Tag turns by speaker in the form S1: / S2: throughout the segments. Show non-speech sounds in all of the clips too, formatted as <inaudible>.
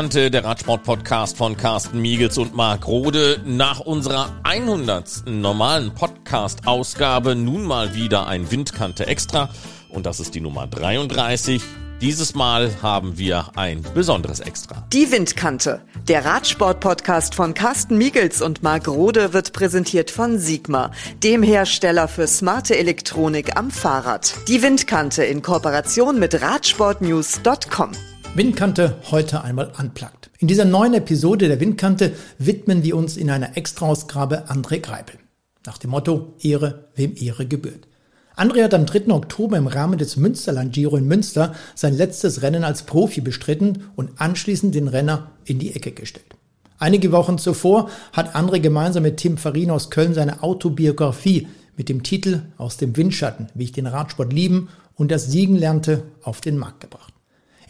S1: Windkante, der Radsport-Podcast von Carsten Miegels und Marc Rode. Nach unserer 100. normalen Podcast-Ausgabe nun mal wieder ein Windkante Extra. Und das ist die Nummer 33. Dieses Mal haben wir ein besonderes Extra.
S2: Die Windkante. Der Radsport-Podcast von Carsten Miegels und Marc Rode wird präsentiert von Sigma, dem Hersteller für smarte Elektronik am Fahrrad. Die Windkante in Kooperation mit Radsportnews.com.
S3: Windkante heute einmal unplugged. In dieser neuen Episode der Windkante widmen wir uns in einer Extraausgabe André Greipel. Nach dem Motto Ehre, wem Ehre gebührt. André hat am 3. Oktober im Rahmen des Münsterland Giro in Münster sein letztes Rennen als Profi bestritten und anschließend den Renner in die Ecke gestellt. Einige Wochen zuvor hat André gemeinsam mit Tim Farin aus Köln seine Autobiografie mit dem Titel Aus dem Windschatten, wie ich den Radsport lieben und das Siegen lernte, auf den Markt gebracht.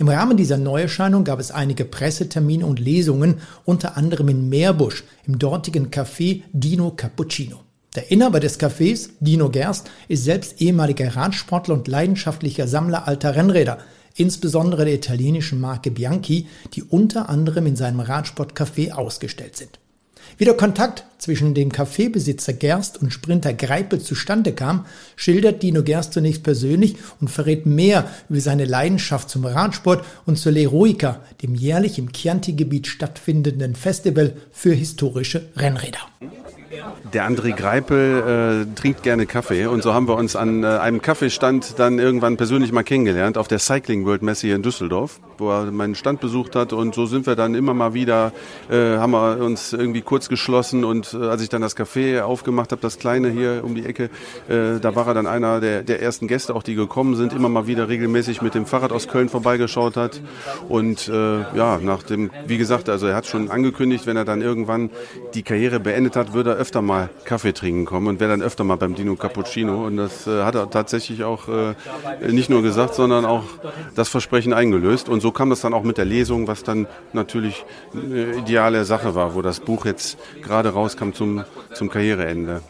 S3: Im Rahmen dieser Neuerscheinung gab es einige Pressetermine und Lesungen, unter anderem in Meerbusch, im dortigen Café Dino Cappuccino. Der Inhaber des Cafés, Dino Gerst, ist selbst ehemaliger Radsportler und leidenschaftlicher Sammler alter Rennräder, insbesondere der italienischen Marke Bianchi, die unter anderem in seinem Radsportcafé ausgestellt sind. Wie der Kontakt zwischen dem Kaffeebesitzer Gerst und Sprinter Greipel zustande kam, schildert Dino Gerst zunächst persönlich und verrät mehr über seine Leidenschaft zum Radsport und zur Leroica, dem jährlich im Chianti-Gebiet stattfindenden Festival für historische Rennräder.
S4: Der André Greipel äh, trinkt gerne Kaffee. Und so haben wir uns an äh, einem Kaffeestand dann irgendwann persönlich mal kennengelernt auf der Cycling World Messe hier in Düsseldorf, wo er meinen Stand besucht hat. Und so sind wir dann immer mal wieder, äh, haben wir uns irgendwie kurz geschlossen. Und äh, als ich dann das Café aufgemacht habe, das kleine hier um die Ecke, äh, da war er dann einer der, der ersten Gäste, auch die gekommen sind, immer mal wieder regelmäßig mit dem Fahrrad aus Köln vorbeigeschaut hat. Und äh, ja, nach dem, wie gesagt, also er hat schon angekündigt, wenn er dann irgendwann die Karriere beendet hat, würde er öfter mal Kaffee trinken kommen und wäre dann öfter mal beim Dino Cappuccino. Und das äh, hat er tatsächlich auch äh, nicht nur gesagt, sondern auch das Versprechen eingelöst. Und so kam das dann auch mit der Lesung, was dann natürlich eine ideale Sache war, wo das Buch jetzt gerade rauskam zum, zum Karriereende.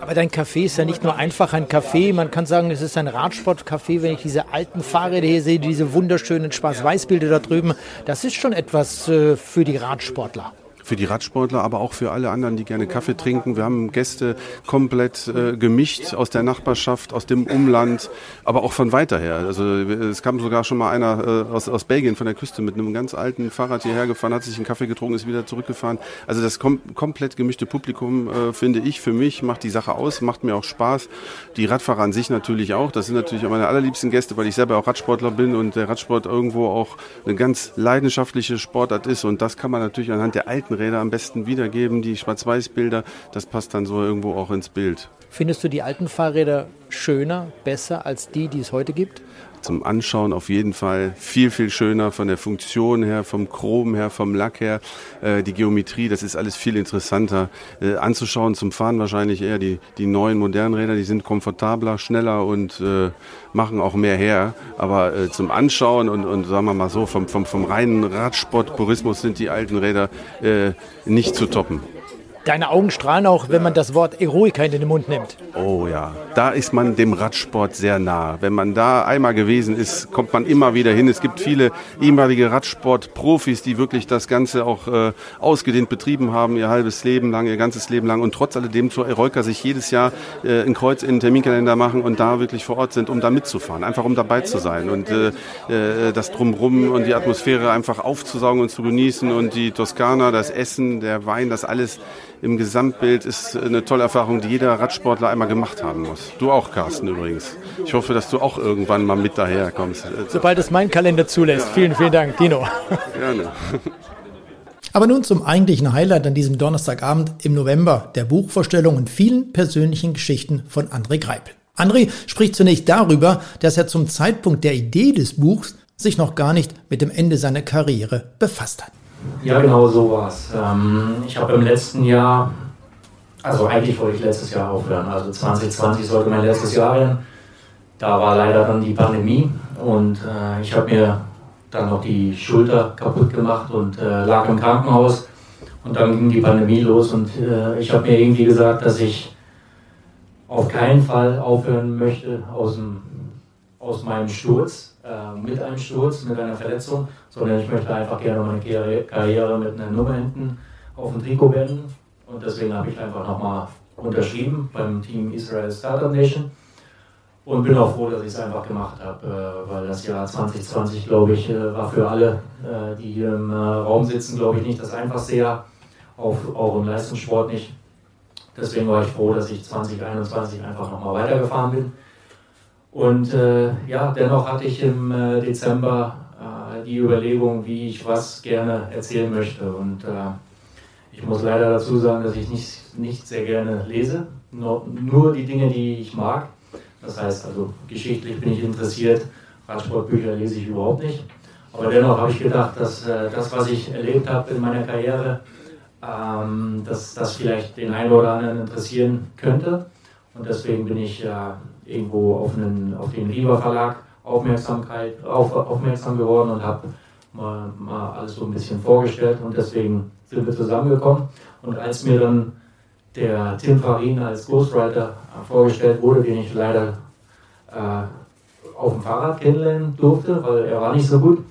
S3: Aber dein Café ist ja nicht nur einfach ein Café, man kann sagen, es ist ein Radsportcafé, wenn ich diese alten Fahrräder hier sehe, diese wunderschönen Schwarz-Weiß-Bilder da drüben, das ist schon etwas äh, für die Radsportler
S4: für die Radsportler, aber auch für alle anderen, die gerne Kaffee trinken. Wir haben Gäste komplett äh, gemischt aus der Nachbarschaft, aus dem Umland, aber auch von weiter her. Also es kam sogar schon mal einer äh, aus, aus Belgien von der Küste mit einem ganz alten Fahrrad hierher gefahren, hat sich einen Kaffee getrunken, ist wieder zurückgefahren. Also das kom komplett gemischte Publikum, äh, finde ich, für mich macht die Sache aus, macht mir auch Spaß. Die Radfahrer an sich natürlich auch. Das sind natürlich auch meine allerliebsten Gäste, weil ich selber auch Radsportler bin und der Radsport irgendwo auch eine ganz leidenschaftliche Sportart ist. Und das kann man natürlich anhand der alten Räder am besten wiedergeben, die Schwarz-Weiß-Bilder. Das passt dann so irgendwo auch ins Bild.
S3: Findest du die alten Fahrräder schöner, besser als die, die es heute gibt?
S4: Zum Anschauen auf jeden Fall viel, viel schöner von der Funktion her, vom Chrom her, vom Lack her. Äh, die Geometrie, das ist alles viel interessanter äh, anzuschauen. Zum Fahren wahrscheinlich eher die, die neuen modernen Räder, die sind komfortabler, schneller und äh, machen auch mehr her. Aber äh, zum Anschauen und, und sagen wir mal so, vom, vom, vom reinen Radsport-Purismus sind die alten Räder äh, nicht zu toppen.
S3: Deine Augen strahlen auch, wenn man das Wort Eroika in den Mund nimmt.
S4: Oh ja, da ist man dem Radsport sehr nah. Wenn man da einmal gewesen ist, kommt man immer wieder hin. Es gibt viele ehemalige Radsportprofis, die wirklich das Ganze auch äh, ausgedehnt betrieben haben, ihr halbes Leben lang, ihr ganzes Leben lang und trotz alledem zur Eroika sich jedes Jahr äh, ein Kreuz in den Terminkalender machen und da wirklich vor Ort sind, um da mitzufahren, einfach um dabei zu sein und äh, äh, das Drumrum und die Atmosphäre einfach aufzusaugen und zu genießen und die Toskana, das Essen, der Wein, das alles im Gesamtbild ist eine tolle Erfahrung, die jeder Radsportler einmal gemacht haben muss. Du auch, Carsten, übrigens. Ich hoffe, dass du auch irgendwann mal mit daherkommst.
S3: Sobald es mein Kalender zulässt. Vielen, vielen Dank, Dino. Gerne. Aber nun zum eigentlichen Highlight an diesem Donnerstagabend im November, der Buchvorstellung und vielen persönlichen Geschichten von André Greipel. André spricht zunächst darüber, dass er zum Zeitpunkt der Idee des Buchs sich noch gar nicht mit dem Ende seiner Karriere befasst hat.
S5: Ja, genau so war es. Ähm, ich habe im letzten Jahr, also eigentlich wollte ich letztes Jahr aufhören, also 2020 sollte mein letztes Jahr werden. Da war leider dann die Pandemie und äh, ich habe mir dann noch die Schulter kaputt gemacht und äh, lag im Krankenhaus. Und dann ging die Pandemie los und äh, ich habe mir irgendwie gesagt, dass ich auf keinen Fall aufhören möchte, aus dem aus meinem Sturz, äh, mit einem Sturz, mit einer Verletzung, sondern ich möchte einfach gerne meine Karriere mit einer Nummer hinten auf dem Trikot beenden. Und deswegen habe ich einfach nochmal unterschrieben beim Team Israel Startup Nation. Und bin auch froh, dass ich es einfach gemacht habe, äh, weil das Jahr 2020, glaube ich, äh, war für alle, äh, die hier im Raum sitzen, glaube ich, nicht das einfachste Jahr, auch, auch im Leistungssport nicht. Deswegen war ich froh, dass ich 2021 einfach nochmal weitergefahren bin. Und äh, ja, dennoch hatte ich im äh, Dezember äh, die Überlegung, wie ich was gerne erzählen möchte. Und ich muss leider dazu sagen, dass ich nicht, nicht sehr gerne lese, nur, nur die Dinge, die ich mag. Das heißt also, geschichtlich bin ich interessiert, Radsportbücher lese ich überhaupt nicht. Aber dennoch habe ich gedacht, dass äh, das, was ich erlebt habe in meiner Karriere, ähm, dass das vielleicht den einen oder anderen interessieren könnte. Und deswegen bin ich äh, irgendwo auf, einen, auf den Riva Verlag Aufmerksamkeit, auf, aufmerksam geworden und habe mal, mal alles so ein bisschen vorgestellt. Und deswegen sind wir zusammengekommen. Und als mir dann der Tim Farin als Ghostwriter vorgestellt wurde, den ich leider äh, auf dem Fahrrad kennenlernen durfte, weil er war nicht so gut.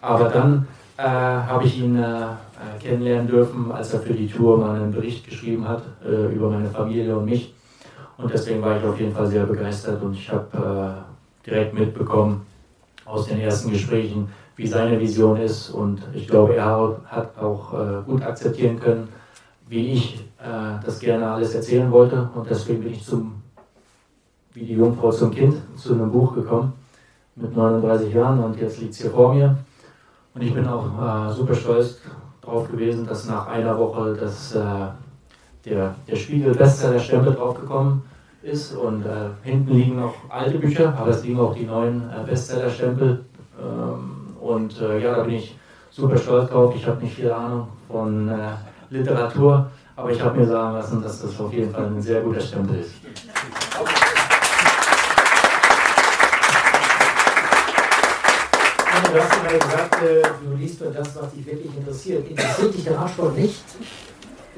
S5: Aber dann äh, habe ich ihn äh, äh, kennenlernen dürfen, als er für die Tour mal einen Bericht geschrieben hat äh, über meine Familie und mich. Und deswegen war ich auf jeden Fall sehr begeistert und ich habe äh, direkt mitbekommen aus den ersten Gesprächen, wie seine Vision ist. Und ich glaube, er hat auch gut akzeptieren können, wie ich äh, das gerne alles erzählen wollte. Und deswegen bin ich zum, wie die Jungfrau zum Kind, zu einem Buch gekommen mit 39 Jahren und jetzt liegt es hier vor mir. Und ich bin auch äh, super stolz darauf gewesen, dass nach einer Woche das, äh, der, der Spiegel Bestseller-Stempel draufgekommen ist. Und äh, hinten liegen noch alte Bücher, aber es liegen auch die neuen äh, Bestseller-Stempel. Ähm, und äh, ja, da bin ich super stolz drauf. Ich habe nicht viel Ahnung von äh, Literatur, aber ich habe mir sagen lassen, dass das auf jeden Fall ein sehr guter Stempel ist.
S3: Du hast gerade gesagt, äh, du liest nur das, was dich wirklich interessiert. Interessiert dich der Radsport nicht?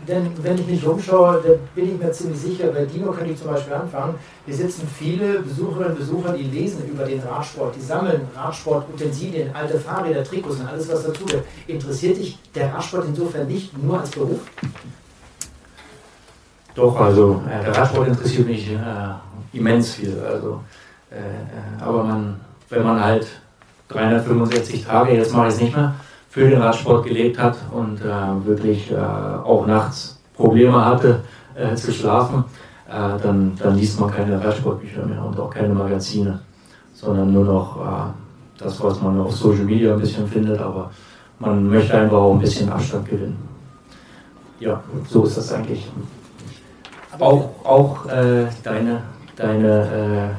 S3: Denn wenn ich mich umschaue, dann bin ich mir ziemlich sicher, bei Dino kann ich zum Beispiel anfangen, hier sitzen viele Besucherinnen und Besucher, die lesen über den Radsport, die sammeln Radsportutensilien, alte Fahrräder, Trikots und alles, was dazu gehört. Interessiert dich der Radsport insofern nicht nur als Beruf?
S5: Doch, also äh, der Radsport interessiert mich äh, immens viel. Also, äh, äh aber man, wenn man halt 365 Tage, jetzt mache ich es nicht mehr, für den Radsport gelebt hat und äh, wirklich äh, auch nachts Probleme hatte zu schlafen, dann, dann liest man keine Radsportbücher mehr und auch keine Magazine, sondern nur noch das, was man auf Social Media ein bisschen findet, aber man möchte einfach auch ein bisschen Abstand gewinnen. Ja, so ist das eigentlich auch, auch äh, deine, deine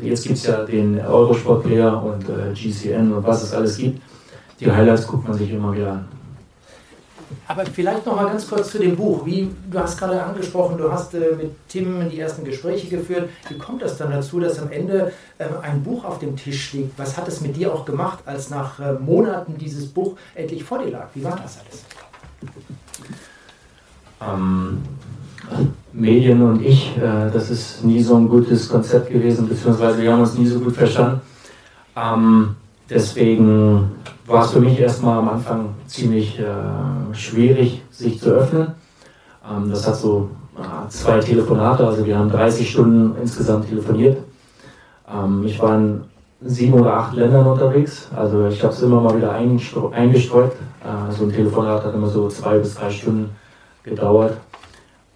S5: äh, äh jetzt gibt es ja den Eurosport Player und äh, GCN und was es alles gibt. Die Highlights guckt man sich immer wieder an.
S3: Aber vielleicht noch mal ganz kurz zu dem Buch. Wie, du hast gerade angesprochen, du hast äh, mit Tim die ersten Gespräche geführt. Wie kommt das dann dazu, dass am Ende äh, ein Buch auf dem Tisch liegt? Was hat es mit dir auch gemacht, als nach äh, Monaten dieses Buch endlich vor dir lag? Wie war das alles?
S5: Ähm, Medien und ich, äh, das ist nie so ein gutes Konzept gewesen, beziehungsweise wir haben uns nie so gut verstanden. Ähm, deswegen war es für mich erstmal am Anfang ziemlich äh, schwierig, sich zu öffnen. Ähm, das hat so äh, zwei Telefonate, also wir haben 30 Stunden insgesamt telefoniert. Ähm, ich war in sieben oder acht Ländern unterwegs, also ich habe es immer mal wieder eingestreut. Äh, so ein Telefonat hat immer so zwei bis drei Stunden gedauert.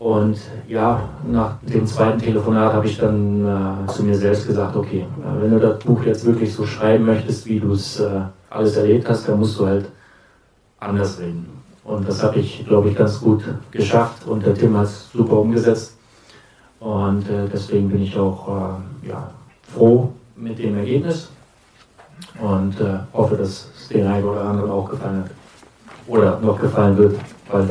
S5: Und ja, nach dem zweiten Telefonat habe ich dann äh, zu mir selbst gesagt, okay, äh, wenn du das Buch jetzt wirklich so schreiben möchtest, wie du es äh, alles erlebt hast, dann musst du halt anders reden. Und das habe ich, glaube ich, ganz gut geschafft und der Tim hat es super umgesetzt. Und äh, deswegen bin ich auch äh, ja, froh mit dem Ergebnis und äh, hoffe, dass es den einen oder anderen auch gefallen hat. Oder noch gefallen wird, weil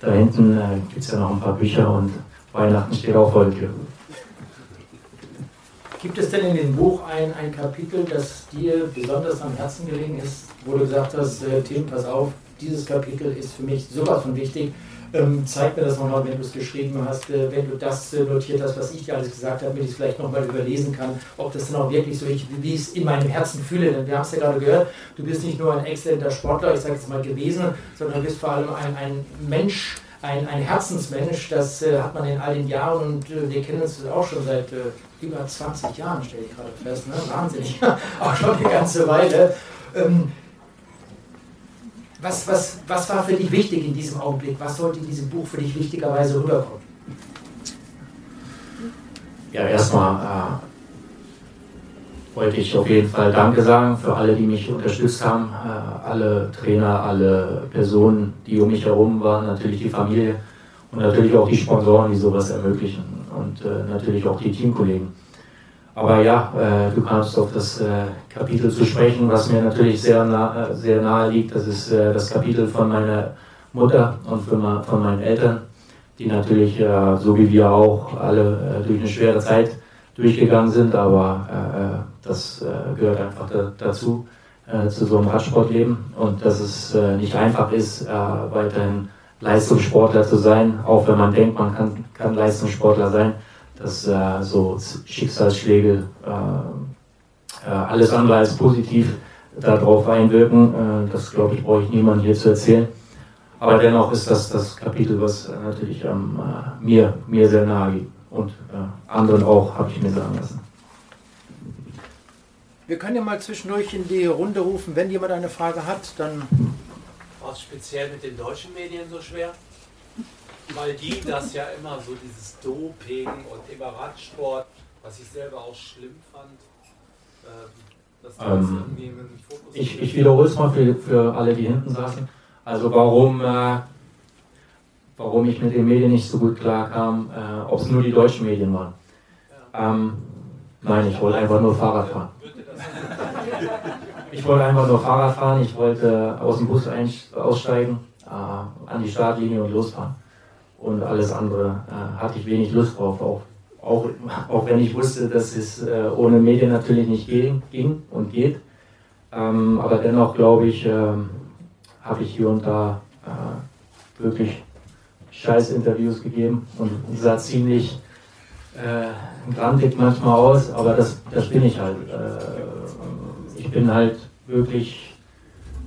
S5: da hinten äh, gibt es ja noch ein paar Bücher und Weihnachten steht auch vor der.
S3: Gibt es denn in dem Buch ein, ein Kapitel, das dir besonders am Herzen gelegen ist, wo du gesagt hast, äh, Tim, pass auf, dieses Kapitel ist für mich sowas von wichtig Ähm, zeig mir das nochmal, wenn du es geschrieben hast, äh, wenn du das äh, notiert hast, was ich dir alles gesagt habe, damit ich es vielleicht nochmal überlesen kann, ob das dann auch wirklich so ist, wie ich es in meinem Herzen fühle. Denn wir haben es ja gerade gehört, du bist nicht nur ein exzellenter Sportler, ich sage jetzt mal gewesen, sondern du bist vor allem ein, ein Mensch, ein, ein Herzensmensch, das äh, hat man in all den Jahren und äh, wir kennen uns auch schon seit äh, über 20 Jahren, stelle ich gerade fest, ne? wahnsinnig, <laughs> auch schon eine ganze Weile. Ähm, was, was, was war für dich wichtig in diesem Augenblick? Was sollte in diesem Buch für dich wichtigerweise rüberkommen?
S5: Ja, erstmal äh, wollte ich auf jeden Fall Danke sagen für alle, die mich unterstützt haben, äh, alle Trainer, alle Personen, die um mich herum waren, natürlich die Familie und natürlich auch die Sponsoren, die sowas ermöglichen und äh, natürlich auch die Teamkollegen. Aber ja, äh, du kamst auf das äh, Kapitel zu sprechen, was mir natürlich sehr, nah, äh, sehr nahe liegt. Das ist äh, das Kapitel von meiner Mutter und von, von meinen Eltern, die natürlich, äh, so wie wir auch, alle durch eine schwere Zeit durchgegangen sind. Aber das gehört einfach da, dazu, zu so einem Radsportleben. Und dass es nicht einfach ist, weiterhin Leistungssportler zu sein, auch wenn man denkt, man kann, kann Leistungssportler sein dass äh, so Schicksalsschläge äh, äh, alles andere als positiv darauf einwirken. Äh, das glaube ich, brauche ich niemandem hier zu erzählen. Aber dennoch ist das das Kapitel, was natürlich ähm, mir, mir sehr nahe liegt und äh, anderen auch, habe ich mir sagen lassen.
S3: Wir können ja mal zwischendurch in die Runde rufen, wenn jemand eine Frage hat, dann.
S6: War es speziell mit den deutschen Medien so schwer? Weil die das ja immer so dieses Doping und immer Radsport, was ich selber auch schlimm fand,
S5: äh, ähm, ich, ich wiederhole es mal für, für alle, die hinten saßen. Also warum, äh, warum ich mit den Medien nicht so gut klarkam, äh, ob es nur die deutschen Medien waren. Ähm, nein, ich wollte einfach nur Fahrrad fahren. Ich wollte einfach nur Fahrrad fahren, ich wollte aus dem Bus aussteigen, äh, an die Startlinie und losfahren und alles andere äh, hatte ich wenig Lust drauf, auch, auch, auch wenn ich wusste, dass es äh, ohne Medien natürlich nicht ging, ging und geht. Ähm, aber dennoch glaube ich, äh, habe ich hier und da äh, wirklich scheiß Interviews gegeben und sah ziemlich äh, grantig manchmal aus, aber das, das bin ich halt. Äh, ich bin halt wirklich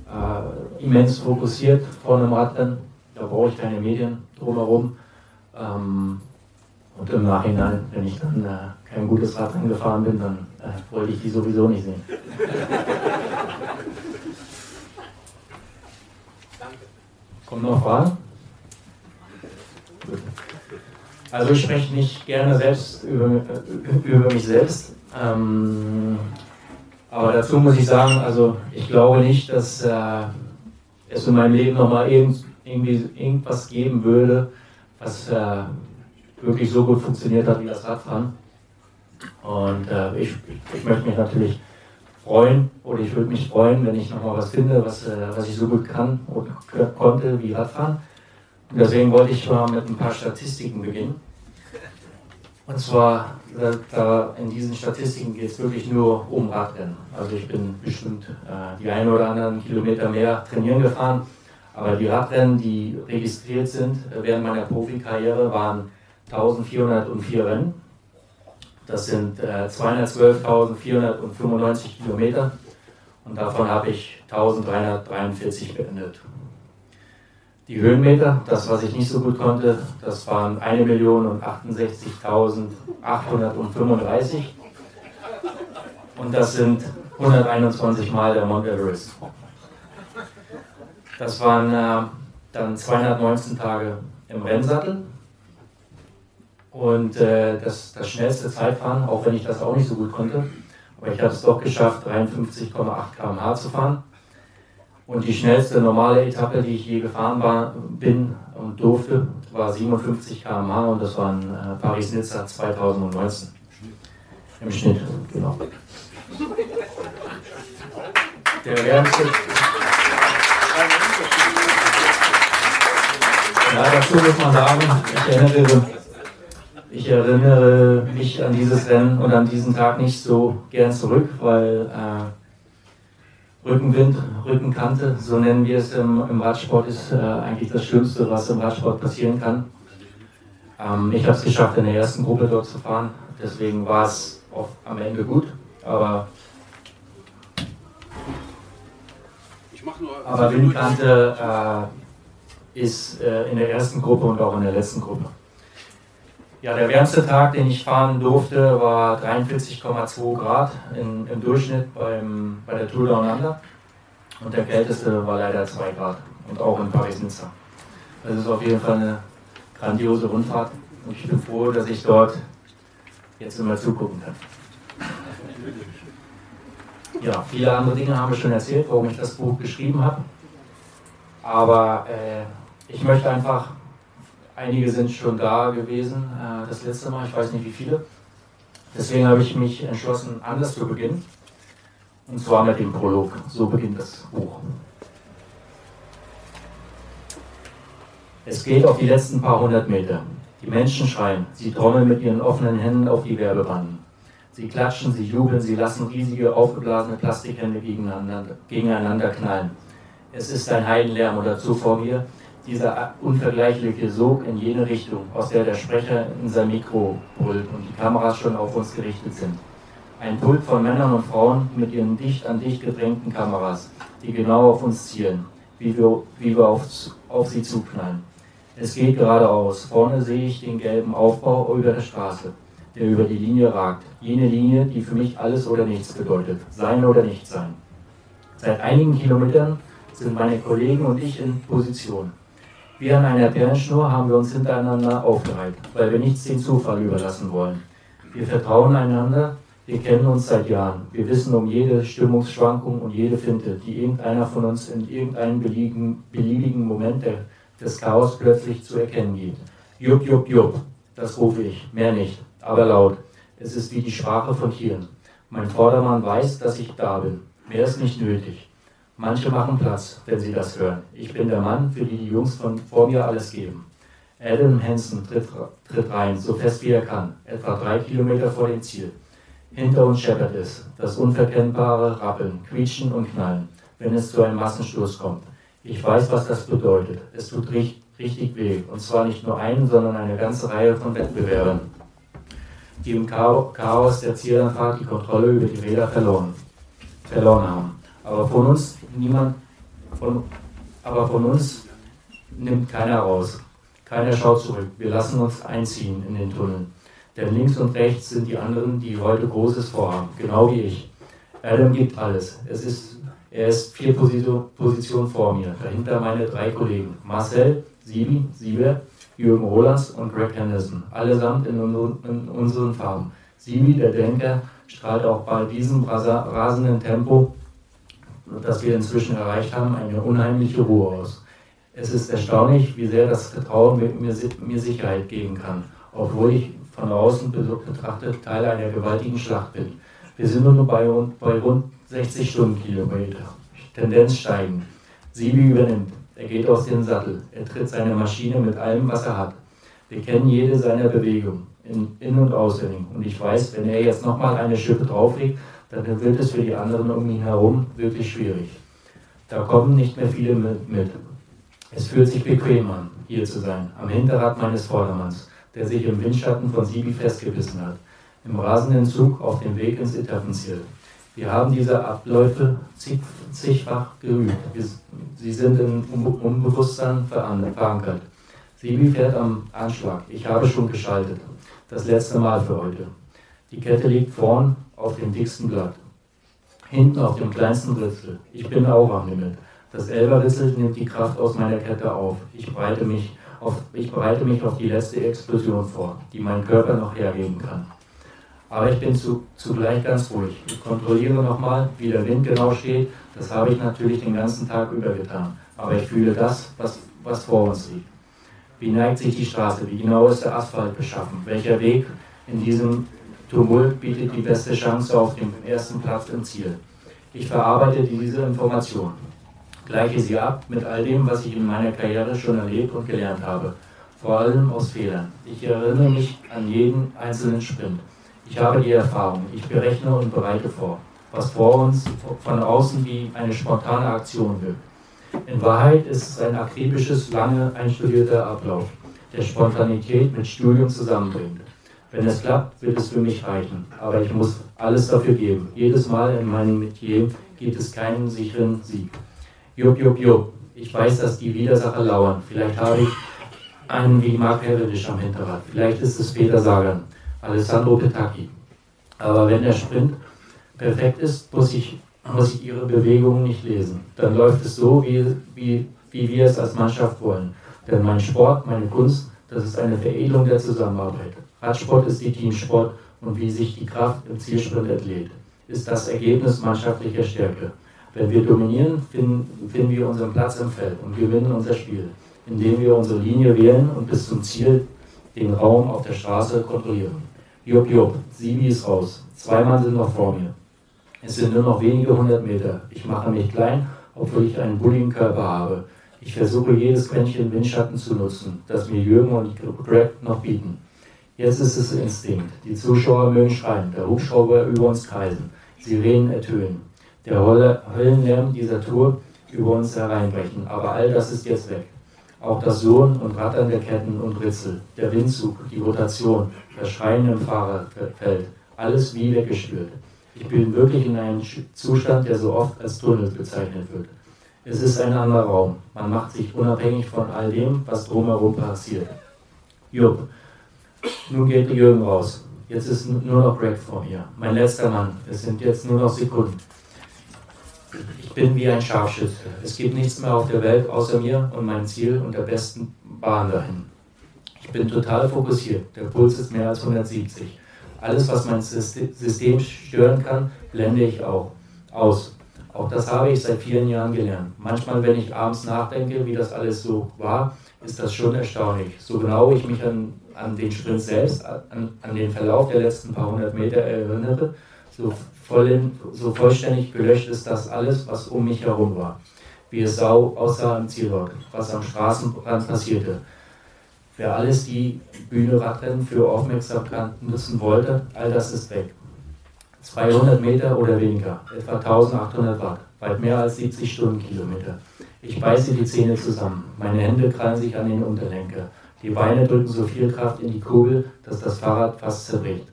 S5: äh, immens fokussiert vor einem Radrennen da brauche ich keine Medien drumherum. Ähm, und im Nachhinein, wenn ich dann äh, kein gutes Rad angefahren bin, dann äh, wollte ich die sowieso nicht sehen. Danke. Kommen noch Fragen? Also ich spreche nicht gerne selbst über, über mich selbst. Ähm, aber dazu muss ich sagen, also ich glaube nicht, dass äh, es in meinem Leben nochmal irgend, irgendwie irgendwas geben würde, was äh, wirklich so gut funktioniert hat wie das Radfahren. Und äh, ich, ich möchte mich natürlich freuen oder ich würde mich freuen, wenn ich nochmal was finde, was, äh, was ich so gut kann oder konnte wie Radfahren. Und deswegen wollte ich mal mit ein paar Statistiken beginnen. Und zwar, da in diesen Statistiken geht es wirklich nur um Radrennen. Also ich bin bestimmt äh, die ein oder anderen Kilometer mehr trainieren gefahren aber die Radrennen, die registriert sind äh, während meiner Profikarriere, waren 1404 Rennen. Das sind äh, 212.495 Kilometer und davon habe ich 1343 beendet. Die Höhenmeter, das was ich nicht so gut konnte, das waren 1.068.835 und das sind 121 Mal der Mount Everest. Das waren äh, dann 219 Tage im Rennsattel. Und äh, das, das schnellste Zeitfahren, auch wenn ich das auch nicht so gut konnte, aber ich habe es doch geschafft, 53,8 km/h zu fahren. Und die schnellste normale Etappe, die ich je gefahren war, bin und durfte, war 57 km/h und das waren äh, Paris-Nizza 2019. Im Schnitt, genau. Der wärmste. Ja, dazu muss man sagen, ich erinnere, ich erinnere mich an dieses Rennen und an diesen Tag nicht so gern zurück, weil äh, Rückenwind, Rückenkante, so nennen wir es im, im Radsport, ist äh, eigentlich das Schlimmste, was im Radsport passieren kann. Ähm, ich habe es geschafft, in der ersten Gruppe dort zu fahren, deswegen war es am Ende gut, aber, aber Windkante äh, ist äh, in der ersten Gruppe und auch in der letzten Gruppe. Ja, der wärmste Tag, den ich fahren durfte, war 43,2 Grad in, im Durchschnitt beim, bei der Tour Down Under. Und der kälteste war leider 2 Grad und auch in Paris-Nizza. Das ist auf jeden Fall eine grandiose Rundfahrt und ich bin froh, dass ich dort jetzt immer zugucken kann. Ja, viele andere Dinge haben wir schon erzählt, warum ich das Buch geschrieben habe. Aber äh, ich möchte einfach Einige sind schon da gewesen äh, das letzte Mal, ich weiß nicht wie viele. Deswegen habe ich mich entschlossen, anders zu beginnen. Und zwar mit dem Prolog. So beginnt das Buch. Es geht auf die letzten paar hundert Meter. Die Menschen schreien, sie trommeln mit ihren offenen Händen auf die Werbebanden. Sie klatschen, sie jubeln, sie lassen riesige aufgeblasene Plastikhände gegeneinander, gegeneinander knallen. Es ist ein Heidenlärm und dazu vor mir dieser unvergleichliche Sog in jene Richtung, aus der der Sprecher in sein Mikro brüllt und die Kameras schon auf uns gerichtet sind. Ein Pult von Männern und Frauen mit ihren dicht an dicht gedrängten Kameras, die genau auf uns zielen, wie wir, wie wir auf, auf sie zuknallen. Es geht geradeaus. Vorne sehe ich den gelben Aufbau über der Straße, der über die Linie ragt. Jene Linie, die für mich alles oder nichts bedeutet. Sein oder nicht sein. Seit einigen Kilometern sind meine Kollegen und ich in Position. Wie an einer Perlenschnur haben wir uns hintereinander aufgereiht, weil wir nichts dem Zufall überlassen wollen. Wir vertrauen einander, wir kennen uns seit Jahren. Wir wissen um jede Stimmungsschwankung und jede Finte, die irgendeiner von uns in irgendeinem beliebigen, beliebigen Moment des Chaos plötzlich zu erkennen gibt. Jupp, jupp, jupp, das rufe ich, mehr nicht, aber laut. Es ist wie die Sprache von Tieren. Mein Vordermann weiß, dass ich da bin. Mehr ist nicht nötig. Manche machen Platz, wenn sie das hören. Ich bin der Mann, für die die Jungs von vor mir alles geben. Adam Hansen tritt, tritt rein, so fest wie er kann, etwa drei Kilometer vor dem Ziel. Hinter uns scheppert es, das unverkennbare Rappeln, Quietschen und Knallen, wenn es zu einem Massenstoß kommt. Ich weiß, was das bedeutet. Es tut richtig weh, und zwar nicht nur einen, sondern eine ganze Reihe von Wettbewerbern, die im Chaos der Zielanfahrt die Kontrolle über die Räder verloren, verloren haben. Aber von uns niemand, von, aber von uns nimmt keiner raus. Keiner schaut zurück. Wir lassen uns einziehen in den Tunnel. Denn links und rechts sind die anderen, die heute Großes vorhaben, genau wie ich. Adam gibt alles. Es ist, er ist vier Positionen vor mir. Dahinter meine drei Kollegen. Marcel, Sibi, Sieber, Jürgen Rolands und Greg Henderson. Allesamt in, in unseren Farben. Sibi, der Denker, strahlt auch bei diesem rasenden Tempo das wir inzwischen erreicht haben, eine unheimliche Ruhe aus. Es ist erstaunlich, wie sehr das Vertrauen mir, mir Sicherheit geben kann, obwohl ich von außen betrachtet Teil einer gewaltigen Schlacht bin. Wir sind nun bei, bei rund 60 Stundenkilometer. Tendenz steigen. Sibi übernimmt. Er geht aus dem Sattel. Er tritt seine Maschine mit allem, was er hat. Wir kennen jede seiner Bewegungen, in, in und auswendig. Und ich weiß, wenn er jetzt nochmal eine Schippe drauflegt, dann wird es für die anderen um ihn herum wirklich schwierig. Da kommen nicht mehr viele mit. Es fühlt sich bequem an, hier zu sein, am Hinterrad meines Vordermanns, der sich im Windschatten von Sibi festgebissen hat, im rasenden Zug auf dem Weg ins Etappenziel. Wir haben diese Abläufe zig, zigfach geübt. Sie sind im Unbewusstsein verankert. Sibi fährt am Anschlag. Ich habe schon geschaltet. Das letzte Mal für heute. Die Kette liegt vorn auf dem dicksten Blatt. Hinten auf dem kleinsten Ritzel. Ich bin auch am Limit. Das Elberritzel nimmt die Kraft aus meiner Kette auf. Ich bereite mich auf, ich bereite mich auf die letzte Explosion vor, die mein Körper noch hergeben kann. Aber ich bin zu, zugleich ganz ruhig. Ich kontrolliere nochmal, wie der Wind genau steht. Das habe ich natürlich den ganzen Tag über getan. Aber ich fühle das, was, was vor uns liegt. Wie neigt sich die Straße? Wie genau ist der Asphalt beschaffen? Welcher Weg in diesem Tumult bietet die beste Chance auf den ersten Platz im Ziel. Ich verarbeite diese Information, gleiche sie ab mit all dem, was ich in meiner Karriere schon erlebt und gelernt habe, vor allem aus Fehlern. Ich erinnere mich an jeden einzelnen Sprint. Ich habe die Erfahrung, ich berechne und bereite vor. was vor uns von außen wie eine spontane Aktion wirkt. In Wahrheit ist es ein akribisches, lange einstudierter Ablauf, der Spontanität mit Studium zusammenbringt. Wenn es klappt, wird es für mich reichen. Aber ich muss alles dafür geben. Jedes Mal in meinem Metier gibt es keinen sicheren Sieg. Jupp, jupp, jupp. Ich weiß, dass die Widersacher lauern. Vielleicht habe ich einen wie Mark Cavendish am Hinterrad. Vielleicht ist es Peter Sagan, Alessandro Petacchi. Aber wenn der Sprint perfekt ist, muss ich, muss ich ihre Bewegungen nicht lesen. Dann läuft es so, wie, wie, wie wir es als Mannschaft wollen. Denn mein Sport, meine Kunst, das ist eine Veredelung der Zusammenarbeit. Radsport ist die Teamsport und wie sich die Kraft im Zielsprint entlädt, ist das Ergebnis mannschaftlicher Stärke. Wenn wir dominieren, finden, finden wir unseren Platz im Feld und gewinnen unser Spiel, indem wir unsere Linie wählen und bis zum Ziel den Raum auf der Straße kontrollieren. Jupp, jupp, Sibi ist raus. Zwei Mann sind noch vor mir. Es sind nur noch wenige hundert Meter. Ich mache mich klein, obwohl ich einen bulligen Körper habe. Ich versuche jedes Quäntchen Windschatten zu nutzen, das mir Jürgen und Greg noch bieten. Jetzt ist es Instinkt. Die Zuschauer mögen schreien, der Hubschrauber über uns kreisen, Sirenen ertönen, der Höllenlärm dieser Tour über uns hereinbrechen. Aber all das ist jetzt weg. Auch das Surren und Rattern der Ketten und Ritzel, der Windzug, die Rotation, das Schreien im Fahrerfeld, alles wie weggespürt. Ich bin wirklich in einem Zustand, der so oft als Tunnel bezeichnet wird. Es ist ein anderer Raum. Man macht sich unabhängig von all dem, was drumherum passiert. Jupp, nun geht Jürgen raus. Jetzt ist nur noch Greg vor mir. Mein letzter Mann. Es sind jetzt nur noch Sekunden. Ich bin wie ein Scharfschütze. Es gibt nichts mehr auf der Welt außer mir und mein Ziel und der besten Bahn dahin. Ich bin total fokussiert. Der Puls ist mehr als 170. Alles, was mein System stören kann, blende ich auch aus. Auch das habe ich seit vielen Jahren gelernt. Manchmal, wenn ich abends nachdenke, wie das alles so war, ist das schon erstaunlich. So genau ich mich an, an den Sprint selbst, an, an den Verlauf der letzten paar hundert Meter erinnere, so, voll, so vollständig gelöscht ist das alles, was um mich herum war. Wie es sau aussah im Zielrock, was am Straßenrand passierte. Wer alles die Bühne Radrennen für Aufmerksamkeit nutzen wollte, all das ist weg. 200 Meter oder weniger, etwa 1800 Watt, weit mehr als 70 Stundenkilometer. Ich beiße die Zähne zusammen. Meine Hände krallen sich an den Unterlenker. Die Beine drücken so viel Kraft in die Kugel, dass das Fahrrad fast zerbricht.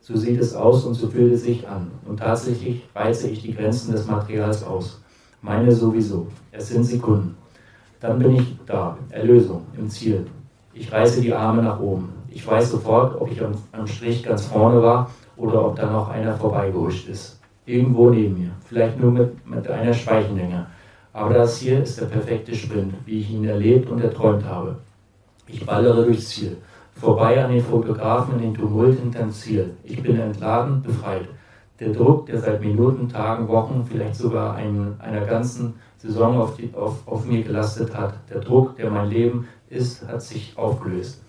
S5: So sieht es aus und so fühlt es sich an. Und tatsächlich reize ich die Grenzen des Materials aus. Meine sowieso. Es sind Sekunden. Dann bin ich da. Erlösung im Ziel. Ich reiße die Arme nach oben. Ich weiß sofort, ob ich am, am Strich ganz vorne war oder ob da noch einer vorbeigehuscht ist. Irgendwo neben mir. Vielleicht nur mit, mit einer Speichenlänge. Aber das hier ist der perfekte Sprint, wie ich ihn erlebt und erträumt habe. Ich ballere durchs Ziel, vorbei an den Fotografen in den Tumult hinterm Ziel. Ich bin entladen, befreit. Der Druck, der seit Minuten, Tagen, Wochen, vielleicht sogar ein, einer ganzen Saison auf, die, auf, auf mir gelastet hat, der Druck, der mein Leben ist, hat sich aufgelöst.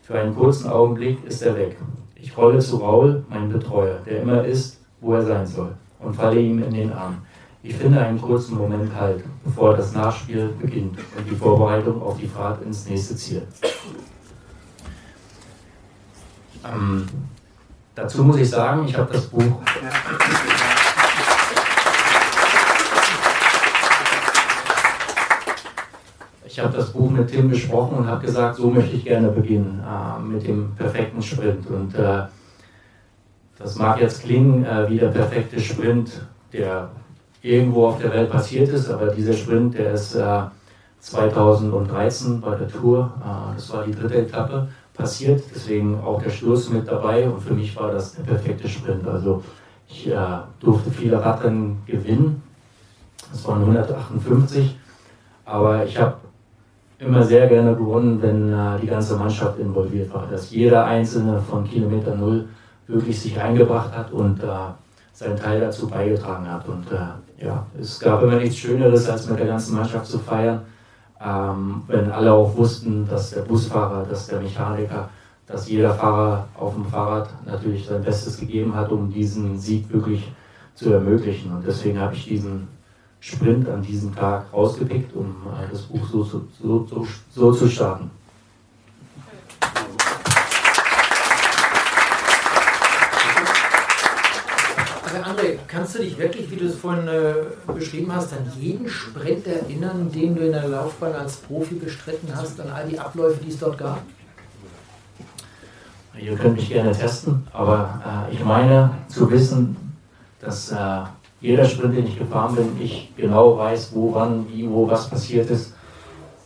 S5: Für einen kurzen Augenblick ist er weg. Ich rolle zu Raul, mein Betreuer, der immer ist, wo er sein soll, und falle ihm in den Arm. Ich finde einen kurzen Moment halt, bevor das Nachspiel beginnt und die Vorbereitung auf die Fahrt ins nächste Ziel. Ähm, dazu muss ich sagen, ich habe das Buch. Ich habe das Buch mit Tim besprochen und habe gesagt, so möchte ich gerne beginnen äh, mit dem perfekten Sprint. Und äh, das mag jetzt klingen äh, wie der perfekte Sprint, der irgendwo auf der Welt passiert ist, aber dieser Sprint, der ist äh, 2013 bei der Tour, äh, das war die dritte Etappe, passiert, deswegen auch der Schluss mit dabei und für mich war das der perfekte Sprint. Also ich äh, durfte viele Radrennen gewinnen, das waren 158, aber ich habe immer sehr gerne gewonnen, wenn äh, die ganze Mannschaft involviert war, dass jeder Einzelne von Kilometer Null wirklich sich eingebracht hat und äh, seinen Teil dazu beigetragen hat. Und äh, ja, es gab immer nichts Schöneres, als mit der ganzen Mannschaft zu feiern, ähm, wenn alle auch wussten, dass der Busfahrer, dass der Mechaniker, dass jeder Fahrer auf dem Fahrrad natürlich sein Bestes gegeben hat, um diesen Sieg wirklich zu ermöglichen. Und deswegen habe ich diesen Sprint an diesem Tag rausgepickt, um äh, das Buch so, so, so, so zu starten.
S3: André, kannst du dich wirklich, wie du es vorhin äh, beschrieben hast, an jeden Sprint erinnern, den du in der Laufbahn als Profi bestritten hast, an all die Abläufe, die es dort gab?
S5: Ihr könnt mich gerne testen, aber äh, ich meine zu wissen, dass äh, jeder Sprint, den ich gefahren bin, ich genau weiß, wo, wann, wie, wo was passiert ist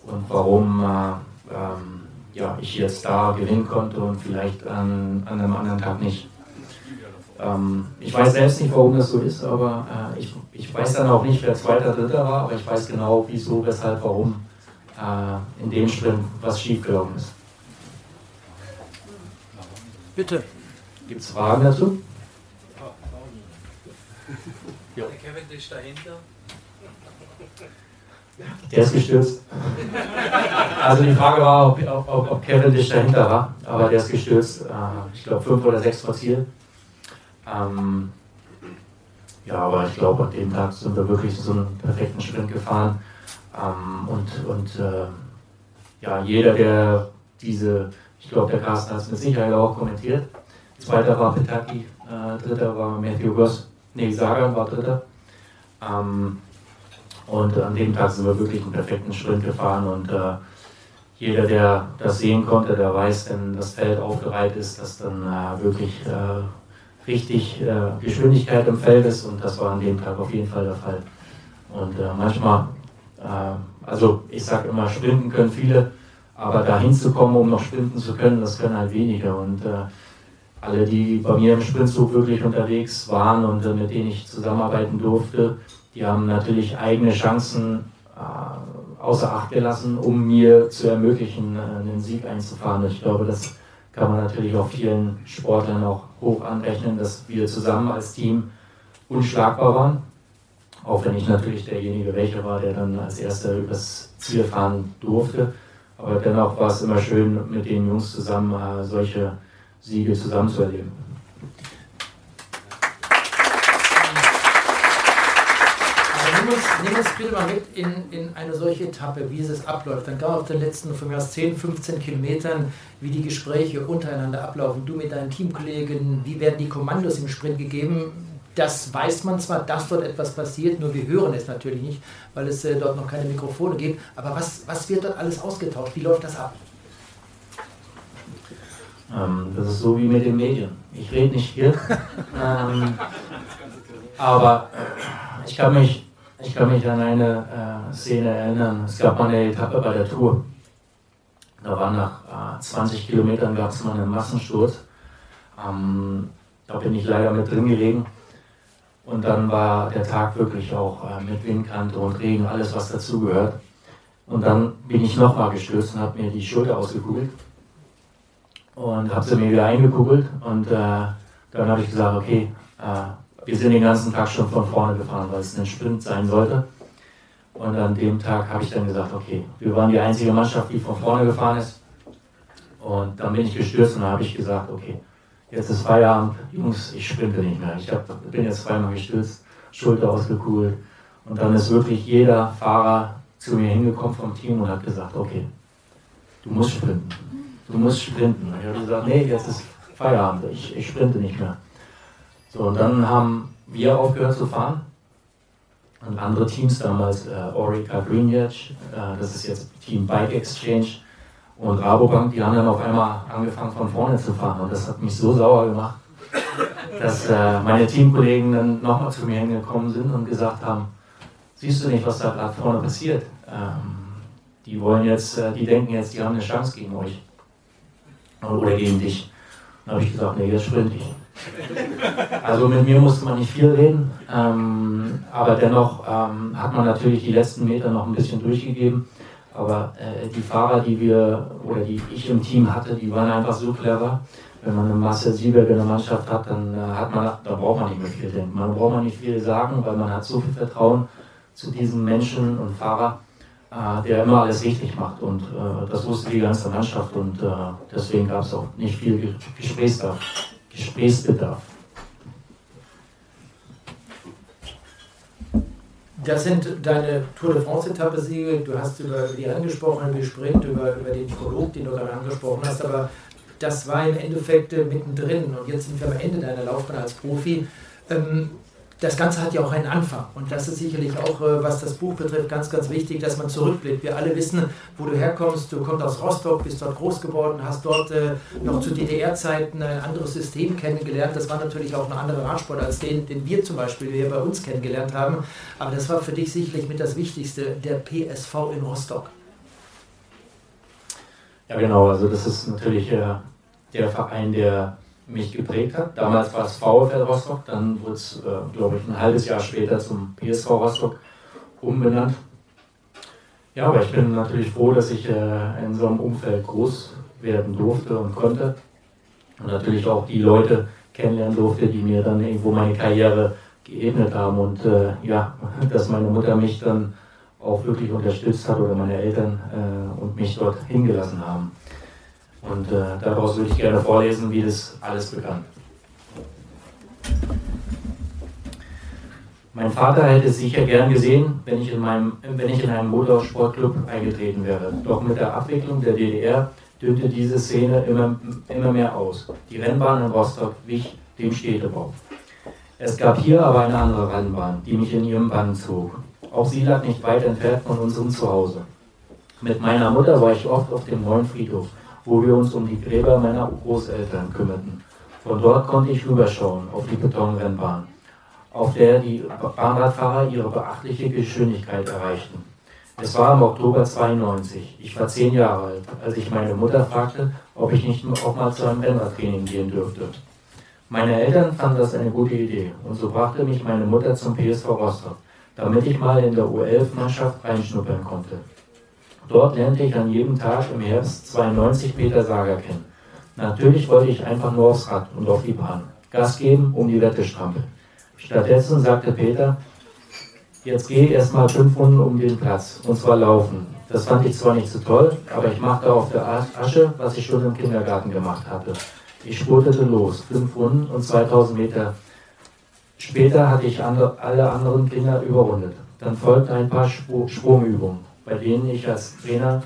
S5: und warum äh, ähm, ja, ich jetzt da gewinnen konnte und vielleicht an, an einem anderen Tag nicht. Ähm, ich weiß selbst nicht, warum das so ist, aber äh, ich, ich weiß dann auch nicht, wer Zweiter, Dritter war, aber ich weiß genau, wieso, weshalb, warum äh, in dem Sprint was schiefgelaufen ist.
S3: Bitte.
S5: Gibt es Fragen dazu?
S6: Ja. Der Kevin ist dahinter.
S5: Der ist gestürzt. Also die Frage war, ob, ob, ob Kevin dich dahinter war, aber der ist gestürzt. Äh, ich glaube fünf oder sechs vor Ziel. Ähm, ja, aber ich glaube, an dem Tag sind wir wirklich so einen perfekten Sprint gefahren. Ähm, und und äh, ja, jeder, der diese, ich glaube, der Carsten hat es mit Sicherheit auch kommentiert. Zweiter war Petaki, äh, dritter war Matthew Goss, nee, Sagan war dritter. Ähm, und an dem Tag sind wir wirklich einen perfekten Sprint gefahren und äh, jeder, der das sehen konnte, der weiß, wenn das Feld aufgereiht ist, dass dann äh, wirklich äh, richtig äh, Geschwindigkeit im Feld ist und das war an dem Tag auf jeden Fall der Fall. Und äh, manchmal, äh, also ich sage immer, sprinten können viele, aber da hinzukommen, um noch sprinten zu können, das können halt wenige. Und alle, die bei mir im Sprintzug wirklich unterwegs waren und mit denen ich zusammenarbeiten durfte, die haben natürlich eigene Chancen äh, außer Acht gelassen, um mir zu ermöglichen, äh, einen Sieg einzufahren. Ich glaube, das kann man natürlich auch vielen Sportlern auch hoch anrechnen, dass wir zusammen als Team unschlagbar waren. Auch wenn ich natürlich derjenige welcher war, der dann als erster übers Ziel fahren durfte. Aber dennoch war es immer schön, mit den Jungs zusammen äh, solche Siege zusammen zu erleben.
S3: Uns bitte mal mit in, in eine solche Etappe, wie es abläuft. Dann gerade auf den letzten von mir aus 10, 15 Kilometern, wie die Gespräche untereinander ablaufen. Du mit deinen Teamkollegen, wie werden die Kommandos im Sprint gegeben? Das weiß man zwar, dass dort etwas passiert, nur wir hören es natürlich nicht, weil es äh, dort noch keine Mikrofone gibt. Aber was, was wird dort alles ausgetauscht? Wie läuft das ab?
S5: Ähm, das ist so wie mit den Medien. Ich rede nicht viel. <laughs> ähm, aber ich kann mich ich kann mich an eine äh, Szene erinnern. Es gab mal eine Etappe bei der Tour. Da war nach äh, 20 Kilometern gab es mal einen Massensturz. Ähm, da bin ich leider mit drin gelegen. Und dann war der Tag wirklich auch äh, mit Windkante und Regen, alles was dazugehört. Und dann bin ich nochmal gestürzt und habe mir die Schulter ausgekugelt. Und habe sie mir wieder eingekugelt. Und äh, dann habe ich gesagt, okay, äh, wir sind den ganzen Tag schon von vorne gefahren, weil es ein Sprint sein sollte. Und an dem Tag habe ich dann gesagt, okay, wir waren die einzige Mannschaft, die von vorne gefahren ist. Und dann bin ich gestürzt und habe ich gesagt, okay, jetzt ist Feierabend, Jungs, ich sprinte nicht mehr. Ich hab, bin jetzt zweimal gestürzt, Schulter ausgekugelt. Und dann ist wirklich jeder Fahrer zu mir hingekommen vom Team und hat gesagt, okay, du musst sprinten. Du musst sprinten. Und ich habe gesagt, nee, jetzt ist Feierabend, ich, ich sprinte nicht mehr. So, und dann haben wir aufgehört zu fahren. Und andere Teams, damals äh, Orica Green äh, das ist jetzt Team Bike Exchange und Rabobank, die haben dann auf einmal angefangen von vorne zu fahren. Und das hat mich so sauer gemacht, dass äh, meine Teamkollegen dann nochmal zu mir hingekommen sind und gesagt haben, siehst du nicht, was da gerade vorne passiert? Ähm, die wollen jetzt, äh, die denken jetzt, die haben eine Chance gegen euch oder gegen dich. Dann habe ich gesagt, nee, jetzt sprinte ich. <laughs> Also mit mir musste man nicht viel reden, ähm, aber dennoch ähm, hat man natürlich die letzten Meter noch ein bisschen durchgegeben. Aber äh, die Fahrer, die wir oder die ich im Team hatte, die waren einfach so clever. Wenn man eine Marcel Sieberg in der Mannschaft hat, dann äh, hat man, da braucht man nicht mehr viel denken. Man braucht man nicht viel sagen, weil man hat so viel Vertrauen zu diesem Menschen und Fahrer, äh, der immer alles richtig macht. Und äh, das wusste die ganze Mannschaft und äh, deswegen gab es auch nicht viel Gesprächsbedarf. Gesprächsbedarf.
S3: Das sind deine Tour de France-Etappe-Siege. Du hast über die angesprochenen Sprint, über, über den Prolog, den du gerade angesprochen hast, aber das war im Endeffekt äh, mittendrin und jetzt sind wir am Ende deiner Laufbahn als Profi. Ähm, das Ganze hat ja auch einen Anfang. Und das ist sicherlich auch, äh, was das Buch betrifft, ganz, ganz wichtig, dass man zurückblickt. Wir alle wissen, wo du herkommst. Du kommst aus Rostock, bist dort groß geworden, hast dort äh, noch zu DDR-Zeiten ein anderes System kennengelernt. Das war natürlich auch ein anderer Radsport als den, den wir zum Beispiel hier bei uns kennengelernt haben. Aber das war für dich sicherlich mit das Wichtigste, der PSV in Rostock.
S5: Ja, genau. Also das ist natürlich äh, der Verein, der mich geprägt hat. Damals war es VfL Rostock, dann wurde es, äh, glaube ich, ein halbes Jahr später zum PSV Rostock umbenannt. Ja, aber ich bin natürlich froh, dass ich äh, in so einem Umfeld groß werden durfte und konnte. Und natürlich auch die Leute kennenlernen durfte, die mir dann irgendwo meine Karriere geebnet haben. Und äh, ja, <laughs> dass meine Mutter mich dann auch wirklich unterstützt hat oder meine Eltern äh, und mich dort hingelassen haben. Und äh, daraus würde ich gerne vorlesen, wie das alles begann. Mein Vater hätte es sicher gern gesehen, wenn ich in, meinem, wenn ich in einem Motorsportclub eingetreten wäre. Doch mit der Abwicklung der DDR dünnte diese Szene immer, immer mehr aus. Die Rennbahn in Rostock wich dem Städtebau. Es gab hier aber eine andere Rennbahn, die mich in ihrem Bann zog. Auch sie lag nicht weit entfernt von unserem Zuhause. Mit meiner Mutter war ich oft auf dem neuen Friedhof wo wir uns um die Gräber meiner Großeltern kümmerten. Von dort konnte ich rüberschauen auf die Betonrennbahn, auf der die Bahnradfahrer ihre beachtliche Geschwindigkeit erreichten. Es war im Oktober 92. Ich war zehn Jahre alt, als ich meine Mutter fragte, ob ich nicht auch mal zu einem Rennradtraining gehen dürfte. Meine Eltern fanden das eine gute Idee und so brachte mich meine Mutter zum PSV Rostock, damit ich mal in der U11-Mannschaft reinschnuppern konnte. Dort lernte ich an jedem Tag im Herbst 92 Peter Sager kennen. Natürlich wollte ich einfach nur aufs Rad und auf die Bahn. Gas geben, um die Wette strampeln. Stattdessen sagte Peter, jetzt geh erstmal fünf Runden um den Platz, und zwar laufen. Das fand ich zwar nicht so toll, aber ich machte auf der Asche, was ich schon im Kindergarten gemacht hatte. Ich spurtete los, fünf Runden und 2000 Meter. Später hatte ich alle anderen Kinder überrundet. Dann folgten ein paar Sprungübungen bei denen ich als Trainer,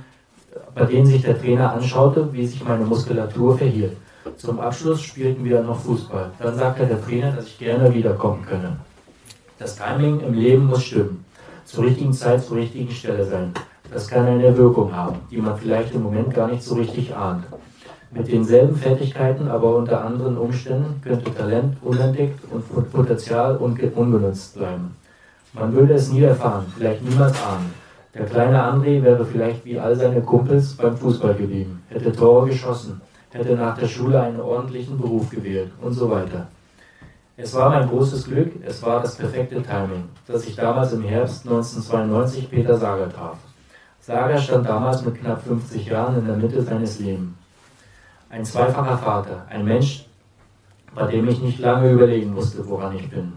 S5: bei denen sich der Trainer anschaute, wie sich meine Muskulatur verhielt. Zum Abschluss spielten wir noch Fußball. Dann sagte der Trainer, dass ich gerne wiederkommen könne. Das Timing im Leben muss stimmen. Zur richtigen Zeit, zur richtigen Stelle sein. Das kann eine Wirkung haben, die man vielleicht im Moment gar nicht so richtig ahnt. Mit denselben Fertigkeiten, aber unter anderen Umständen könnte Talent unentdeckt und Potenzial ungenutzt bleiben. Man würde es nie erfahren, vielleicht niemals ahnen. Der kleine André wäre vielleicht wie all seine Kumpels beim Fußball geblieben, hätte Tore geschossen, hätte nach der Schule einen ordentlichen Beruf gewählt und so weiter. Es war mein großes Glück, es war das perfekte Timing, dass ich damals im Herbst 1992 Peter Sager traf. Sager stand damals mit knapp 50 Jahren in der Mitte seines Lebens. Ein zweifacher Vater, ein Mensch, bei dem ich nicht lange überlegen musste, woran ich bin.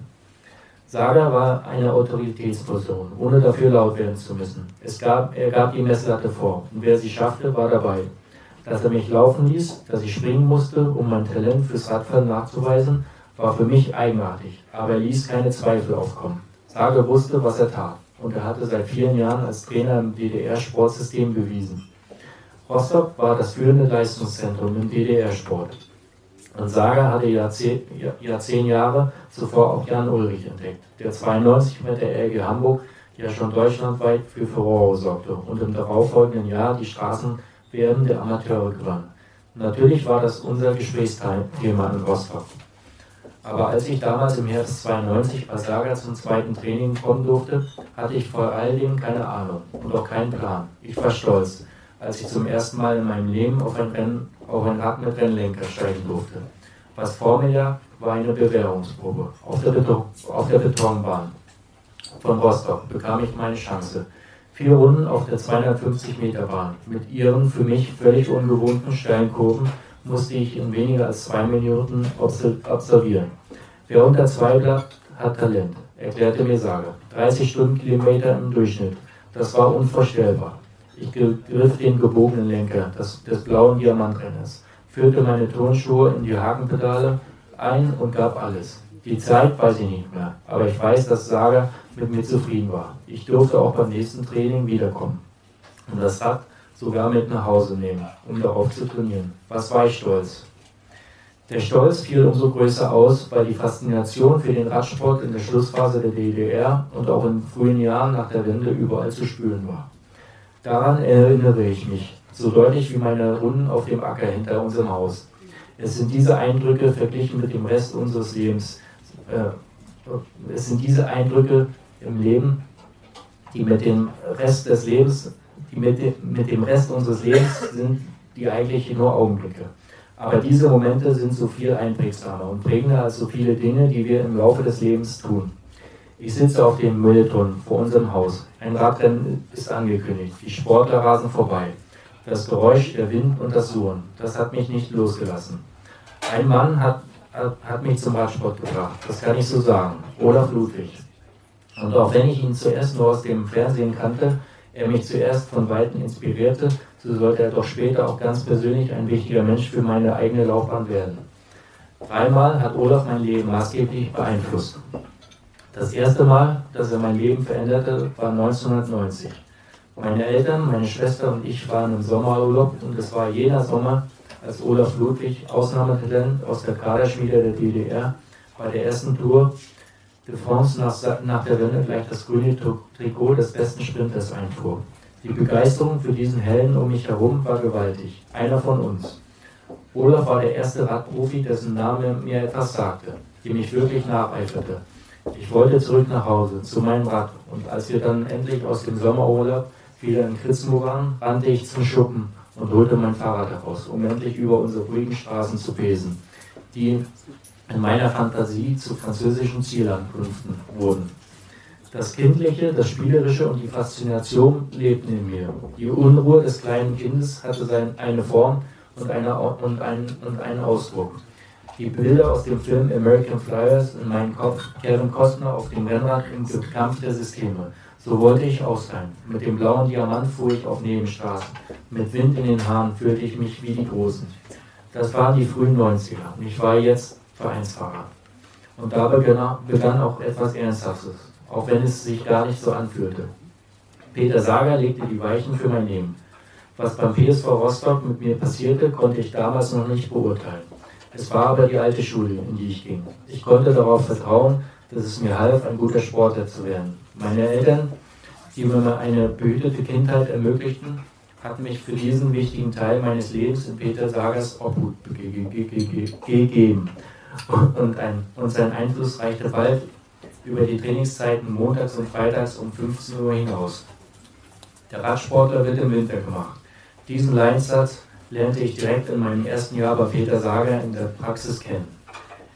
S5: Saga war eine Autoritätsperson, ohne dafür laut werden zu müssen. Es gab, er gab die Messlatte vor und wer sie schaffte, war dabei. Dass er mich laufen ließ, dass ich springen musste, um mein Talent fürs Radfahren nachzuweisen, war für mich eigenartig, aber er ließ keine Zweifel aufkommen. Saga wusste, was er tat und er hatte seit vielen Jahren als Trainer im DDR-Sportsystem bewiesen. Rostock war das führende Leistungszentrum im DDR-Sport. Und Saga hatte ja zehn, ja zehn Jahre zuvor auch Jan Ulrich entdeckt, der 92 mit der LG Hamburg ja schon deutschlandweit für Furore sorgte und im darauffolgenden Jahr die Straßenwerden der Amateure gewann. Natürlich war das unser Gesprächsthema in Rostock. Aber als ich damals im Herbst 92 bei Saga zum zweiten Training kommen durfte, hatte ich vor all dem keine Ahnung und auch keinen Plan. Ich war stolz, als ich zum ersten Mal in meinem Leben auf ein Rennen auf ein Rad mit Rennlenker steigen durfte. Was vor mir lag, war eine Bewährungsprobe. Auf der, Beton, auf der Betonbahn von Rostock bekam ich meine Chance. Vier Runden auf der 250 Meter Bahn. Mit ihren für mich völlig ungewohnten steilen Kurven musste ich in weniger als zwei Minuten absolvieren. Wer unter zwei bleibt, hat Talent, erklärte mir Sage. 30 Stundenkilometer im Durchschnitt. Das war unvorstellbar. Ich griff den gebogenen Lenker des, des blauen Diamantrenners, führte meine Turnschuhe in die Hakenpedale ein und gab alles. Die Zeit weiß ich nicht mehr, aber ich weiß, dass Saga mit mir zufrieden war. Ich durfte auch beim nächsten Training wiederkommen und das Rad sogar mit nach Hause nehmen, um darauf zu trainieren. Was war ich stolz? Der Stolz fiel umso größer aus, weil die Faszination für den Radsport in der Schlussphase der DDR und auch in frühen Jahren nach der Wende überall zu spüren war. Daran erinnere ich mich, so deutlich wie meine Runden auf dem Acker hinter unserem Haus. Es sind diese Eindrücke verglichen mit dem Rest unseres Lebens. Äh, es sind diese Eindrücke im Leben, die mit dem Rest des Lebens, die mit dem, mit dem Rest unseres Lebens sind, die eigentlich nur Augenblicke. Aber diese Momente sind so viel einprägsamer und prägender als so viele Dinge, die wir im Laufe des Lebens tun. Ich sitze auf dem Müllton vor unserem Haus. Ein Radrennen ist angekündigt. Die Sportler rasen vorbei. Das Geräusch, der Wind und das Surren, das hat mich nicht losgelassen. Ein Mann hat, hat mich zum Radsport gebracht, das kann ich so sagen. Olaf Ludwig. Und auch wenn ich ihn zuerst nur aus dem Fernsehen kannte, er mich zuerst von Weitem inspirierte, so sollte er doch später auch ganz persönlich ein wichtiger Mensch für meine eigene Laufbahn werden. Dreimal hat Olaf mein Leben maßgeblich beeinflusst. Das erste Mal, dass er mein Leben veränderte, war 1990. Meine Eltern, meine Schwester und ich waren im Sommerurlaub und es war jener Sommer, als Olaf Ludwig, Ausnahmetalent aus der Kaderschmiede der DDR, bei der ersten Tour de France nach, nach der Wende gleich das grüne Trikot des besten Sprinters einfuhr. Die Begeisterung für diesen Helden um mich herum war gewaltig. Einer von uns. Olaf war der erste Radprofi, dessen Name mir etwas sagte, dem ich wirklich nacheiferte. Ich wollte zurück nach Hause, zu meinem Rad. Und als wir dann endlich aus dem Sommerurlaub wieder in Kritzmo waren, rannte ich zum Schuppen und holte mein Fahrrad heraus, um endlich über unsere ruhigen Straßen zu pesen, die in meiner Fantasie zu französischen Zielandkünften wurden. Das Kindliche, das Spielerische und die Faszination lebten in mir. Die Unruhe des kleinen Kindes hatte sein, eine Form und, eine, und, ein, und einen Ausdruck. Die Bilder aus dem Film American Flyers in meinen Kopf, Kevin Costner auf dem Rennrad im Kampf der Systeme. So wollte ich auch sein. Mit dem blauen Diamant fuhr ich auf Nebenstraßen. Mit Wind in den Haaren fühlte ich mich wie die Großen. Das waren die frühen 90er und ich war jetzt Vereinsfahrer. Und da begann auch etwas Ernsthaftes auch wenn es sich gar nicht so anfühlte. Peter Sager legte die Weichen für mein Leben. Was beim PSV Rostock mit mir passierte, konnte ich damals noch nicht beurteilen. Es war aber die alte Schule, in die ich ging. Ich konnte darauf vertrauen, dass es mir half, ein guter Sportler zu werden. Meine Eltern, die mir eine behütete Kindheit ermöglichten, hatten mich für diesen wichtigen Teil meines Lebens in Peter Sagers Obhut gegeben. Und, ein, und sein Einfluss reichte bald über die Trainingszeiten montags und freitags um 15 Uhr hinaus. Der Radsportler wird im Winter gemacht. Diesen Leinsatz lernte ich direkt in meinem ersten Jahr bei Peter Sager in der Praxis kennen.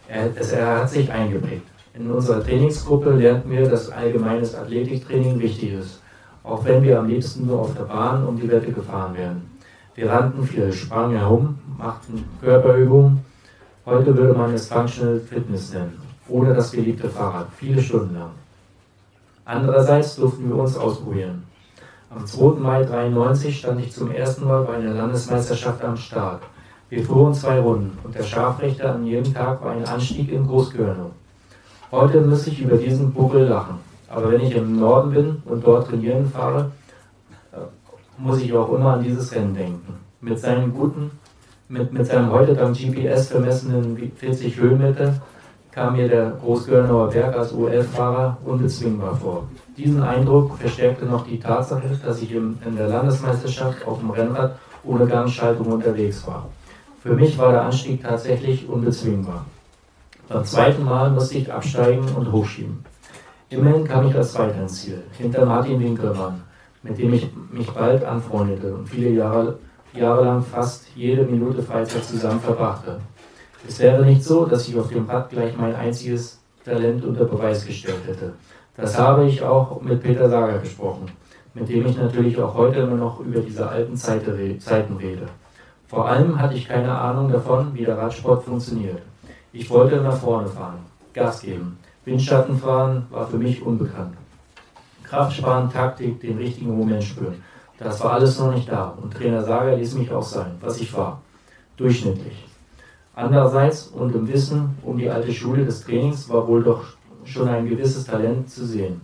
S5: Er, es, er hat sich eingeprägt. In unserer Trainingsgruppe lernten wir, dass allgemeines Athletiktraining wichtig ist, auch wenn wir am liebsten nur auf der Bahn um die Wette gefahren werden. Wir rannten viel, sprangen herum, machten Körperübungen. Heute würde man es Functional Fitness nennen ohne das geliebte Fahrrad, viele Stunden lang. Andererseits durften wir uns ausprobieren. Am 2. Mai 1993 stand ich zum ersten Mal bei einer Landesmeisterschaft am Start. Wir fuhren zwei Runden und der Scharfrichter an jedem Tag war ein Anstieg in Großgörnow. Heute muss ich über diesen Buckel lachen. Aber wenn ich im Norden bin und dort trainieren fahre, äh, muss ich auch immer an dieses Rennen denken. Mit seinen guten, mit, mit seinem heute dank GPS vermessenen 40 Höhenmeter kam mir der Großgörnauer Berg als OL-Fahrer unbezwingbar vor. Diesen Eindruck verstärkte noch die Tatsache, dass ich in der Landesmeisterschaft auf dem Rennrad ohne Gangschaltung unterwegs war. Für mich war der Anstieg tatsächlich unbezwingbar. Beim zweiten Mal musste ich absteigen und hochschieben. Immerhin kam ich als Zweiter ins Ziel, hinter Martin Winkelmann, mit dem ich mich bald anfreundete und viele Jahre, Jahre lang fast jede Minute Freizeit zusammen verbrachte. Es wäre nicht so, dass ich auf dem Rad gleich mein einziges Talent unter Beweis gestellt hätte. Das habe ich auch mit Peter Sager gesprochen, mit dem ich natürlich auch heute immer noch über diese alten Zeiten rede. Vor allem hatte ich keine Ahnung davon, wie der Radsport funktioniert. Ich wollte nach vorne fahren, Gas geben. Windschatten fahren war für mich unbekannt. Kraft sparen, Taktik, den richtigen Moment spüren. Das war alles noch nicht da und Trainer Sager ließ mich auch sein, was ich war. Durchschnittlich. Andererseits und im Wissen um die alte Schule des Trainings war wohl doch schon ein gewisses Talent zu sehen.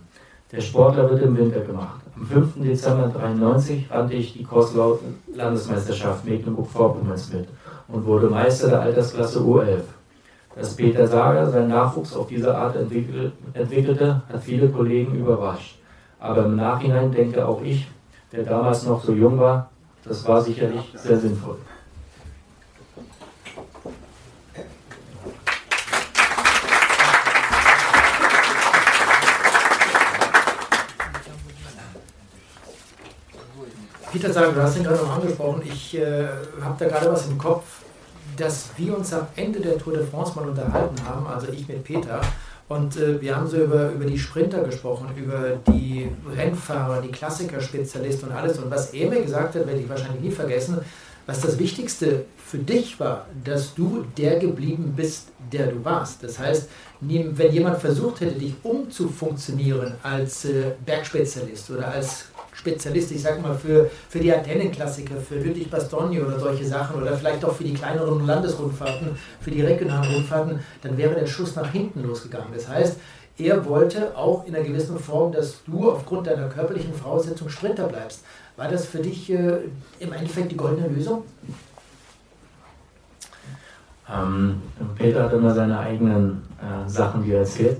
S5: Der Sportler wird im Winter gemacht. Am 5. Dezember 1993 rannte ich die Crosslau-Landesmeisterschaft Mecklenburg-Vorpommerns mit und wurde Meister der Altersklasse U11. Dass Peter Sager seinen Nachwuchs auf diese Art entwickelte, hat viele Kollegen überrascht. Aber im Nachhinein denke auch ich, der damals noch so jung war, das war sicherlich sehr sinnvoll.
S3: Peter Sagen, du hast ihn gerade noch angesprochen. Ich äh, habe da gerade was im Kopf, dass wir uns am Ende der Tour de France mal unterhalten haben, also ich mit Peter. Und äh, wir haben so über, über die Sprinter gesprochen, über die Rennfahrer, die Klassikerspezialisten und alles. Und was er mir gesagt hat, werde ich wahrscheinlich nie vergessen, was das Wichtigste für dich war, dass du der geblieben bist, der du warst. Das heißt, wenn jemand versucht hätte, dich umzufunktionieren als äh, Bergspezialist oder als Spezialist, ich sag mal, für, für die Antennenklassiker, für Lüttich Bastogne oder solche Sachen oder vielleicht auch für die kleineren Landesrundfahrten, für die regionalen Rundfahrten, dann wäre der Schuss nach hinten losgegangen. Das heißt, er wollte auch in einer gewissen Form, dass du aufgrund deiner körperlichen Voraussetzung Sprinter bleibst. War das für dich äh, im Endeffekt die goldene Lösung?
S5: Ähm, Peter hat immer seine eigenen äh, Sachen, die er erzählt.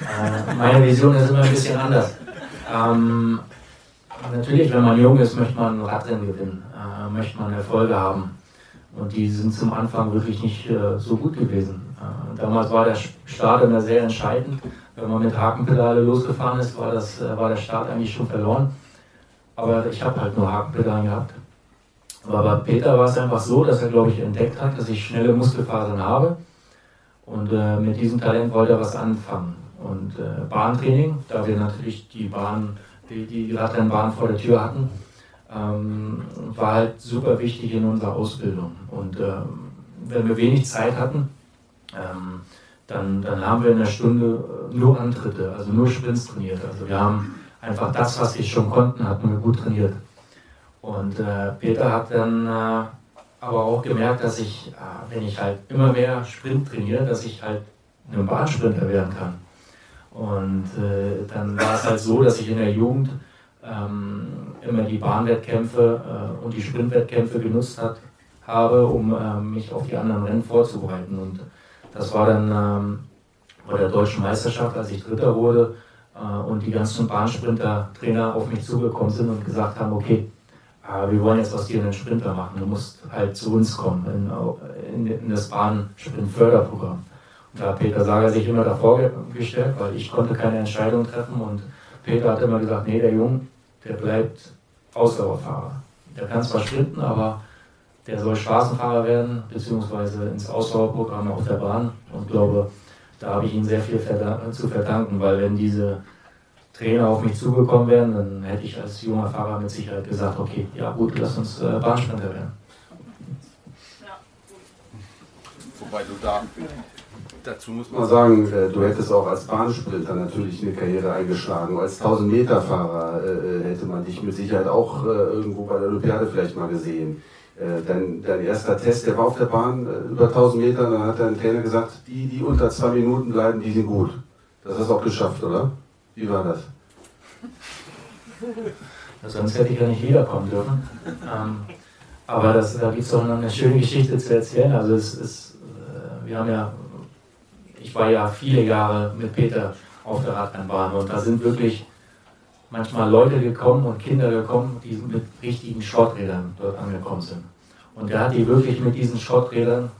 S5: Äh, meine Vision ist immer ein bisschen anders. Ähm, natürlich, wenn man jung ist, möchte man Radrennen gewinnen, äh, möchte man Erfolge haben. Und die sind zum Anfang wirklich nicht äh, so gut gewesen. Äh, damals war der Start immer sehr entscheidend. Wenn man mit Hakenpedale losgefahren ist, war, das, äh, war der Start eigentlich schon verloren. Aber ich habe halt nur Hakenpedalen gehabt. Aber bei Peter war es einfach so, dass er, glaube ich, entdeckt hat, dass ich schnelle Muskelfasern habe. Und äh, mit diesem Talent wollte er was anfangen. Und äh, Bahntraining, da wir natürlich die Bahn die, die Radrennbahn vor der Tür hatten, ähm, war halt super wichtig in unserer Ausbildung. Und ähm, wenn wir wenig Zeit hatten, ähm, dann, dann haben wir in der Stunde äh, nur Antritte, also nur Sprints trainiert. Also wir haben einfach das, was wir schon konnten, hatten wir gut trainiert. Und äh, Peter hat dann äh, aber auch gemerkt, dass ich, äh, wenn ich halt immer mehr Sprint trainiere, dass ich halt ein Bahnsprinter werden kann. Und äh, dann war es halt so, dass ich in der Jugend ähm, immer die Bahnwettkämpfe äh, und die Sprintwettkämpfe genutzt hat, habe, um äh, mich auf die anderen Rennen vorzubereiten. Und das war dann ähm, bei der deutschen Meisterschaft, als ich Dritter wurde äh, und die ganzen Bahnsprinter-Trainer auf mich zugekommen sind und gesagt haben, okay, äh, wir wollen jetzt aus dir einen Sprinter machen. Du musst halt zu uns kommen in, in, in das Bahnsprint-Förderprogramm. Da hat Peter Sager sich immer davor gestellt, weil ich konnte keine Entscheidung treffen und Peter hat immer gesagt, nee, der Junge, der bleibt Ausdauerfahrer. Der kann zwar sprinten, aber der soll Straßenfahrer werden, beziehungsweise ins Ausdauerprogramm auf der Bahn. Und glaube, da habe ich ihm sehr viel zu verdanken, weil wenn diese Trainer auf mich zugekommen wären, dann hätte ich als junger Fahrer mit Sicherheit gesagt, okay, ja gut, lass uns äh, Bahnsprinter werden. Ja.
S4: Wobei du da Dazu muss man sagen, äh, du hättest auch als Bahnsprinter natürlich eine Karriere eingeschlagen. Als 1000-Meter-Fahrer äh, äh, hätte man dich mit Sicherheit auch irgendwo bei der Olympiade vielleicht mal gesehen. Dein, dein erster Test, der war auf der Bahn über 1000 Meter, dann hat dein Trainer gesagt, die, die unter zwei Minuten bleiben, die sind gut. Das hast du auch geschafft, oder? Wie war das?
S5: sonst hätte ich ja nicht wiederkommen dürfen. Ähm, aber das, da gibt es noch eine schöne Geschichte zu erzählen. Also es ist, wir haben ja ich war ja viele Jahre mit Peter auf der Radrennbahn und da sind wirklich manchmal Leute gekommen und Kinder gekommen, die mit richtigen Schrotträdern dort angekommen sind. Und der hat die wirklich mit diesen Schrotträdern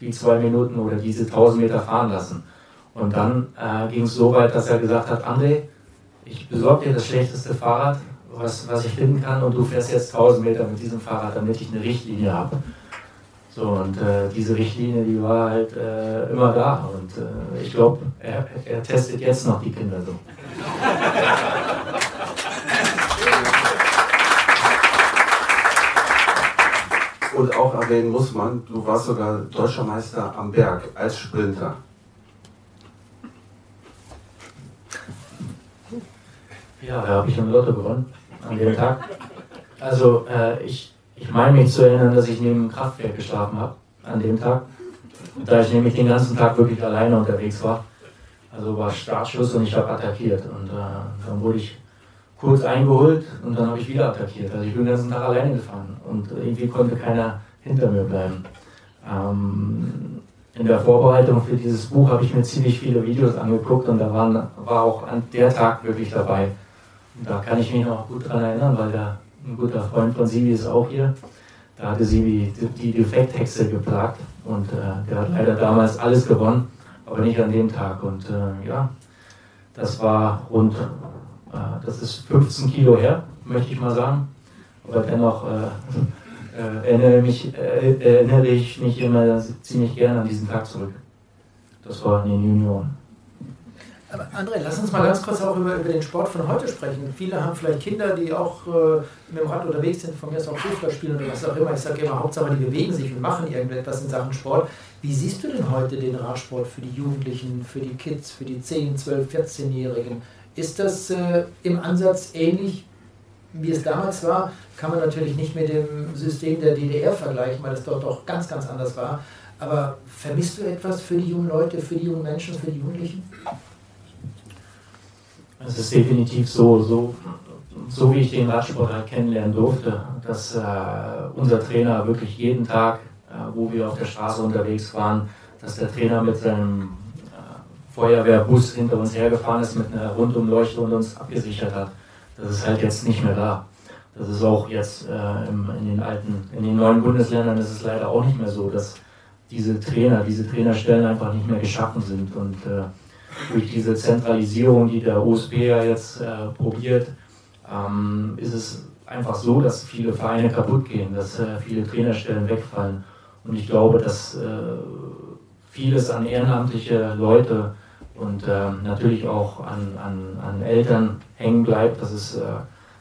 S5: die zwei Minuten oder diese 1000 Meter fahren lassen. Und dann äh, ging es so weit, dass er gesagt hat, André, ich besorge dir das schlechteste Fahrrad, was, was ich finden kann, und du fährst jetzt 1000 Meter mit diesem Fahrrad, damit ich eine Richtlinie habe. So, und äh, diese Richtlinie, die war halt äh, immer da. Und äh, ich glaube, er, er, testet jetzt noch die Kinder so.
S4: Und auch erwähnen muss man, du warst sogar Deutscher Meister am Berg als Sprinter.
S5: Ja, da habe ich im Lotto gewonnen an dem Tag. Also äh, ich, ich meine mich zu erinnern, dass ich neben dem Kraftwerk geschlafen habe an dem Tag. Da ich nämlich den ganzen Tag wirklich alleine unterwegs war. Also war Startschuss und ich habe attackiert. Und äh, dann wurde ich kurz eingeholt und dann habe ich wieder attackiert. Also ich bin den ganzen Tag alleine gefahren und irgendwie konnte keiner hinter mir bleiben. Ähm, in der Vorbereitung für dieses Buch habe ich mir ziemlich viele Videos angeguckt und da waren, war auch an der Tag wirklich dabei. Und da kann ich mich noch gut dran erinnern, weil der, ein guter Freund von Sibi ist auch hier. Da hatte Sibi die, Defekthexe geplagt und äh, der hat leider damals alles gewonnen, aber nicht an dem Tag. Und äh, ja, das war rund, äh, das ist 15 Kilo her, möchte ich mal sagen. Aber dennoch äh, <laughs> äh, erinnere, mich, äh, erinnere ich mich immer ziemlich gerne an diesen Tag zurück. Das war in den Junioren.
S3: Aber André, lass uns mal ganz kurz auch über, über den Sport von heute sprechen. Viele haben vielleicht Kinder, die auch äh, mit dem Rad unterwegs sind, von mir aus auch Fußball spielen oder was auch immer. Ich sage immer, Hauptsache die bewegen sich und machen irgendetwas in Sachen Sport. Wie siehst du denn heute den Radsport für die Jugendlichen, für die Kids, für die 10, 12, 14-Jährigen? Ist das äh, im Ansatz ähnlich, wie es damals war? Kann man natürlich nicht mit dem System der DDR vergleichen, weil es dort auch ganz, ganz anders war. Aber vermisst du etwas für die jungen Leute, für die jungen Menschen, für die Jugendlichen?
S5: Es ist definitiv so, so, so wie ich den Radsport halt kennenlernen durfte, dass äh, unser Trainer wirklich jeden Tag, äh, wo wir auf der Straße unterwegs waren, dass der Trainer mit seinem äh, Feuerwehrbus hinter uns hergefahren ist mit einer Rundumleuchte und uns abgesichert hat. Das ist halt jetzt nicht mehr da. Das ist auch jetzt äh, im, in den alten, in den neuen Bundesländern ist es leider auch nicht mehr so, dass diese Trainer, diese Trainerstellen einfach nicht mehr geschaffen sind und äh, durch diese Zentralisierung, die der OSP ja jetzt äh, probiert, ähm, ist es einfach so, dass viele Vereine kaputt gehen, dass äh, viele Trainerstellen wegfallen. Und ich glaube, dass äh, vieles an ehrenamtliche Leute und äh, natürlich auch an, an, an Eltern hängen bleibt. Das ist äh,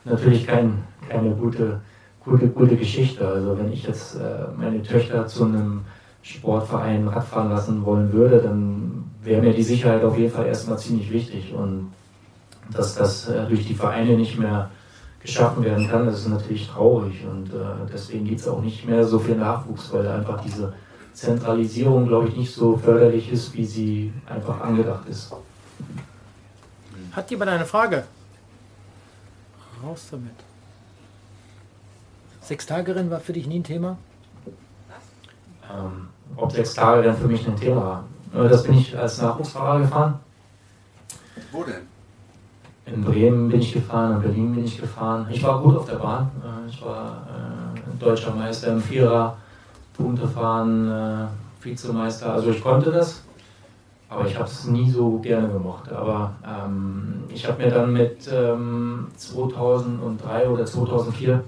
S5: natürlich kein, keine gute, gute, gute Geschichte. Also wenn ich jetzt äh, meine Töchter zu einem Sportverein Radfahren lassen wollen würde, dann wäre mir die Sicherheit auf jeden Fall erstmal ziemlich wichtig. Und dass das äh, durch die Vereine nicht mehr geschaffen werden kann, das ist natürlich traurig. Und äh, deswegen gibt es auch nicht mehr so viel Nachwuchs, weil einfach diese Zentralisierung, glaube ich, nicht so förderlich ist, wie sie einfach angedacht ist.
S3: Hat jemand eine Frage? Raus damit. Sechstagerin war für dich nie ein Thema?
S5: Ähm, ob sechs Tage dann für mich ein Thema war. Äh, das bin ich als Nachwuchsfahrer gefahren.
S4: Wo denn?
S5: In Bremen bin ich gefahren, in Berlin bin ich gefahren. Ich war gut auf der Bahn. Äh, ich war äh, deutscher Meister im Vierer, Punkte fahren, äh, Vizemeister. Also ich konnte das, aber ich habe es nie so gerne gemocht. Aber ähm, ich habe mir dann mit ähm, 2003 oder 2004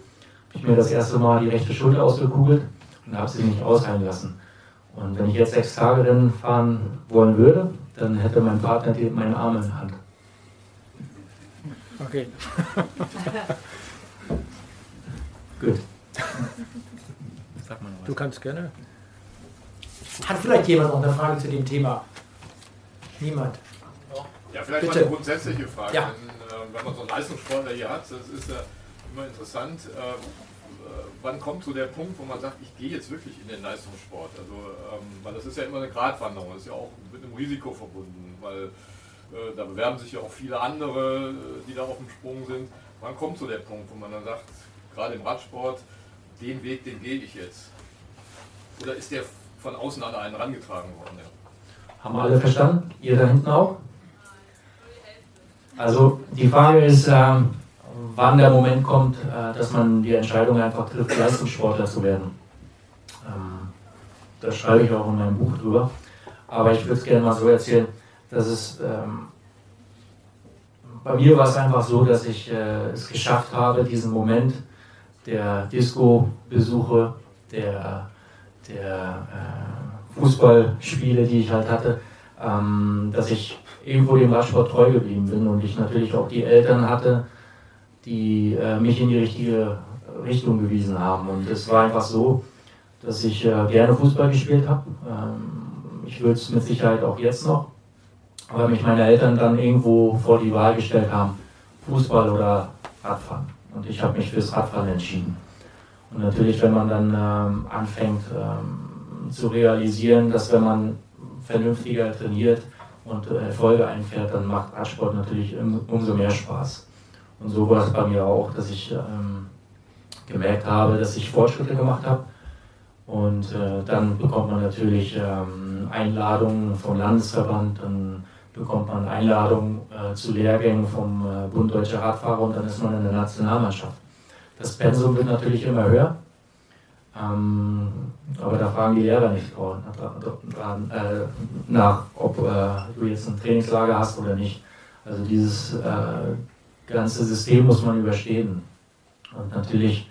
S5: ich mir das erste Mal die rechte Schulter ausgekugelt und habe sie nicht ausheilen lassen. Und wenn ich jetzt sechs Tage Rennen fahren wollen würde, dann hätte mein Partner die, meinen Arm in der Hand.
S3: Okay. <laughs>
S5: Gut.
S3: Sag mal noch was. Du kannst gerne. Hat vielleicht jemand noch eine Frage zu dem Thema? Niemand.
S7: Ja, vielleicht
S3: Bitte.
S7: mal eine grundsätzliche Frage.
S3: Ja.
S7: Wenn, äh, wenn man so einen Leistungssportler hier hat, das ist ja immer interessant. Äh, wann kommt so der Punkt, wo man sagt, ich gehe jetzt wirklich in den Leistungssport? Also, ähm, weil das ist ja immer eine Gratwanderung, das ist ja auch mit einem Risiko verbunden, weil äh, da bewerben sich ja auch viele andere, äh, die da auf dem Sprung sind. Wann kommt so der Punkt, wo man dann sagt, gerade im Radsport, den Weg, den gehe ich jetzt? Oder ist der von außen an einen herangetragen worden? Ja?
S5: Haben alle verstanden? Ihr da hinten auch? Also die Frage ist, ähm, wann der Moment kommt, äh, dass man die Entscheidung einfach trifft, Leistungssportler zu werden. Ähm, da schreibe ich auch in meinem Buch drüber. Aber ich würde es gerne mal so erzählen, dass es ähm, bei mir war es einfach so, dass ich äh, es geschafft habe, diesen Moment der Disco-Besuche, der, der äh, Fußballspiele, die ich halt hatte, ähm, dass ich irgendwo dem Radsport treu geblieben bin und ich natürlich auch die Eltern hatte, die äh, mich in die richtige Richtung gewiesen haben. Und es war einfach so, dass ich äh, gerne Fußball gespielt habe. Ähm, ich würde es mit Sicherheit auch jetzt noch, weil mich meine Eltern dann irgendwo vor die Wahl gestellt haben, Fußball oder Radfahren. Und ich habe mich fürs Radfahren entschieden. Und natürlich, wenn man dann ähm, anfängt ähm, zu realisieren, dass wenn man vernünftiger trainiert und äh, Erfolge einfährt, dann macht Radsport natürlich umso mehr Spaß. Und so war es bei mir auch, dass ich ähm, gemerkt habe, dass ich Fortschritte gemacht habe Und äh, dann bekommt man natürlich ähm, Einladungen vom Landesverband, dann bekommt man Einladungen äh, zu Lehrgängen vom äh, Bund Deutscher Radfahrer und dann ist man in der Nationalmannschaft. Das Pensum wird natürlich immer höher, ähm, aber da fragen die Lehrer nicht äh, nach, ob äh, du jetzt ein Trainingslager hast oder nicht. Also dieses äh, ganze System muss man überstehen. Und natürlich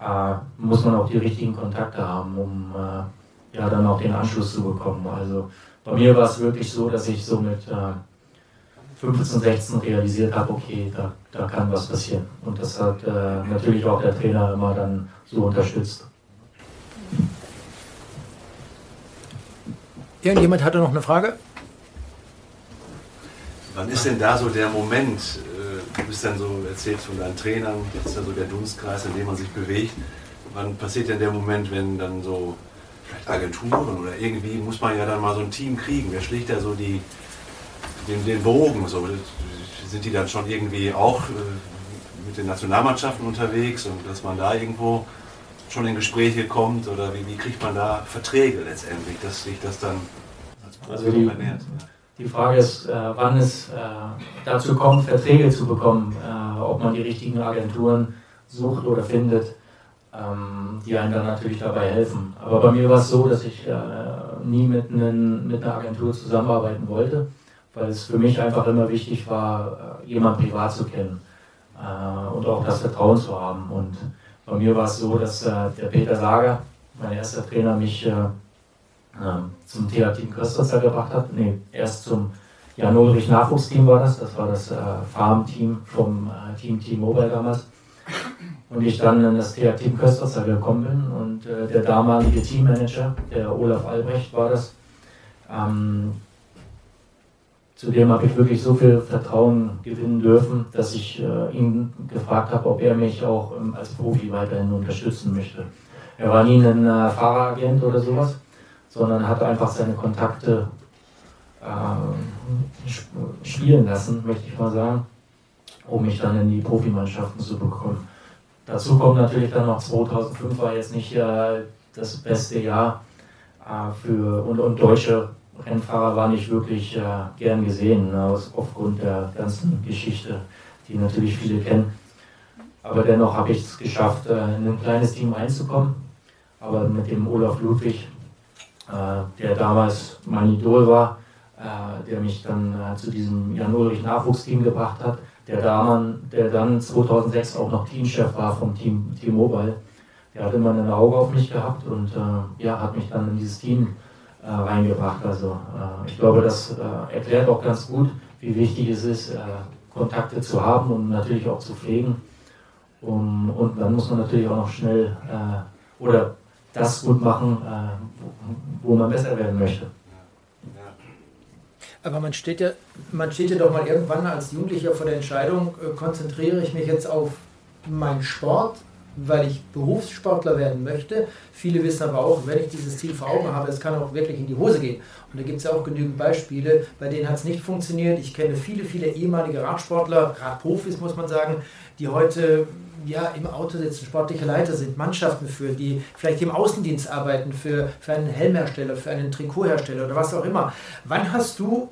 S5: äh, muss man auch die richtigen Kontakte haben, um äh, ja dann auch den Anschluss zu bekommen. Also bei mir war es wirklich so, dass ich so mit äh, 15, 16 realisiert habe, okay, da, da kann was passieren. Und das hat äh, natürlich auch der Trainer immer dann so unterstützt.
S3: Irgendjemand hatte noch eine Frage?
S8: Wann ist denn da so der Moment, du bist dann so, erzählst von deinen Trainern, das ist ja so der Dunstkreis, in dem man sich bewegt. Wann passiert denn der Moment, wenn dann so vielleicht Agenturen oder irgendwie muss man ja dann mal so ein Team kriegen? Wer schlägt da so die, den, den Bogen? So, sind die dann schon irgendwie auch äh, mit den Nationalmannschaften unterwegs und dass man da irgendwo schon in Gespräche kommt oder wie, wie kriegt man da Verträge letztendlich, dass sich das dann als
S5: also die, ernährt? Die Frage ist, äh, wann es äh, dazu kommt, Verträge zu bekommen, äh, ob man die richtigen Agenturen sucht oder findet, ähm, die einem dann natürlich dabei helfen. Aber bei mir war es so, dass ich äh, nie mit, einen, mit einer Agentur zusammenarbeiten wollte, weil es für mich einfach immer wichtig war, äh, jemanden privat zu kennen äh, und auch das Vertrauen zu haben. Und bei mir war es so, dass der Peter Sager, mein erster Trainer, mich ähm, zum TH-Team Köstritzer gebracht hat. Nee, erst zum Jan Ulrich Nachwuchsteam war das. Das war das äh, Farmteam vom äh, Team T-Mobile damals. Und ich dann in das TH-Team Köstritzer gekommen bin und äh, der damalige Teammanager, der Olaf Albrecht, war das. Ähm, Zudem habe ich wirklich so viel Vertrauen gewinnen dürfen, dass ich äh, ihn gefragt habe, ob er mich auch ähm, als Profi weiterhin unterstützen möchte. Er war nie ein äh, Fahreragent oder sowas, sondern hat einfach seine Kontakte äh, spielen lassen, möchte ich mal sagen, um mich dann in die Profimannschaften zu bekommen. Dazu kommt natürlich dann noch 2005 war jetzt nicht äh, das beste Jahr äh, für und, und deutsche Rennfahrer war nicht wirklich äh, gern gesehen, ne, aufgrund der ganzen Geschichte, die natürlich viele kennen. Aber dennoch habe ich es geschafft, äh, in ein kleines Team reinzukommen. Aber mit dem Olaf Ludwig der damals mein Idol war, äh, der mich dann äh, zu diesem Jan Ulrich Nachwuchsteam gebracht hat, der, Daman, der dann 2006 auch noch Teamchef war vom Team T-Mobile. Der hat immer ein Auge auf mich gehabt und äh, ja, hat mich dann in dieses Team äh, reingebracht. Also äh, ich glaube, das erklärt auch ganz gut, wie wichtig es ist, Kontakte zu haben und natürlich auch zu pflegen. Um, und dann muss man natürlich auch noch schnell oder das gut machen, äh, wo man besser werden möchte.
S3: Aber man steht ja, man steht ja doch mal irgendwann als Jugendlicher vor der Entscheidung, äh, konzentriere ich mich jetzt auf meinen Sport, weil ich Berufssportler werden möchte. Viele wissen aber auch, wenn ich dieses Ziel vor Augen habe, es kann auch wirklich in die Hose gehen. Und da gibt es ja auch genügend Beispiele, bei denen hat es nicht funktioniert. Ich kenne viele, viele ehemalige Radsportler, Radprofis muss man sagen, die heute ja, im Auto sitzen, sportliche Leiter sind, Mannschaften führen, die vielleicht im Außendienst arbeiten für, für einen Helmhersteller, für einen Trikothersteller oder was auch immer. Wann hast du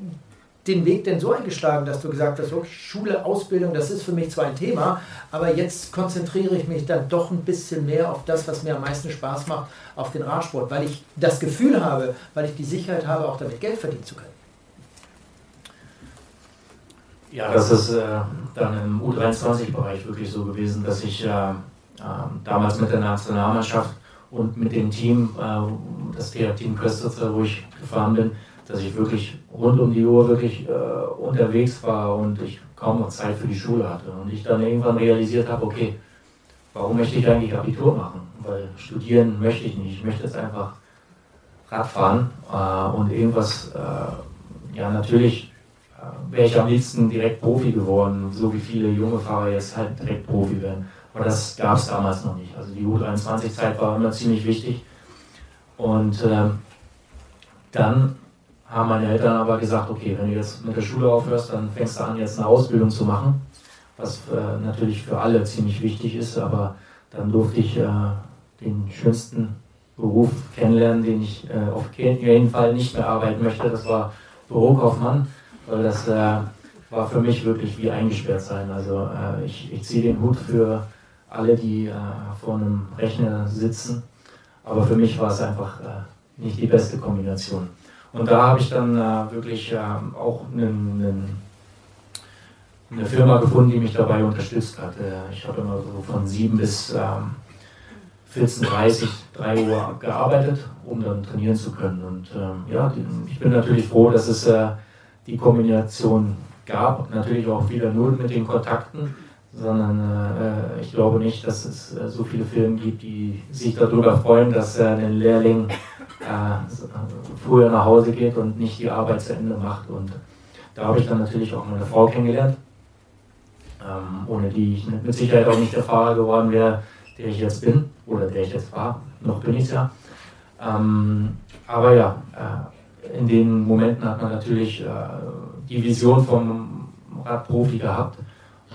S3: den Weg denn so eingeschlagen, dass du gesagt hast, okay, Schule, Ausbildung, das ist für mich zwar ein Thema, aber jetzt konzentriere ich mich dann doch ein bisschen mehr auf das, was mir am meisten Spaß macht, auf den Radsport, weil ich das Gefühl habe, weil ich die Sicherheit habe, auch damit Geld verdienen zu können.
S5: Ja, das ist äh, dann im U23-Bereich wirklich so gewesen, dass ich äh, äh, damals mit der Nationalmannschaft und mit dem Team, äh, das Team Köstritzer, wo ich gefahren bin, dass ich wirklich rund um die Uhr wirklich äh, unterwegs war und ich kaum noch Zeit für die Schule hatte. Und ich dann irgendwann realisiert habe, okay, warum möchte ich eigentlich Abitur machen? Weil studieren möchte ich nicht. Ich möchte jetzt einfach Radfahren äh, und irgendwas, ja natürlich wäre ich am liebsten direkt Profi geworden, so wie viele junge Fahrer jetzt halt direkt Profi werden. Aber das gab es damals noch nicht. Also die U23-Zeit war immer ziemlich wichtig. Und ähm, dann haben meine Eltern aber gesagt, okay, wenn du jetzt mit der Schule aufhörst, dann fängst du an, jetzt eine Ausbildung zu machen, was äh, natürlich für alle ziemlich wichtig ist, aber dann durfte ich äh, den schönsten Beruf kennenlernen, den ich äh, auf jeden Fall nicht mehr arbeiten möchte. Das war Bürokaufmann, weil das äh, war für mich wirklich wie eingesperrt sein. Also äh, ich, ich ziehe den Hut für alle, die äh, vor einem Rechner sitzen. Aber für mich war es einfach äh, nicht die beste Kombination. Und da habe ich dann äh, wirklich ähm, auch einen, einen eine Firma gefunden, die mich dabei unterstützt hat. Ich habe immer so von 7 bis ähm, 14.30 3 Uhr gearbeitet, um dann trainieren zu können. Und ähm, ja, ich bin natürlich froh, dass es äh, die Kombination gab. Natürlich auch wieder nur mit den Kontakten, sondern äh, ich glaube nicht, dass es äh, so viele Firmen gibt, die sich darüber freuen, dass äh, ein Lehrling früher nach Hause geht und nicht die Arbeit zu Ende macht. Und da habe ich dann natürlich auch meine Frau kennengelernt ähm, ohne die ich mit Sicherheit auch nicht der Fahrer geworden wäre, der ich jetzt bin oder der ich jetzt war. Noch bin ich ja. Ähm, aber ja, äh, in den Momenten hat man natürlich äh, die Vision vom Radprofi gehabt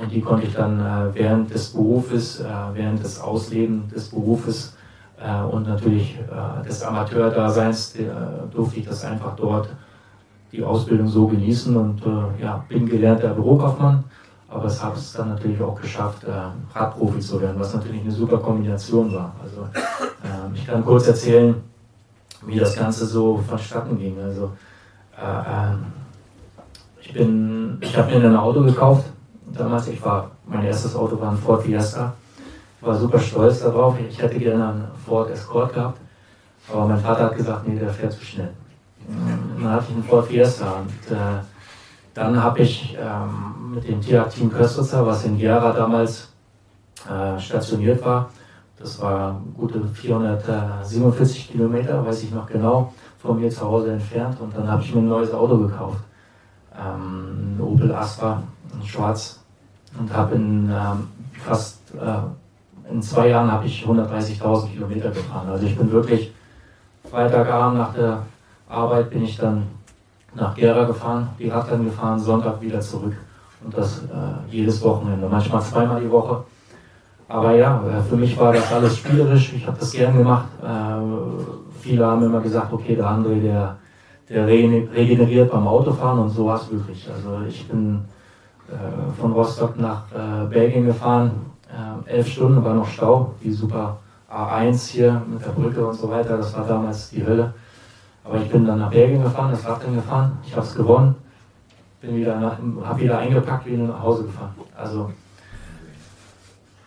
S5: und die konnte ich dann äh, während des Berufes, äh, während des Ausleben des Berufes äh, und natürlich äh, des Amateurdaseins durfte ich das einfach dort die Ausbildung so genießen und ja, bin gelernter Bürokaufmann aber es habe es dann natürlich auch geschafft, äh, Radprofi zu werden, was natürlich eine super Kombination war. Also äh, ich kann kurz erzählen, wie das Ganze so vonstatten ging. Also äh, ähm, ich bin, ich habe mir ein Auto gekauft. Damals, ich war, mein erstes Auto war ein Ford Fiesta. Ich war super stolz darauf. Ich hätte gerne einen Ford Escort gehabt, aber mein Vater hat gesagt, nee, der fährt zu schnell. Dann hatte ich einen Ford Fiesta und äh, dann habe ich ähm, mit dem Tierarzt-Team Köstritzer, was in Gera damals äh, stationiert war, das war gute 447 Kilometer, weiß ich noch genau, von mir zu Hause entfernt. Und dann habe ich mir ein neues Auto gekauft. Ähm, Opel Astra, ein schwarz. Und habe in ähm, fast äh, in zwei Jahren habe ich 130.000 Kilometer gefahren. Also ich bin wirklich Freitagabend nach der Arbeit bin ich dann nach Gera gefahren, die Radrennen gefahren, Sonntag wieder zurück. Und das äh, jedes Wochenende, manchmal zweimal die Woche. Aber ja, äh, für mich war das alles spielerisch, ich habe das gern gemacht. Äh, viele haben immer gesagt, okay, der André, der, der regeneriert beim Autofahren und so war es wirklich. Also ich bin äh, von Rostock nach äh, Belgien gefahren, elf Stunden war noch Stau, die super A1 hier mit der Brücke und so weiter, das war damals die Hölle. Aber ich bin dann nach Belgien gefahren, das Radrennen gefahren, ich habe es gewonnen, bin wieder habe wieder eingepackt, wieder nach Hause gefahren. Also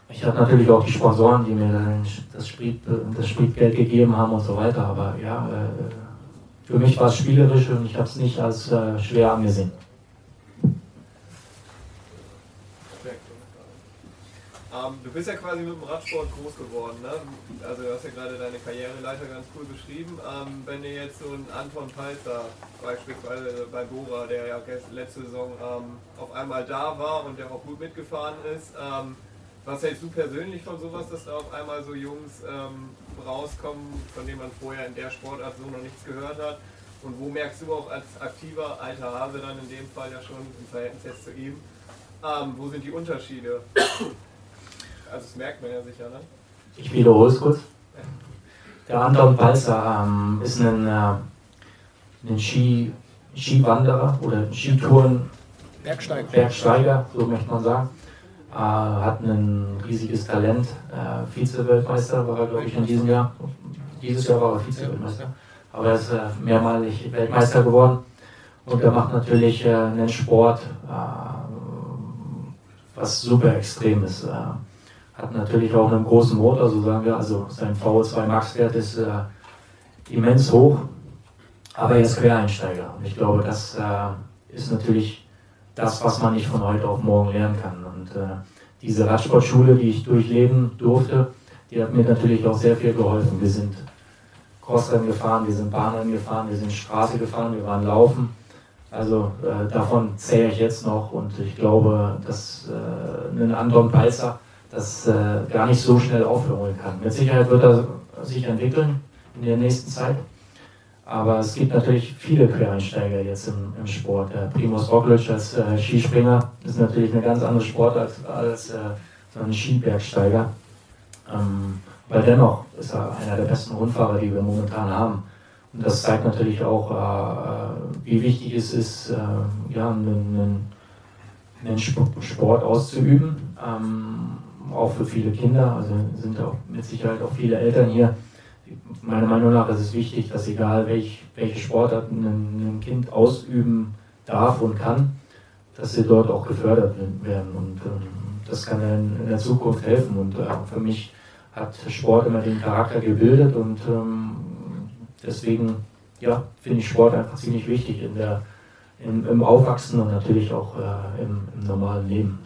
S5: ich hatte natürlich auch die Sponsoren, die mir dann das, Sprit, das Spritgeld gegeben haben und so weiter. Aber ja, äh, für mich war es spielerisch und ich habe es nicht als äh, schwer angesehen.
S9: Ähm, du bist ja quasi mit dem Radsport groß geworden. Ne? Also du hast ja gerade deine Karriereleiter ganz cool beschrieben. Ähm, wenn dir jetzt so ein Anton Palzer beispielsweise bei Bora, der ja letzte Saison ähm, auf einmal da war und der auch gut mitgefahren ist, ähm, was hältst du persönlich von sowas, dass da auf einmal so Jungs ähm, rauskommen, von denen man vorher in der Sportart so noch nichts gehört hat? Und wo merkst du auch als aktiver alter Hase dann in dem Fall ja schon im Verhältnis jetzt zu ihm, ähm, wo sind die Unterschiede? Also das merkt man ja sicher, ne?
S5: Ich wiederhole es kurz. Der Anton Balzer ähm, ist ein, äh, ein Ski, Skiwanderer oder Skitouren Bergsteiger. Bergsteiger, so möchte man sagen. Äh, hat ein riesiges Talent. Äh, Vize-Weltmeister war er, glaube ich, in diesem Jahr. Dieses Jahr war er Vize-Weltmeister. Aber er ist äh, mehrmalig Weltmeister geworden. Und er macht natürlich äh, einen Sport, äh, was super extrem ist. Äh, hat natürlich auch einen großen Motor, so sagen wir. Also sein VO2 Max-Wert ist immens hoch, aber er ist Quereinsteiger. Und ich glaube, das ist natürlich das, was man nicht von heute auf morgen lernen kann. Und äh, diese Radsportschule, die ich durchleben durfte, die hat mir natürlich auch sehr viel geholfen. Wir sind Crossrennen gefahren, wir sind Bahnrennen gefahren, wir sind Straße gefahren, wir waren laufen. Also äh, davon zähle ich jetzt noch und ich glaube, dass äh, ein Anton Balzer das äh, gar nicht so schnell aufhören kann. Mit Sicherheit wird er sich entwickeln in der nächsten Zeit. Aber es gibt natürlich viele Quereinsteiger jetzt im, im Sport. Der Primus Roglic als äh, Skispringer ist natürlich eine ganz andere Sport als, als äh, so ein Skibergsteiger. Ähm, aber dennoch ist er einer der besten Rundfahrer, die wir momentan haben. Und das zeigt natürlich auch, äh, wie wichtig es ist, äh, ja, einen, einen Sport auszuüben. Ähm, auch für viele Kinder, also sind auch mit Sicherheit auch viele Eltern hier. Meiner Meinung nach ist es wichtig, dass egal welch, welche Sportart ein, ein Kind ausüben darf und kann, dass sie dort auch gefördert werden. Und ähm, das kann in, in, der Zukunft helfen. Und äh, für mich hat Sport immer den Charakter gebildet und ähm, deswegen ja, finde ich Sport einfach ziemlich wichtig in der, im, im Aufwachsen und natürlich auch äh, im, im, normalen Leben.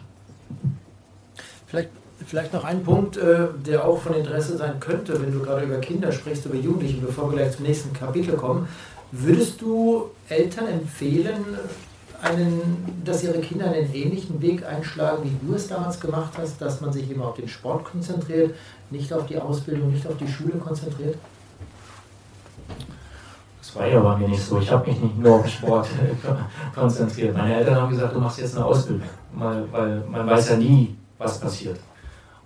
S3: Vielleicht, vielleicht noch ein Punkt, äh, der auch von Interesse sein könnte, wenn du gerade über Kinder sprichst, über Jugendliche, bevor wir gleich zum nächsten Kapitel kommen. Würdest du Eltern empfehlen, einen, dass ihre Kinder einen ähnlichen Weg einschlagen, wie du es damals gemacht hast, dass man sich immer auf den Sport konzentriert, nicht auf die Ausbildung, nicht auf die Schule konzentriert?
S5: Das war ja bei mir nicht so. Ich habe mich nicht nur auf Sport <laughs> konzentriert. Meine Eltern haben gesagt, du machst jetzt eine Ausbildung, weil, weil man weiß ja nie, was passiert.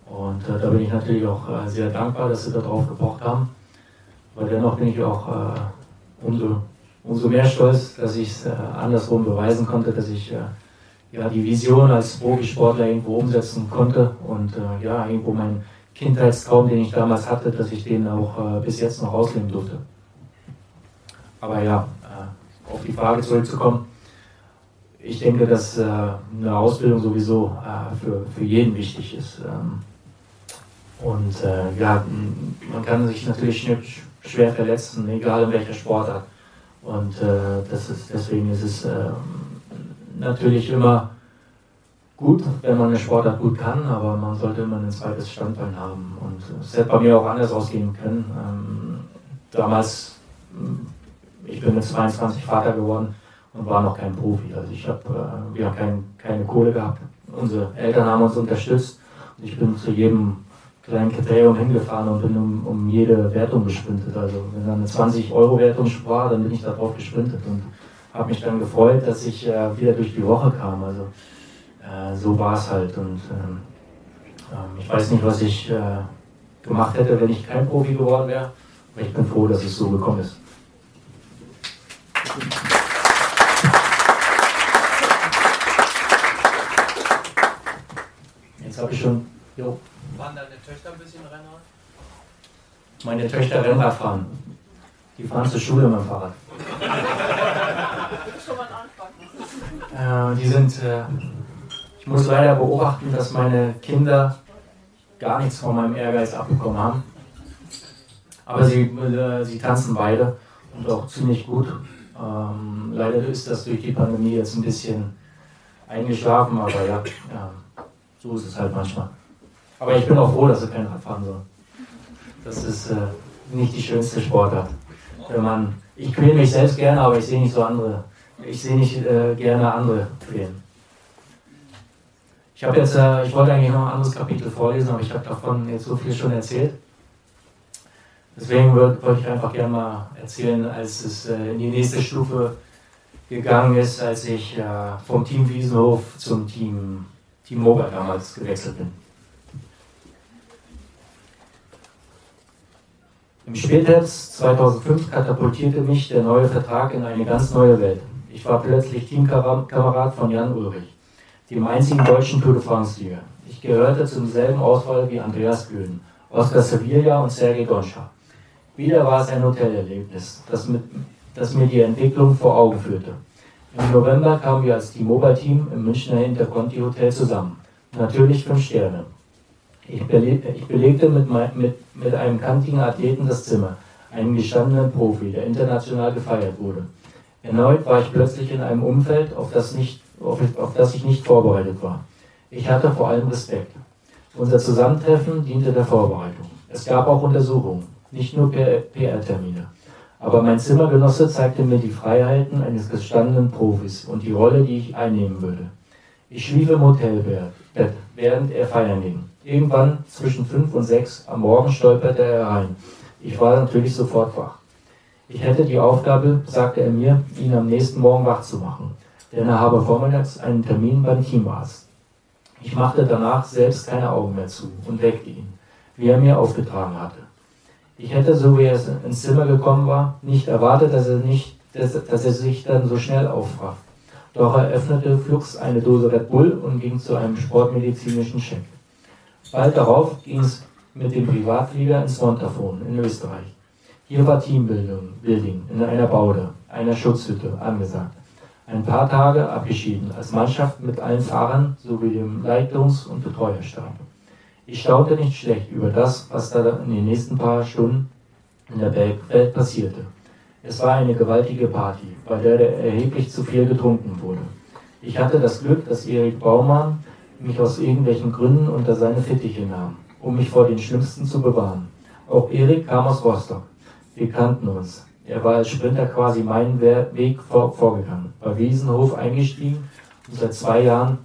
S5: Und äh, da bin ich natürlich auch äh, sehr dankbar, dass sie darauf gepocht haben. Aber dennoch bin ich auch äh, umso umso mehr stolz, dass ich es äh, andersrum beweisen konnte, dass ich äh, ja, die Vision als Profisportler irgendwo umsetzen konnte und äh, ja, irgendwo mein Kindheitstraum, den ich damals hatte, dass ich den auch äh, bis jetzt noch ausleben durfte. Aber ja, äh, auf die Frage zurückzukommen, ich denke, dass äh, eine Ausbildung sowieso für, für jeden wichtig ist. Ähm, und ja, man kann sich natürlich schwer verletzen, egal in welcher Sportart. Und äh, das ist, deswegen ist es äh, natürlich immer gut, wenn man eine Sportart gut kann, aber man sollte immer ein zweites Standbein haben. Und es hätte bei mir auch anders ausgehen können. Ähm, damals, äh, ich bin mit 22 Vater geworden und war noch kein Profi. Also ich habe, äh, wir haben kein, keine Kohle gehabt. Unsere Eltern haben uns unterstützt und ich bin zu jedem kleinen Kriterium hingefahren und bin um, um jede Wertung gesprintet. Also wenn da eine 20-Euro-Wertung war, dann bin ich darauf gesprintet und habe mich dann gefreut, dass ich äh, wieder durch die Woche kam. Also äh, so war es halt. Und ähm, äh, ich weiß nicht, was ich äh, gemacht hätte, wenn ich kein Profi geworden wäre. Aber ich bin froh, dass es so gekommen ist. Jetzt habe ich schon. Jo.
S6: Waren deine Töchter ein bisschen Rennrad?
S5: Meine Töchter Rennrad fahren. Die fahren zur Schule mit dem Fahrrad. Schon mal Äh, die sind. Äh, ich muss leider beobachten, dass meine Kinder gar nichts von meinem Ehrgeiz abbekommen haben. Aber sie, äh, sie tanzen beide und auch ziemlich gut. Ähm, leider ist das durch die Pandemie jetzt ein bisschen eingeschlafen, aber ja, ja so ist es halt manchmal. Aber ich bin auch froh, dass sie kein Rad fahren sollen. Das ist äh, nicht die schönste Sportart. Wenn man, ich quäle mich selbst gerne, aber ich sehe nicht so andere. Ich sehe nicht äh, gerne andere quälen. Ich habe jetzt, äh, ich wollte eigentlich noch ein anderes Kapitel vorlesen, aber ich habe davon jetzt so viel schon erzählt. Deswegen wollte ich einfach gerne mal erzählen, als es äh, in die nächste Stufe gegangen ist, als ich äh, vom Team Wiesenhof zum Team, Team Mobile damals gewechselt bin. Im Spätherbst 2005 katapultierte mich der neue Vertrag in eine ganz neue Welt. Ich war plötzlich Teamkamerad von Jan Ulrich, dem einzigen deutschen Tour de France-Sieger. Ich gehörte zum selben Auswahl wie Andreas Gülden, Oscar Sevilla und Sergei Gonscha. Wieder war es ein Hotelerlebnis, das, mit, das mir die Entwicklung vor Augen führte. Im November kamen wir als Team-Mobile-Team im Münchner Interconti Hotel zusammen. Natürlich fünf Sterne. Ich, beleg, ich belegte mit, mit, mit einem kantigen Athleten das Zimmer, einem gestandenen Profi, der international gefeiert wurde. Erneut war ich plötzlich in einem Umfeld, auf das, nicht, auf, auf das ich nicht vorbereitet war. Ich hatte vor allem Respekt. Unser Zusammentreffen diente der Vorbereitung. Es gab auch Untersuchungen, nicht nur PR-Termine. Aber mein Zimmergenosse zeigte mir die Freiheiten eines gestandenen Profis und die Rolle, die ich einnehmen würde. Ich schlief im Während er feiern ging. Irgendwann zwischen fünf und sechs am Morgen stolperte er herein. Ich war natürlich sofort wach. Ich hätte die Aufgabe, sagte er mir, ihn am nächsten Morgen wach zu machen, denn er habe vormittags einen Termin beim Teamarzt. Ich machte danach selbst keine Augen mehr zu und weckte ihn, wie er mir aufgetragen hatte. Ich hätte, so wie er ins Zimmer gekommen war, nicht erwartet, dass er, nicht, dass, dass er sich dann so schnell aufrafft. Doch er öffnete flugs eine Dose Red Bull und ging zu einem sportmedizinischen Check. Bald darauf ging es mit dem Privatflieger ins Montafon in Österreich. Hier war Teambuilding in einer Baude, einer Schutzhütte angesagt. Ein paar Tage abgeschieden als Mannschaft mit allen Fahrern sowie dem Leitungs- und Betreuerstab. Ich staunte nicht schlecht über das, was da in den nächsten paar Stunden in der Welt passierte. Es war eine gewaltige Party, bei der erheblich zu viel getrunken wurde. Ich hatte das Glück, dass Erik Baumann mich aus irgendwelchen Gründen unter seine Fittiche nahm, um mich vor den Schlimmsten zu bewahren. Auch Erik kam aus Rostock. Wir kannten uns. Er war als Sprinter quasi meinen Weg vor, vorgegangen, bei Wiesenhof eingestiegen und seit zwei Jahren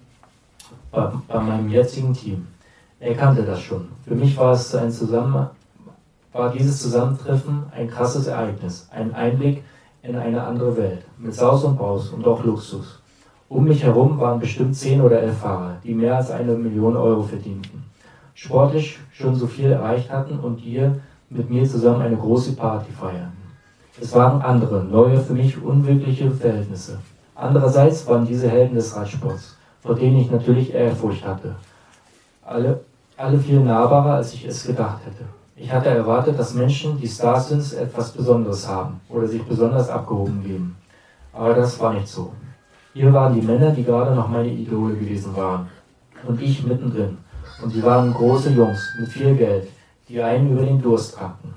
S5: bei, bei meinem jetzigen Team. Er kannte das schon. Für mich war es ein Zusammen war dieses Zusammentreffen ein krasses Ereignis, ein Einblick in eine andere Welt, mit Saus und Braus und auch Luxus. Um mich herum waren bestimmt zehn oder elf Fahrer, die mehr als eine Million Euro verdienten, sportlich schon so viel erreicht hatten und hier mit mir zusammen eine große Party feiern. Es waren andere, neue, für mich unwirkliche Verhältnisse. Andererseits waren diese Helden des Radsports, vor denen ich natürlich Ehrfurcht hatte. Alle alle viel nahbarer, als ich es gedacht hätte. Ich hatte erwartet, dass Menschen, die Stars sind, etwas Besonderes haben oder sich besonders abgehoben geben. Aber das war nicht so. Hier waren die Männer, die gerade noch meine Idole gewesen waren. Und ich mittendrin. Und sie waren große Jungs mit viel Geld, die einen über den Durst tranken.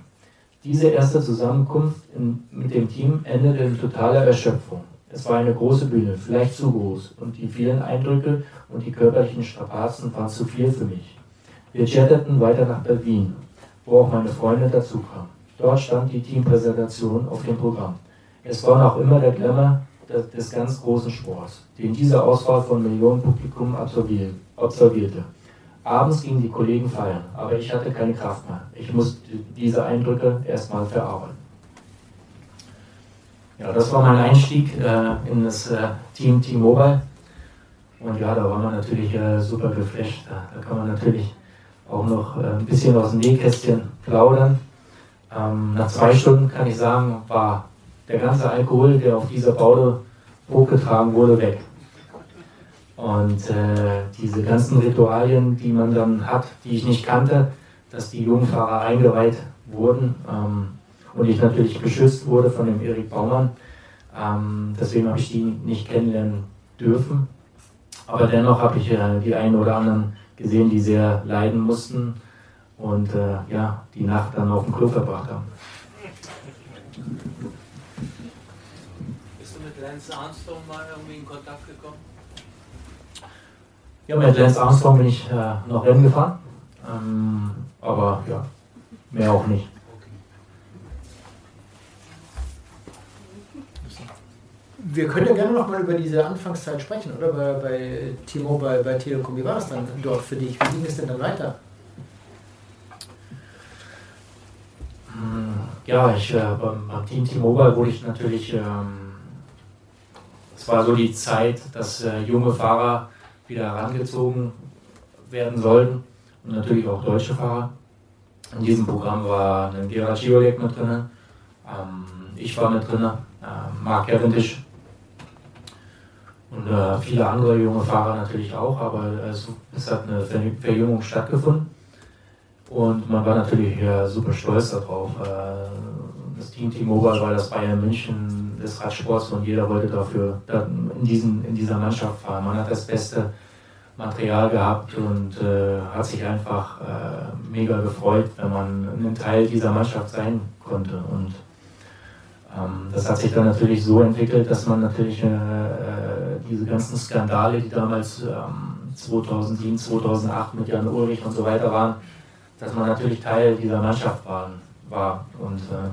S5: Diese erste Zusammenkunft in, mit dem Team endete in totaler Erschöpfung. Es war eine große Bühne, vielleicht zu groß, und die vielen Eindrücke und die körperlichen Strapazen waren zu viel für mich. Wir jetteten weiter nach Berlin, wo auch meine Freundin dazu kam. Dort stand die Teampräsentation auf dem Programm. Es war noch immer der Glamour des ganz großen Sports, den diese Auswahl von Millionen Publikum absolvierte. Abends gingen die Kollegen feiern, aber ich hatte keine Kraft mehr. Ich musste diese Eindrücke erstmal verarbeiten. Ja, das war mein Einstieg äh, in das äh, Team T-Mobile. Und ja, da war man natürlich äh, super geflasht. Da, da kann man natürlich auch noch äh, ein bisschen aus dem Nähkästchen plaudern. Ähm, nach zwei Stunden kann ich sagen, war der ganze Alkohol, der auf dieser Baude hochgetragen wurde, weg. Und äh, diese ganzen Ritualien, die man dann hat, die ich nicht kannte, dass die Jungfahrer eingeweiht wurden ähm, und ich natürlich beschützt wurde von dem Erik Baumann. Ähm, deswegen habe ich die nicht kennenlernen dürfen. Aber dennoch habe ich äh, die einen oder anderen gesehen, die sehr leiden mussten und äh, ja, die Nacht dann auf dem Klo verbracht haben.
S6: Bist du mit Lance Armstrong mal irgendwie in Kontakt gekommen?
S5: Ja, mit Lance Armstrong bin ich äh, noch Rennen gefahren, ähm, aber ja, mehr auch nicht.
S3: Wir können ja gerne noch mal über diese Anfangszeit sprechen, oder? Bei, bei T-Mobile, bei Telekom. Wie war es dann dort für dich? Wie ging es denn dann weiter?
S5: Hm, ja, ich, äh, beim, beim, Team T-Mobile wurde ich natürlich, ähm, es war so die Zeit, dass äh, junge Fahrer wieder herangezogen werden sollten und natürlich auch deutsche Fahrer. In diesem Programm war ein Gerard Giolek mit drin, ähm, ich war mit drin, äh, Mark Cavendish und äh, viele andere junge Fahrer natürlich auch, aber es, es hat eine Verjüngung stattgefunden. Und man war natürlich ja, super stolz darauf. Äh, das Team T-Mobile war das Bayern München des Radsports und jeder wollte dafür in, diesen, in dieser Mannschaft fahren. Man hat das beste Material gehabt und äh, hat sich einfach äh, mega gefreut, wenn man ein Teil dieser Mannschaft sein konnte. Und das hat sich dann natürlich so entwickelt, dass man natürlich äh, äh diese ganzen Skandale, die damals ähm, 2007, 2008 mit Jan Ulrich und so weiter waren, dass man natürlich Teil dieser Mannschaft waren, war und äh,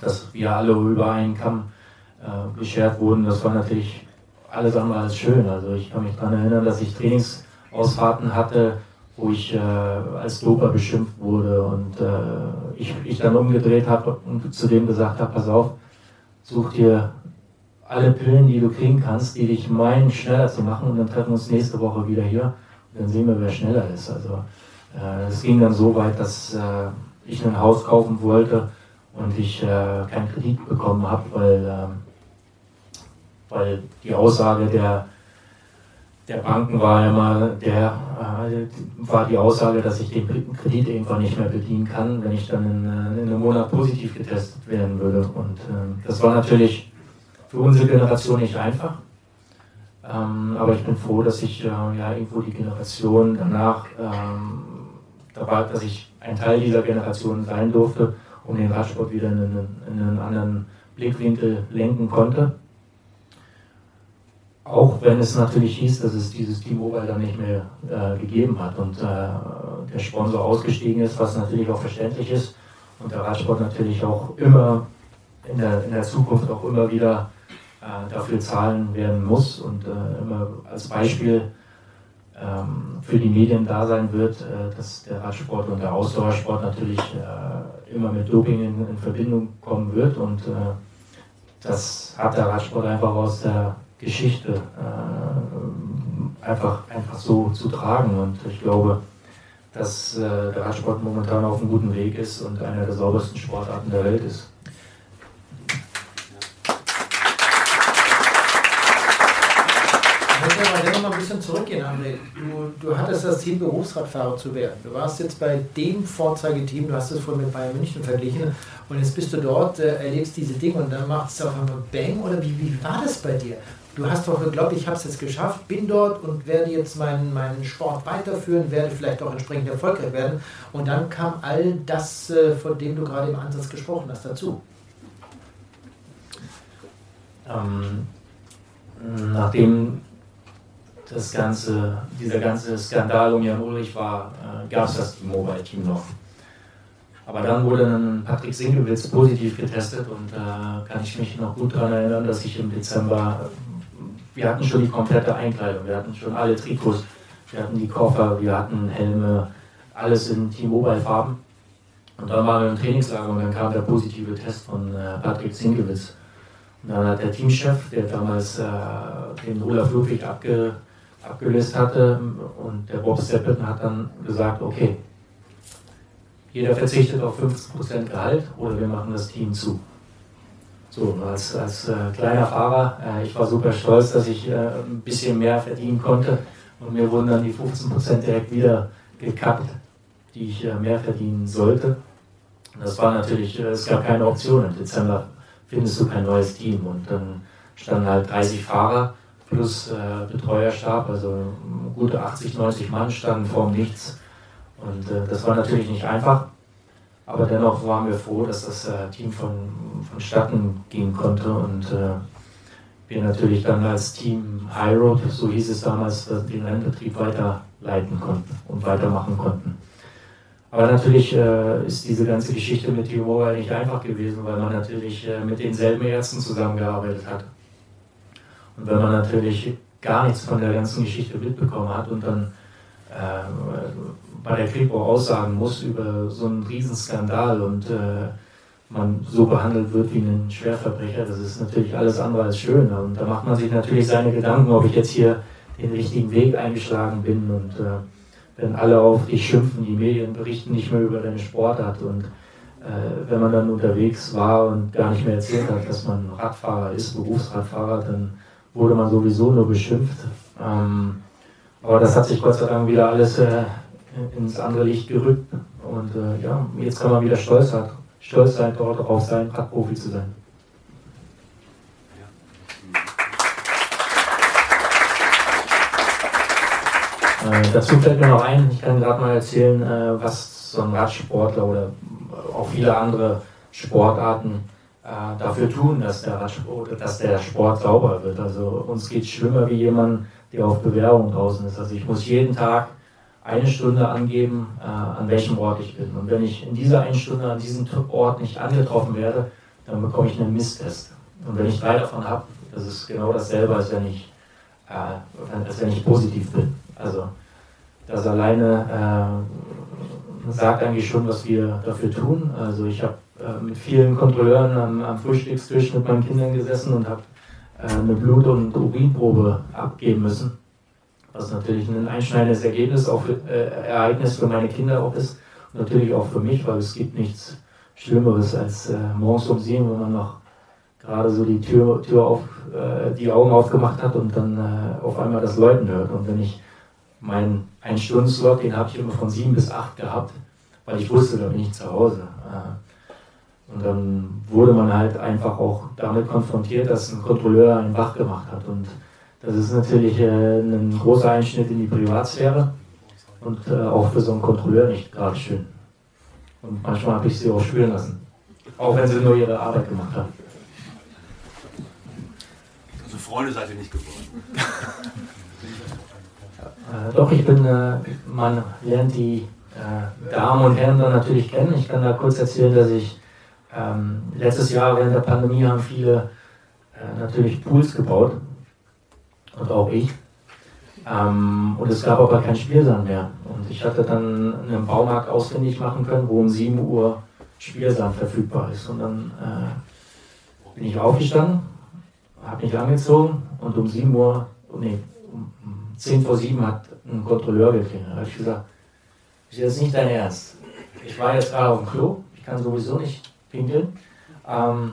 S5: dass wir alle über einen Kamm äh, beschert wurden, das war natürlich alles andere als schön. Also ich kann mich daran erinnern, dass ich Trainingsausfahrten hatte, wo ich äh, als Doper beschimpft wurde und äh, ich, ich dann umgedreht habe und zu dem gesagt habe, pass auf, such dir alle Pillen, die du kriegen kannst, die dich meinen, schneller zu machen und dann treffen wir uns nächste Woche wieder hier und dann sehen wir, wer schneller ist. Also äh, es ging dann so weit, dass äh, ich ein Haus kaufen wollte und ich äh, keinen Kredit bekommen habe, weil, ähm, weil die Aussage der, der Banken war immer, der, äh, war die Aussage, dass ich den Kredit irgendwann nicht mehr bedienen kann, wenn ich dann in, äh, in einem Monat positiv getestet werden würde. Und äh, das war natürlich für unsere Generation nicht einfach. Ähm, aber ich bin froh, dass ich äh, ja irgendwo die Generation danach, ähm, da war, dass ich ein Teil dieser Generation sein durfte und den Radsport wieder in einen, in einen anderen Blickwinkel lenken konnte. Auch wenn es natürlich hieß, dass es dieses T-Mobile dann nicht mehr äh, gegeben hat und äh, der Sponsor ausgestiegen ist, was natürlich auch verständlich ist und der Radsport natürlich auch immer in der, in der Zukunft auch immer wieder äh, dafür zahlen werden muss und äh, immer als Beispiel ähm, für die Medien da sein wird, äh, dass der Radsport und der Ausdauersport natürlich immer mit Doping in, in Verbindung kommen wird und das hat der Radsport einfach aus der Geschichte einfach, einfach so zu tragen und ich glaube, dass der Radsport momentan auf einem guten Weg ist und einer der saubersten Sportarten der Welt ist.
S3: ein bisschen zurückgehen, André. Du, du hattest das Ziel, Berufsradfahrer zu werden. Du warst jetzt bei dem Vorzeigeteam, du hast es vorhin mit Bayern München verglichen und jetzt bist du dort, äh, erlebst diese Dinge und dann macht es auf einmal Bang oder wie, wie war das bei dir? Du hast doch geglaubt, ich habe es jetzt geschafft, bin dort und werde jetzt meinen, meinen Sport weiterführen, werde vielleicht auch entsprechend erfolgreich werden. Und dann kam all das, äh, von dem du gerade im Ansatz gesprochen hast, dazu.
S5: Ähm, nachdem das ganze, dieser ganze Skandal um Jan Ulrich war, äh, gab es das Mobile-Team noch. Aber dann wurde dann Patrick Sinkelwitz positiv getestet und da äh, kann ich mich noch gut daran erinnern, dass ich im Dezember, wir hatten schon die komplette Einkleidung, wir hatten schon alle Trikots, wir hatten die Koffer, wir hatten Helme, alles in T-Mobile-Farben. Und dann waren wir im Trainingslager und dann kam der positive Test von äh, Patrick Sinkewitz. Und dann hat der Teamchef, der damals äh, den Olaf Ludwig abge, abgelöst hatte. Und der Bob Steppen hat dann gesagt, okay, jeder verzichtet auf 15% Gehalt oder wir machen das Team zu. So, als, als äh, kleiner Fahrer, äh, ich war super stolz, dass ich äh, ein bisschen mehr verdienen konnte und mir wurden dann die 15% direkt wieder gekappt, die ich äh, mehr verdienen sollte. Und das war natürlich, äh, es gab keine Option. Im Dezember findest du kein neues Team und dann standen halt 30 Fahrer plus äh, Betreuerstab, also gute 80, 90 Mann standen vorm Nichts. Und das war natürlich nicht einfach, aber dennoch waren wir froh, dass das äh, Team von, vonstatten gehen konnte und äh, wir natürlich dann als Team High Road, so hieß es damals, äh, den Rennbetrieb weiterleiten konnten und weitermachen konnten. Aber natürlich äh, ist diese ganze Geschichte mit T-Mobile nicht einfach gewesen, weil man natürlich äh, mit denselben Ärzten zusammengearbeitet hat. Und wenn man natürlich gar nichts von der ganzen Geschichte mitbekommen hat und dann bei der Kripo aussagen muss über so einen Riesenskandal und äh, man so behandelt wird wie ein Schwerverbrecher, das ist natürlich alles andere als schön. Und da macht man sich natürlich seine Gedanken, ob ich jetzt hier den richtigen Weg eingeschlagen bin und äh, wenn alle auf dich schimpfen, die Medien berichten nicht mehr über deine Sportart und äh, wenn man dann unterwegs war und gar nicht mehr erzählt hat, dass man Radfahrer ist, Berufsradfahrer, dann wurde man sowieso nur beschimpft. Ähm, aber das hat sich Gott sei Dank wieder alles äh, ins andere Licht gerückt. Und äh, ja, jetzt kann man wieder stolz, hat, stolz sein, dort darauf sein, Radprofi zu sein. Äh, dazu fällt mir noch ein, ich kann gerade mal erzählen, äh, was so ein Radsportler oder auch viele andere Sportarten äh, dafür tun, dass der, Radsport, dass der Sport sauber wird. Also uns geht es schlimmer wie jemand, der auf Bewährung draußen ist. Also ich muss jeden Tag eine Stunde angeben, äh, an welchem Ort ich bin. Und wenn ich in dieser einen Stunde an diesem Ort nicht angetroffen werde, dann bekomme ich einen Misstest. Und wenn ich drei davon habe, das ist genau dasselbe, als wenn ich, äh, als wenn ich positiv bin. Also das alleine äh, sagt eigentlich schon, was wir dafür tun. Also ich habe äh, mit vielen Kontrolleuren am, am, Frühstückstisch mit meinen Kindern gesessen und habe eine Blut- und Urinprobe abgeben müssen. Was natürlich ein einschneidendes Ergebnis, auch für, äh, Ereignis für meine Kinder auch ist. Natürlich auch für mich, weil es gibt nichts Schlimmeres als äh, morgens um sieben, wenn man noch gerade so die Tür, Tür auf, äh, die Augen aufgemacht hat und dann äh, auf einmal das Läuten hört. Und wenn ich meinen Ein-Stunden-Slot, den habe ich immer von sieben bis acht gehabt, weil ich wusste, da bin ich zu Hause. Äh, und dann wurde man halt einfach auch damit konfrontiert, dass ein Kontrolleur einen wach gemacht hat. Und das ist natürlich äh, ein großer Einschnitt in die Privatsphäre und äh, auch für so einen Kontrolleur nicht gerade schön. Und manchmal habe ich sie auch spüren lassen, auch wenn sie nur ihre Arbeit gemacht haben.
S8: Also Freunde seid ihr nicht geworden. <laughs>
S5: äh, doch, ich bin, äh, man lernt die äh, Damen und Herren dann natürlich kennen. Ich kann da kurz erzählen, dass ich ähm, letztes Jahr während der Pandemie haben viele äh, natürlich Pools gebaut und auch ich. Ähm, und es gab aber kein Spielsand mehr. Und ich hatte dann einen Baumarkt ausfindig machen können, wo um 7 Uhr Spielsand verfügbar ist. Und dann äh, bin ich aufgestanden, habe mich angezogen und um 7 Uhr, nee, um 10 vor 7 hat ein Kontrolleur geklingelt. Da habe ich gesagt, ist jetzt nicht dein Ernst. Ich war jetzt gerade auf dem Klo, ich kann sowieso nicht pinkeln. Ähm,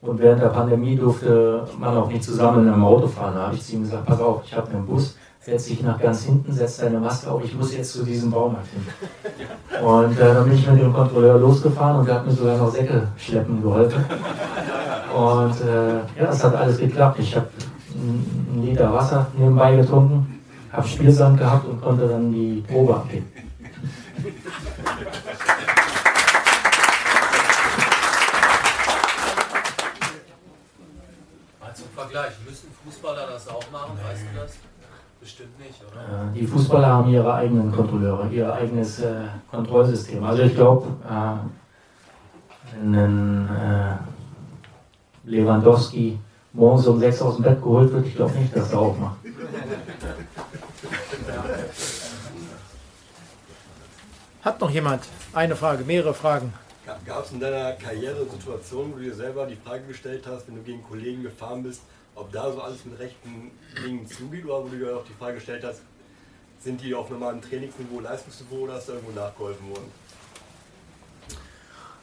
S5: und während der Pandemie durfte man auch nicht zusammen in einem Auto fahren. Da habe ich zu ihm gesagt, pass auf, ich habe einen Bus, setz dich nach ganz hinten, setz deine Maske auf, ich muss jetzt zu diesem Baumarkt hin. <laughs> Und äh, dann bin ich mit dem Kontrolleur losgefahren und der hat mir sogar noch Säcke schleppen geholfen. Und äh, ja, das hat alles geklappt. Ich habe einen Liter Wasser nebenbei getrunken, habe Spielsand gehabt und konnte dann die Probe abgeben.
S6: Vergleich, müssen Fußballer das auch machen? Weißt du das? Bestimmt nicht, oder?
S5: Die Fußballer haben ihre eigenen Kontrolleure, ihr eigenes äh, Kontrollsystem. Also ich glaube, äh, wenn äh, Lewandowski morgens um sechs aus dem Bett geholt wird, ich glaube nicht, dass er auch macht.
S3: Hat noch jemand eine Frage, mehrere Fragen?
S10: Gab es in deiner Karriere Situationen, wo du dir selber die Frage gestellt hast, wenn du gegen Kollegen gefahren bist, ob da so alles mit rechten Dingen zugeht oder wo du dir auch die Frage gestellt hast, sind die auf normalem Trainingsniveau, Leistungsniveau oder ist da irgendwo nachgeholfen worden?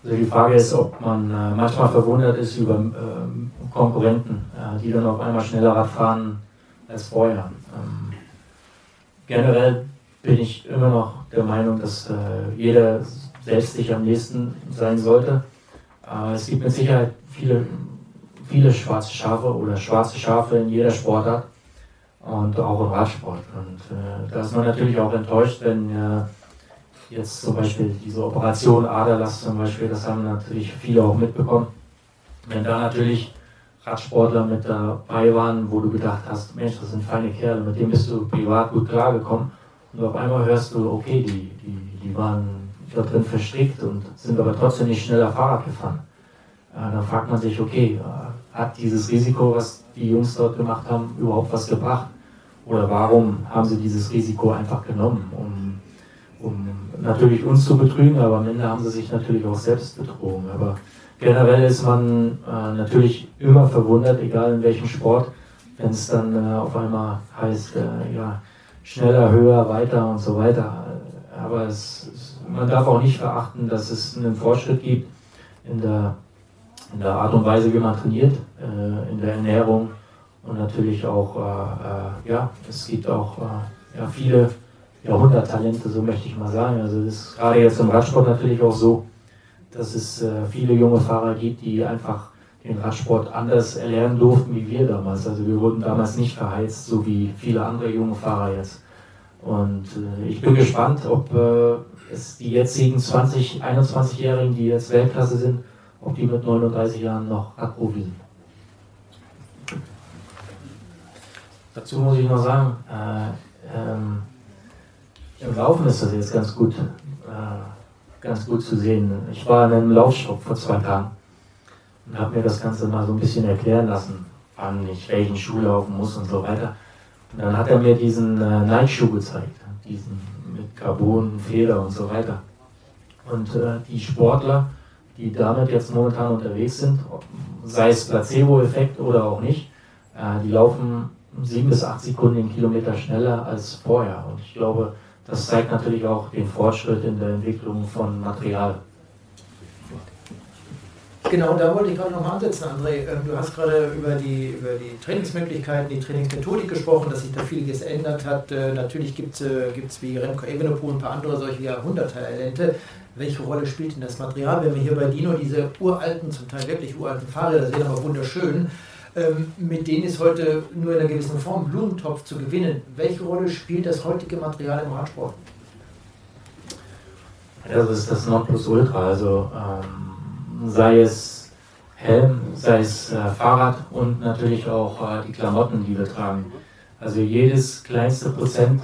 S5: Also die Frage ist, ob man äh, manchmal verwundert ist über ähm, Konkurrenten, äh, die dann auf einmal schneller fahren als vorher. Ähm, generell bin ich immer noch der Meinung, dass äh, jeder selbst sich am nächsten sein sollte. Es gibt mit Sicherheit viele, viele schwarze Schafe oder schwarze Schafe in jeder Sportart und auch im Radsport. Und äh, da ist man natürlich auch enttäuscht, wenn äh, jetzt zum Beispiel diese Operation Aderlass zum Beispiel, das haben natürlich viele auch mitbekommen. Wenn da natürlich Radsportler mit dabei waren, wo du gedacht hast, Mensch, das sind feine Kerle, mit denen bist du privat gut klargekommen. Und auf einmal hörst du, okay, die, die, die waren da drin verstrickt und sind aber trotzdem nicht schneller Fahrrad gefahren. Äh, dann fragt man sich, okay, äh, hat dieses Risiko, was die Jungs dort gemacht haben, überhaupt was gebracht? Oder warum haben sie dieses Risiko einfach genommen, um, um natürlich uns zu betrügen, aber am Ende haben sie sich natürlich auch selbst betrogen. Aber generell ist man äh, natürlich immer verwundert, egal in welchem Sport, wenn es dann äh, auf einmal heißt, äh, ja, schneller, höher, weiter und so weiter. Aber es, es, man darf auch nicht verachten, dass es einen Fortschritt gibt in der, in der Art und Weise, wie man trainiert, äh, in der Ernährung und natürlich auch, äh, äh, ja, es gibt auch ja, viele Jahrhunderttalente, so möchte ich mal sagen. Also das ist gerade jetzt im Radsport natürlich auch so, dass es viele junge Fahrer gibt, die einfach den Radsport anders erlernen durften wie wir damals. Also wir wurden damals nicht verheizt, so wie viele andere junge Fahrer jetzt. Und äh, ich bin gespannt, ob äh, es die jetzigen 20, 21-Jährigen, die jetzt Weltklasse sind, ob die mit 39 Jahren noch Radprofi sind. Dazu muss ich noch sagen, äh, ähm, im Laufen ist das jetzt ganz gut, äh, ganz gut zu sehen. Ich war in einem Laufshop vor zwei Tagen und habe mir das Ganze mal so ein bisschen erklären lassen, wann ich welchen Schuh laufen muss und so weiter. Und dann hat er mir diesen äh, Nike-Schuh gezeigt, diesen mit Carbon, Feder und so weiter. Und äh, die Sportler, die damit jetzt momentan unterwegs sind, sei es Placebo-Effekt oder auch nicht, äh, die laufen sieben bis acht Sekunden den Kilometer schneller als vorher. Und ich glaube, das zeigt natürlich auch den Fortschritt in der Entwicklung von Material.
S3: Genau, da wollte ich gerade noch mal ansetzen, André. Ähm, du hast gerade über die, über die Trainingsmöglichkeiten, die Trainingsmethodik gesprochen, dass sich da vieles geändert hat. Äh, natürlich gibt es äh, wie Remco Evenepoel und ein paar andere solche Jahrhunderttalente. Welche Rolle spielt denn das Material? Wenn wir hier bei Dino diese uralten, zum Teil wirklich uralten Fahrräder sehen, aber wunderschön, ähm, mit denen ist heute nur in einer gewissen Form Blumentopf zu gewinnen. Welche Rolle spielt das heutige Material im Radsport?
S5: Das ist das Nonplusultra. Also ähm sei es Helm, sei es äh, Fahrrad und natürlich auch äh, die Klamotten, die wir tragen. Also jedes kleinste Prozent,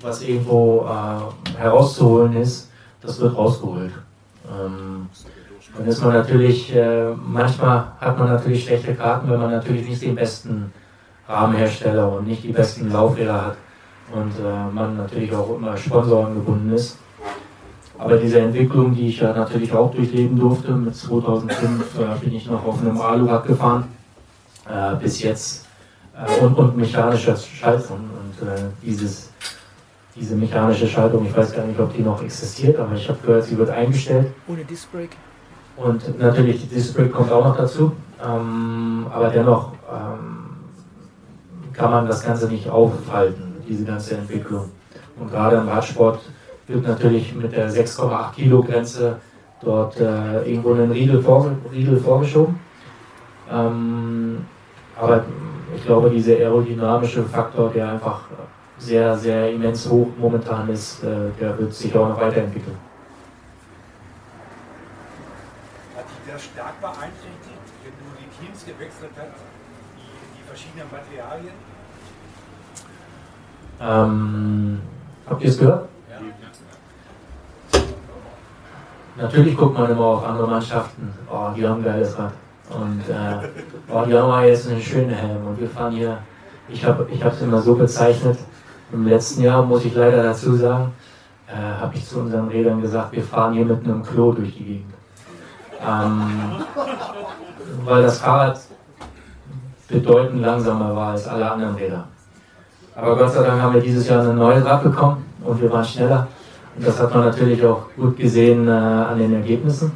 S5: was irgendwo äh, herauszuholen ist, das wird rausgeholt. Ähm, dann ist man natürlich, äh, manchmal hat man natürlich schlechte Karten, wenn man natürlich nicht den besten Rahmenhersteller und nicht die besten Laufräder hat und äh, man natürlich auch immer Sponsoren gebunden ist. Aber diese Entwicklung, die ich ja natürlich auch durchleben durfte, mit 2005 äh, bin ich noch auf einem Alurad gefahren, äh, bis jetzt, äh, und, und mechanischer Schaltung. Und äh, dieses, diese mechanische Schaltung, ich weiß gar nicht, ob die noch existiert, aber ich habe gehört, sie wird eingestellt.
S3: Ohne Discbrake?
S5: Und natürlich, die Discbrake kommt auch noch dazu. Ähm, aber dennoch ähm, kann man das Ganze nicht aufhalten, diese ganze Entwicklung. Und gerade im Radsport wird natürlich mit der 6,8 Kilo Grenze dort äh, irgendwo einen Riegel, vor, Riegel vorgeschoben. Ähm, aber ich glaube, dieser aerodynamische Faktor, der einfach sehr, sehr immens hoch momentan ist, äh, der wird sich auch noch weiterentwickeln.
S11: Hat dich das stark beeinträchtigt, wenn du die Teams gewechselt hast, die, die verschiedenen Materialien?
S5: Ähm, habt ihr es gehört? Natürlich guckt man immer auf andere Mannschaften. Oh, die haben ein geiles Rad. Und äh, oh, die haben mal jetzt einen schönen Helm. Und wir fahren hier, ich habe es ich immer so bezeichnet, im letzten Jahr, muss ich leider dazu sagen, äh, habe ich zu unseren Rädern gesagt, wir fahren hier mit einem Klo durch die Gegend. Ähm, weil das Fahrrad bedeutend langsamer war als alle anderen Räder. Aber Gott sei Dank haben wir dieses Jahr ein neues Rad bekommen und wir waren schneller. Und das hat man natürlich auch gut gesehen äh, an den Ergebnissen.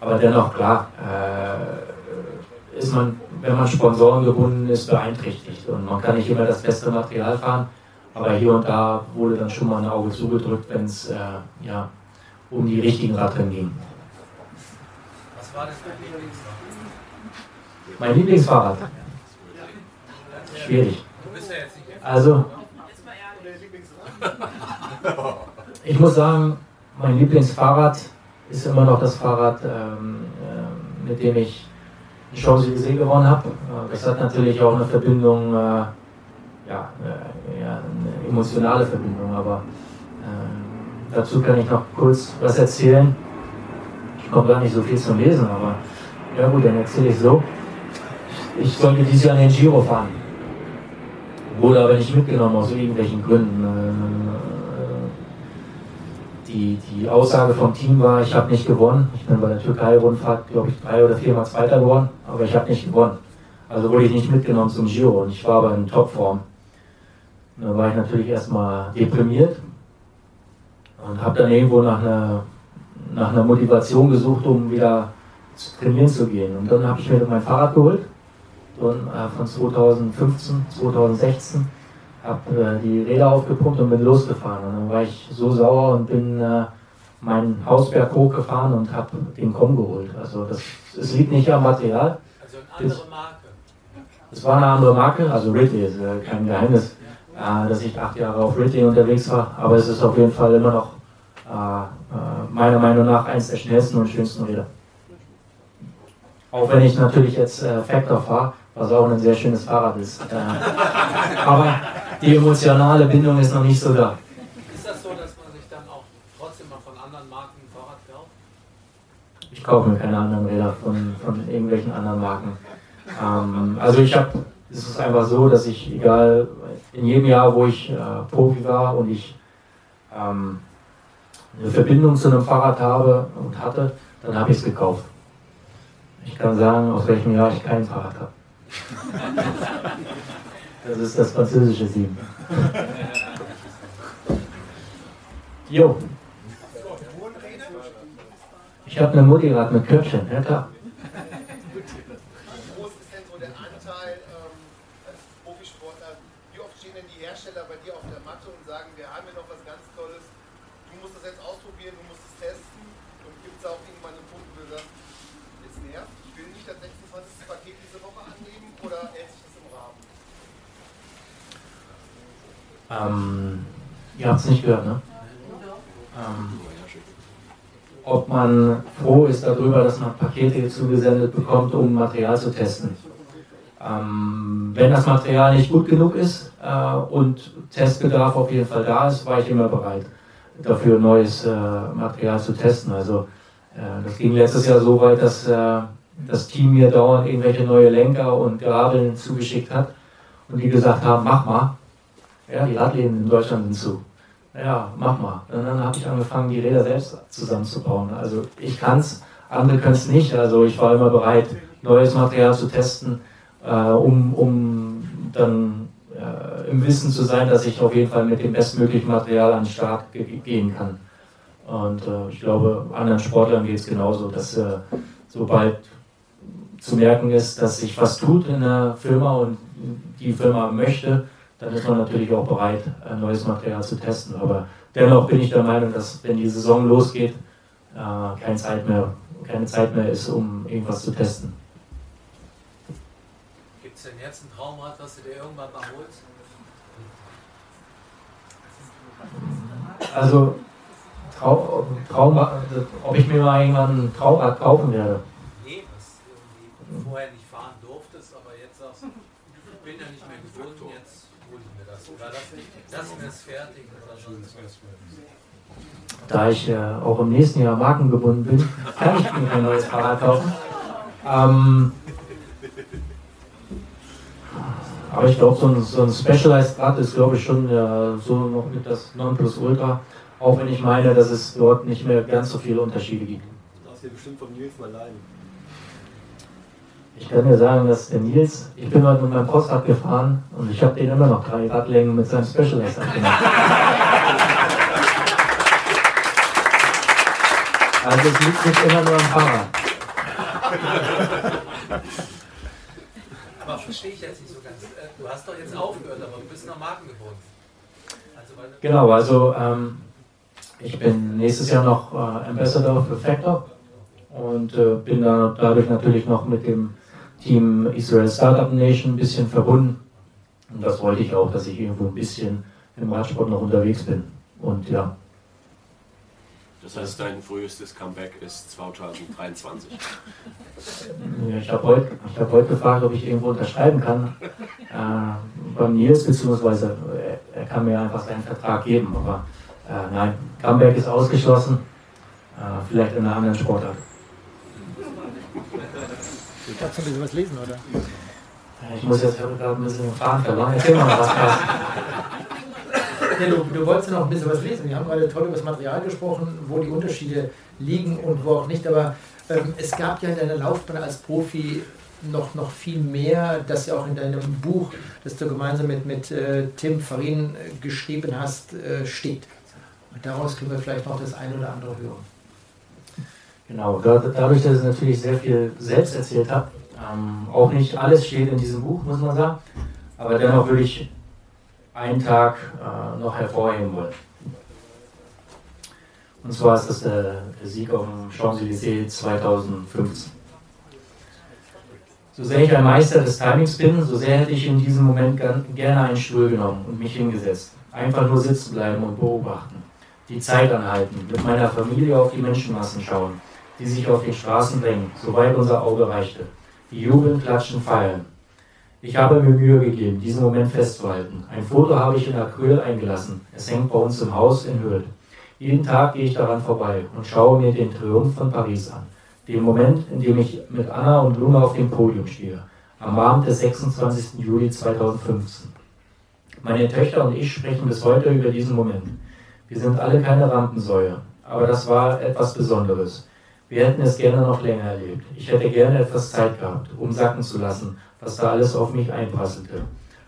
S5: Aber dennoch, klar, äh, ist man, wenn man Sponsoren gebunden ist, beeinträchtigt. Und man kann nicht immer das beste Material fahren. Aber hier und da wurde dann schon mal ein Auge zugedrückt, wenn es äh, ja, um die richtigen Radrennen ging.
S11: Was war das dein Lieblingsrad?
S5: Mein Lieblingsfahrrad? Schwierig. Also, <laughs> ich muss sagen, mein Lieblingsfahrrad ist immer noch das Fahrrad, ähm, äh, mit dem ich die Champs-Élysées gewonnen habe. Äh, das hat natürlich auch eine Verbindung, äh, ja, äh, ja, eine emotionale Verbindung, aber äh, dazu kann ich noch kurz was erzählen. Ich komme gar nicht so viel zum Lesen, aber ja gut, dann erzähle ich so. Ich sollte dieses Jahr in den Giro fahren. Wurde aber nicht mitgenommen aus irgendwelchen Gründen. Äh, die, die Aussage vom Team war, ich habe nicht gewonnen. Ich bin bei der Türkei-Rundfahrt, glaube ich, drei oder viermal Zweiter geworden, aber ich habe nicht gewonnen. Also wurde ich nicht mitgenommen zum Giro und ich war aber in Topform. Da war ich natürlich erstmal deprimiert und habe dann irgendwo nach einer, nach einer Motivation gesucht, um wieder trainieren zu gehen. Und dann habe ich mir mein Fahrrad geholt äh, von 2015, 2016, habe äh, die Räder aufgepumpt und bin losgefahren. Und dann war ich so sauer und bin äh, meinen Hausberg hochgefahren und habe den Com geholt. Also das, es liegt nicht am Material.
S11: Also eine andere Marke.
S5: Es war eine andere Marke, also Ridley ist äh, kein Geheimnis, äh, dass ich acht Jahre auf Ridley unterwegs war, aber es ist auf jeden Fall immer noch äh, äh, meiner Meinung nach eins der schnellsten und schönsten Räder. Auch wenn ich natürlich jetzt äh, Factor fahre, was auch ein sehr schönes Fahrrad ist. Äh, aber die emotionale Bindung ist noch nicht so da.
S11: Ist das so, dass man sich dann auch trotzdem mal von anderen Marken ein Fahrrad kauft?
S5: Ich kaufe mir keine anderen Räder von, von irgendwelchen anderen Marken. Ähm, also ich habe, es ist einfach so, dass ich, egal, in jedem Jahr, wo ich äh, Profi war und ich ähm, eine Verbindung zu einem Fahrrad habe und hatte, dann habe ich es gekauft. Ich kann sagen, aus welchem Jahr ich kein Fahrrad habe. Das ist das französische Sieben. Jo. Ich habe eine Mutti gerade mit Köpfchen, ja klar.
S12: Wie groß ist denn so der Anteil ähm, als Profisportler? Wie oft stehen denn die Hersteller bei dir auf der Matte und sagen, wir haben hier noch was ganz Tolles, du musst das jetzt ausprobieren, du musst es testen und gibt es auch irgendwann einen Punkt, wo du sagst, jetzt nervt, ich will nicht das 26. Paket diese Woche annehmen oder hält sich das im Rahmen?
S5: Ähm, ihr habt es nicht gehört, ne? Ähm, ob man froh ist darüber, dass man Pakete zugesendet bekommt, um Material zu testen. Ähm, wenn das Material nicht gut genug ist äh, und Testbedarf auf jeden Fall da ist, war ich immer bereit, dafür neues äh, Material zu testen. Also äh, das ging letztes Jahr so weit, dass äh, das Team mir dauernd irgendwelche neue Lenker und Gabeln zugeschickt hat und die gesagt haben, mach mal. Ja, die Radläden in Deutschland sind zu. Ja, mach mal. Und dann habe ich angefangen, die Räder selbst zusammenzubauen. Also ich kann es, andere können es nicht. Also ich war immer bereit, neues Material zu testen, äh, um, um dann äh, im Wissen zu sein, dass ich auf jeden Fall mit dem bestmöglichen Material an den Start ge gehen kann. Und äh, ich glaube, anderen Sportlern geht es genauso, dass äh, sobald zu merken ist, dass sich was tut in der Firma und die Firma möchte, dann ist man natürlich auch bereit, ein neues Material zu testen. Aber dennoch bin ich der Meinung, dass wenn die Saison losgeht, äh, keine, Zeit mehr, keine Zeit mehr ist, um irgendwas zu testen.
S6: Gibt es denn jetzt ein Traumrad, was du dir irgendwann mal holst?
S5: Also, Trau Traum, ob ich mir mal irgendwann ein Traumrad kaufen werde.
S6: Nee, was irgendwie vorher nicht fahren durftest, aber jetzt sagst du, ich bin ja nicht mehr gebunden, jetzt hole ich mir das. Oder das, das mir ist fertig oder sonst was.
S5: Da ich äh, auch im nächsten Jahr markengebunden bin, kann ich mir kein neues Fahrrad kaufen. Ähm, aber ich glaube, so ein, so ein Specialized Rad ist, glaube ich, schon äh, so noch mit das Nonplusultra. Auch wenn ich meine, dass es dort nicht mehr ganz so viele Unterschiede gibt.
S10: Du darfst dir bestimmt von Nils mal leihen.
S5: Ich kann dir sagen, dass der Nils, ich bin heute mit meinem Postrad gefahren und ich habe den immer noch drei Radlängen mit seinem Specialized abgemacht. Also es liegt nicht immer nur am Fahrrad.
S6: Aber verstehe ich jetzt nicht so ganz. Äh, Du hast doch jetzt aufgehört, aber du bist noch markengebunden. Also, weil
S5: Genau, also ähm, ich bin nächstes Jahr noch äh, Ambassador für Factor und äh, bin da dadurch natürlich noch mit dem Team Israel Startup Nation ein bisschen verbunden. Und das wollte ich auch, dass ich irgendwo ein bisschen im Radsport noch unterwegs bin. Und ja,
S13: Das heißt, dein frühestes Comeback ist 2023.
S5: Ja, Ich habe heute hab heut gefragt, ob ich irgendwo unterschreiben kann. Äh, beim Nils, beziehungsweise er, er kann mir einfach seinen Vertrag geben. Aber äh, nein, Comeback ist ausgeschlossen. Äh, vielleicht in einer anderen Sportart.
S3: Du kannst ein bisschen was lesen, oder?
S5: Ich muss jetzt ein bisschen den Faden verloren. Erzähl mal was.
S3: Ja, du, du wolltest ja noch ein bisschen was lesen. Wir haben gerade toll über das Material gesprochen, wo die Unterschiede liegen und wo auch nicht. Aber ähm, es gab ja in deiner Laufbahn als Profi noch, noch viel mehr, das ja auch in deinem Buch, das du gemeinsam mit, mit äh, Tim Farin geschrieben hast, äh, steht. Und daraus können wir vielleicht noch das eine oder andere hören.
S5: Genau, da, dadurch, dass ich natürlich sehr viel selbst erzählt habe, ähm, auch nicht alles steht in diesem Buch, muss man sagen, aber dennoch würde ich einen Tag äh, noch hervorheben wollen. Und zwar ist das der, der Sieg auf dem Champs-Élysées 2015. So sehr ich ein Meister des Timings bin, so sehr hätte ich in diesem Moment gern, gerne einen Stuhl genommen und mich hingesetzt. Einfach nur sitzen bleiben und beobachten. Die Zeit anhalten, mit meiner Familie auf die Menschenmassen schauen, die sich auf den Straßen drängen, soweit unser Auge reichte. Die jubeln, klatschen, feiern. Ich habe mir Mühe gegeben, diesen Moment festzuhalten. Ein Foto habe ich in Acryl eingelassen. Es hängt bei uns im Haus in Hürth. Jeden Tag gehe ich daran vorbei und schaue mir den Triumph von Paris an. Den Moment, in dem ich mit Anna und Luna auf dem Podium stehe. Am Abend des 26. Juli 2015. Meine Töchter und ich sprechen bis heute über diesen Moment. Wir sind alle keine Rampensäue, aber das war etwas Besonderes. Wir hätten es gerne noch länger erlebt. Ich hätte gerne etwas Zeit gehabt, um sacken zu lassen, was da alles auf mich einprasselte.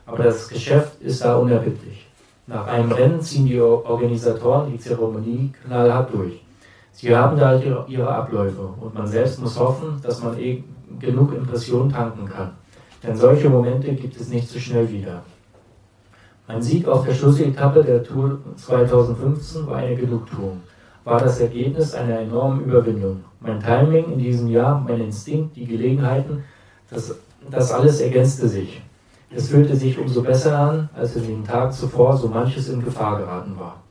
S5: Aber das Geschäft ist da unerbittlich. Nach einem Rennen ziehen die Organisatoren die Zeremonie knallhart durch. Sie haben da ihre Abläufe und man selbst muss hoffen, dass man eh genug Impressionen tanken kann. Denn solche Momente gibt es nicht so schnell wieder. Mein Sieg auf der Schlussetappe der Tour 2015 war eine Genugtuung, war das Ergebnis einer enormen Überwindung. Mein Timing in diesem Jahr, mein Instinkt, die Gelegenheiten, das, das alles ergänzte sich. Es fühlte sich umso besser an, als in den Tagen zuvor so manches in Gefahr geraten war.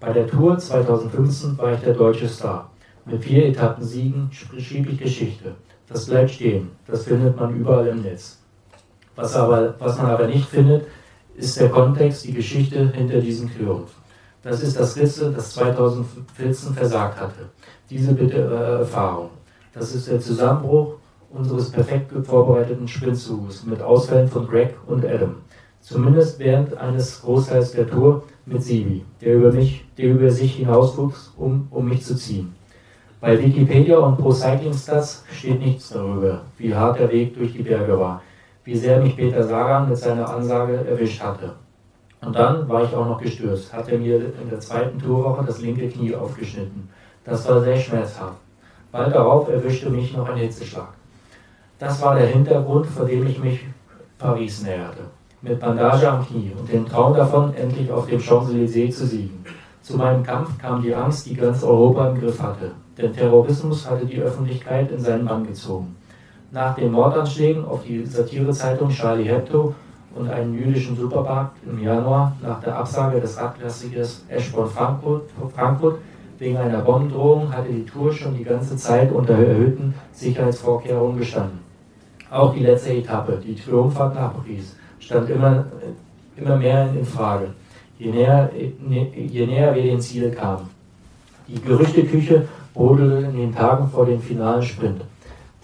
S5: Bei der Tour 2015 war ich der deutsche Star. Mit vier Etappensiegen schrieb ich Geschichte. Das bleibt stehen. Das findet man überall im Netz. Was, aber, was man aber nicht findet, ist der Kontext, die Geschichte hinter diesem Triumph. Das ist das Ritze, das 2014 versagt hatte. Diese bittere Erfahrung. Das ist der Zusammenbruch unseres perfekt vorbereiteten Sprintzuges mit Ausfällen von Greg und Adam. Zumindest während eines Großteils der Tour mit Sibi, der über mich, der über sich hinauswuchs, um, um mich zu ziehen. Bei Wikipedia und Pro Cycling Stats steht nichts darüber, wie hart der Weg durch die Berge war, wie sehr mich Peter Sagan mit seiner Ansage erwischt hatte. Und dann war ich auch noch gestürzt, hat er mir in der zweiten Tourwoche das linke Knie aufgeschnitten. Das war sehr schmerzhaft. Bald darauf erwischte mich noch ein Hitzeschlag. Das war der Hintergrund, vor dem ich mich Paris näherte. Mit Bandage am Knie und dem Traum davon, endlich auf dem Champs-Élysées zu siegen. Zu meinem Kampf kam die Angst, die ganz Europa im Griff hatte. Denn Terrorismus hatte die Öffentlichkeit in seinen Bann gezogen. Nach den Mordanschlägen auf die Satirezeitung Charlie Hebdo und einen jüdischen Supermarkt im Januar, nach der Absage des Radklassikers Eschborn Frankfurt, Frankfurt wegen einer Bombendrohung, hatte die Tour schon die ganze Zeit unter erhöhten Sicherheitsvorkehrungen gestanden. Auch die letzte Etappe, die Triumphfahrt nach Paris, stand immer, immer mehr in Frage, je näher, je näher wir dem Ziel kamen. Die Gerüchteküche brodelte in den Tagen vor dem finalen Sprint.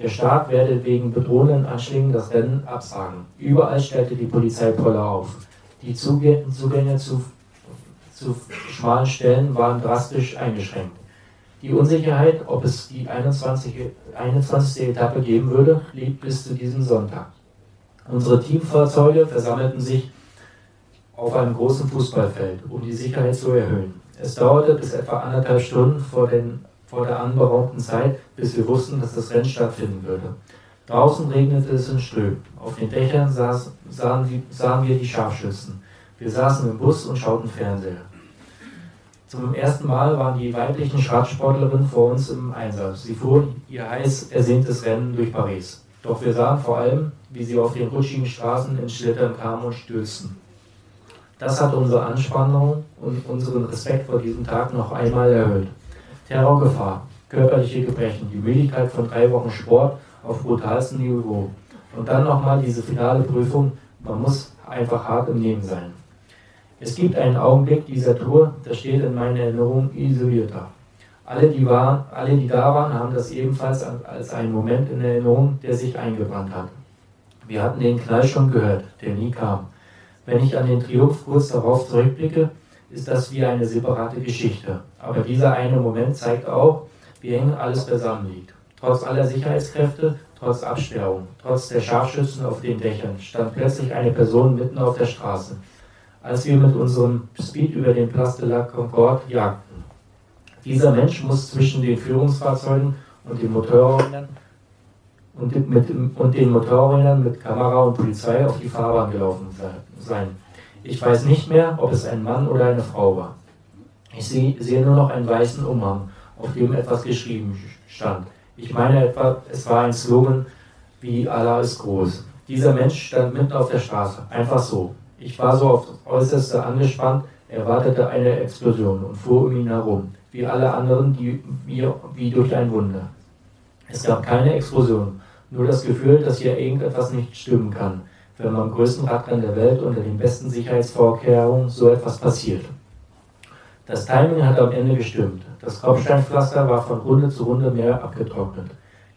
S5: Der Staat werde wegen bedrohenden Anschlägen das Rennen absagen. Überall stellte die Polizei Poller auf. Die Zugänge zu, zu schmalen Stellen waren drastisch eingeschränkt. Die Unsicherheit, ob es die 21. 21. Etappe geben würde, blieb bis zu diesem Sonntag. Unsere Teamfahrzeuge versammelten sich auf einem großen Fußballfeld, um die Sicherheit zu erhöhen. Es dauerte bis etwa anderthalb Stunden vor den vor der anberaumten Zeit, bis wir wussten, dass das Rennen stattfinden würde. Draußen regnete es in Strömen. Auf den Dächern saß, sahen, die, sahen wir die Scharfschützen. Wir saßen im Bus und schauten Fernseher. Zum ersten Mal waren die weiblichen Radsportlerinnen vor uns im Einsatz. Sie fuhren ihr heiß ersehntes Rennen durch Paris. Doch wir sahen vor allem, wie sie auf den rutschigen Straßen ins Schlittern kamen und stürzten. Das hat unsere Anspannung und unseren Respekt vor diesem Tag noch einmal erhöht. Terrorgefahr, körperliche Gebrechen, die Müdigkeit von drei Wochen Sport auf brutalstem Niveau. Und dann nochmal diese finale Prüfung, man muss einfach hart im Nehmen sein. Es gibt einen Augenblick dieser Tour, der steht in meiner Erinnerung isolierter. Alle die, waren, alle, die da waren, haben das ebenfalls als einen Moment in Erinnerung, der sich eingebrannt hat. Wir hatten den Knall schon gehört, der nie kam. Wenn ich an den Triumph kurz darauf zurückblicke, ist das wie eine separate Geschichte. Aber dieser eine Moment zeigt auch, wie eng alles beisammen liegt. Trotz aller Sicherheitskräfte, trotz Absperrung, trotz der Scharfschützen auf den Dächern stand plötzlich eine Person mitten auf der Straße, als wir mit unserem Speed über den Place de la Concorde jagten. Dieser Mensch muss zwischen den Führungsfahrzeugen und den Motorrädern und, mit, und den Motorrädern mit Kamera und Polizei auf die Fahrbahn gelaufen sein. Ich weiß nicht mehr, ob es ein Mann oder eine Frau war. Ich sehe nur noch einen weißen Umhang, auf dem etwas geschrieben stand. Ich meine etwa, es war ein Slogan wie Allah ist groß. Dieser Mensch stand mitten auf der Straße, einfach so. Ich war so auf das Äußerste angespannt, erwartete eine Explosion und fuhr um ihn herum, wie alle anderen, die, wie, wie durch ein Wunder. Es gab keine Explosion, nur das Gefühl, dass hier irgendetwas nicht stimmen kann, wenn beim größten Radrennen der Welt unter den besten Sicherheitsvorkehrungen so etwas passiert. Das Timing hat am Ende gestimmt. Das Kopfsteinpflaster war von Runde zu Runde mehr abgetrocknet.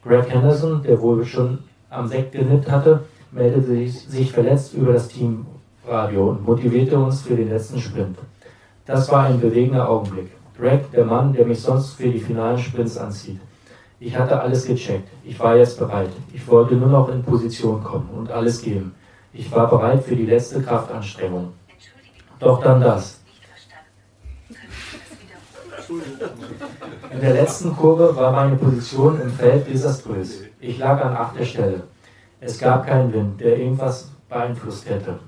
S5: Greg Henderson, der wohl schon am Sekt genippt hatte, meldete sich verletzt über das Teamradio und motivierte uns für den letzten Sprint. Das war ein bewegender Augenblick. Greg, der Mann, der mich sonst für die finalen Sprints anzieht. Ich hatte alles gecheckt. Ich war jetzt bereit. Ich wollte nur noch in Position kommen und alles geben. Ich war bereit für die letzte Kraftanstrengung. Doch dann das. In der letzten Kurve war meine Position im Feld desaströs. Ich lag an achter Stelle. Es gab keinen Wind, der irgendwas beeinflusst hätte.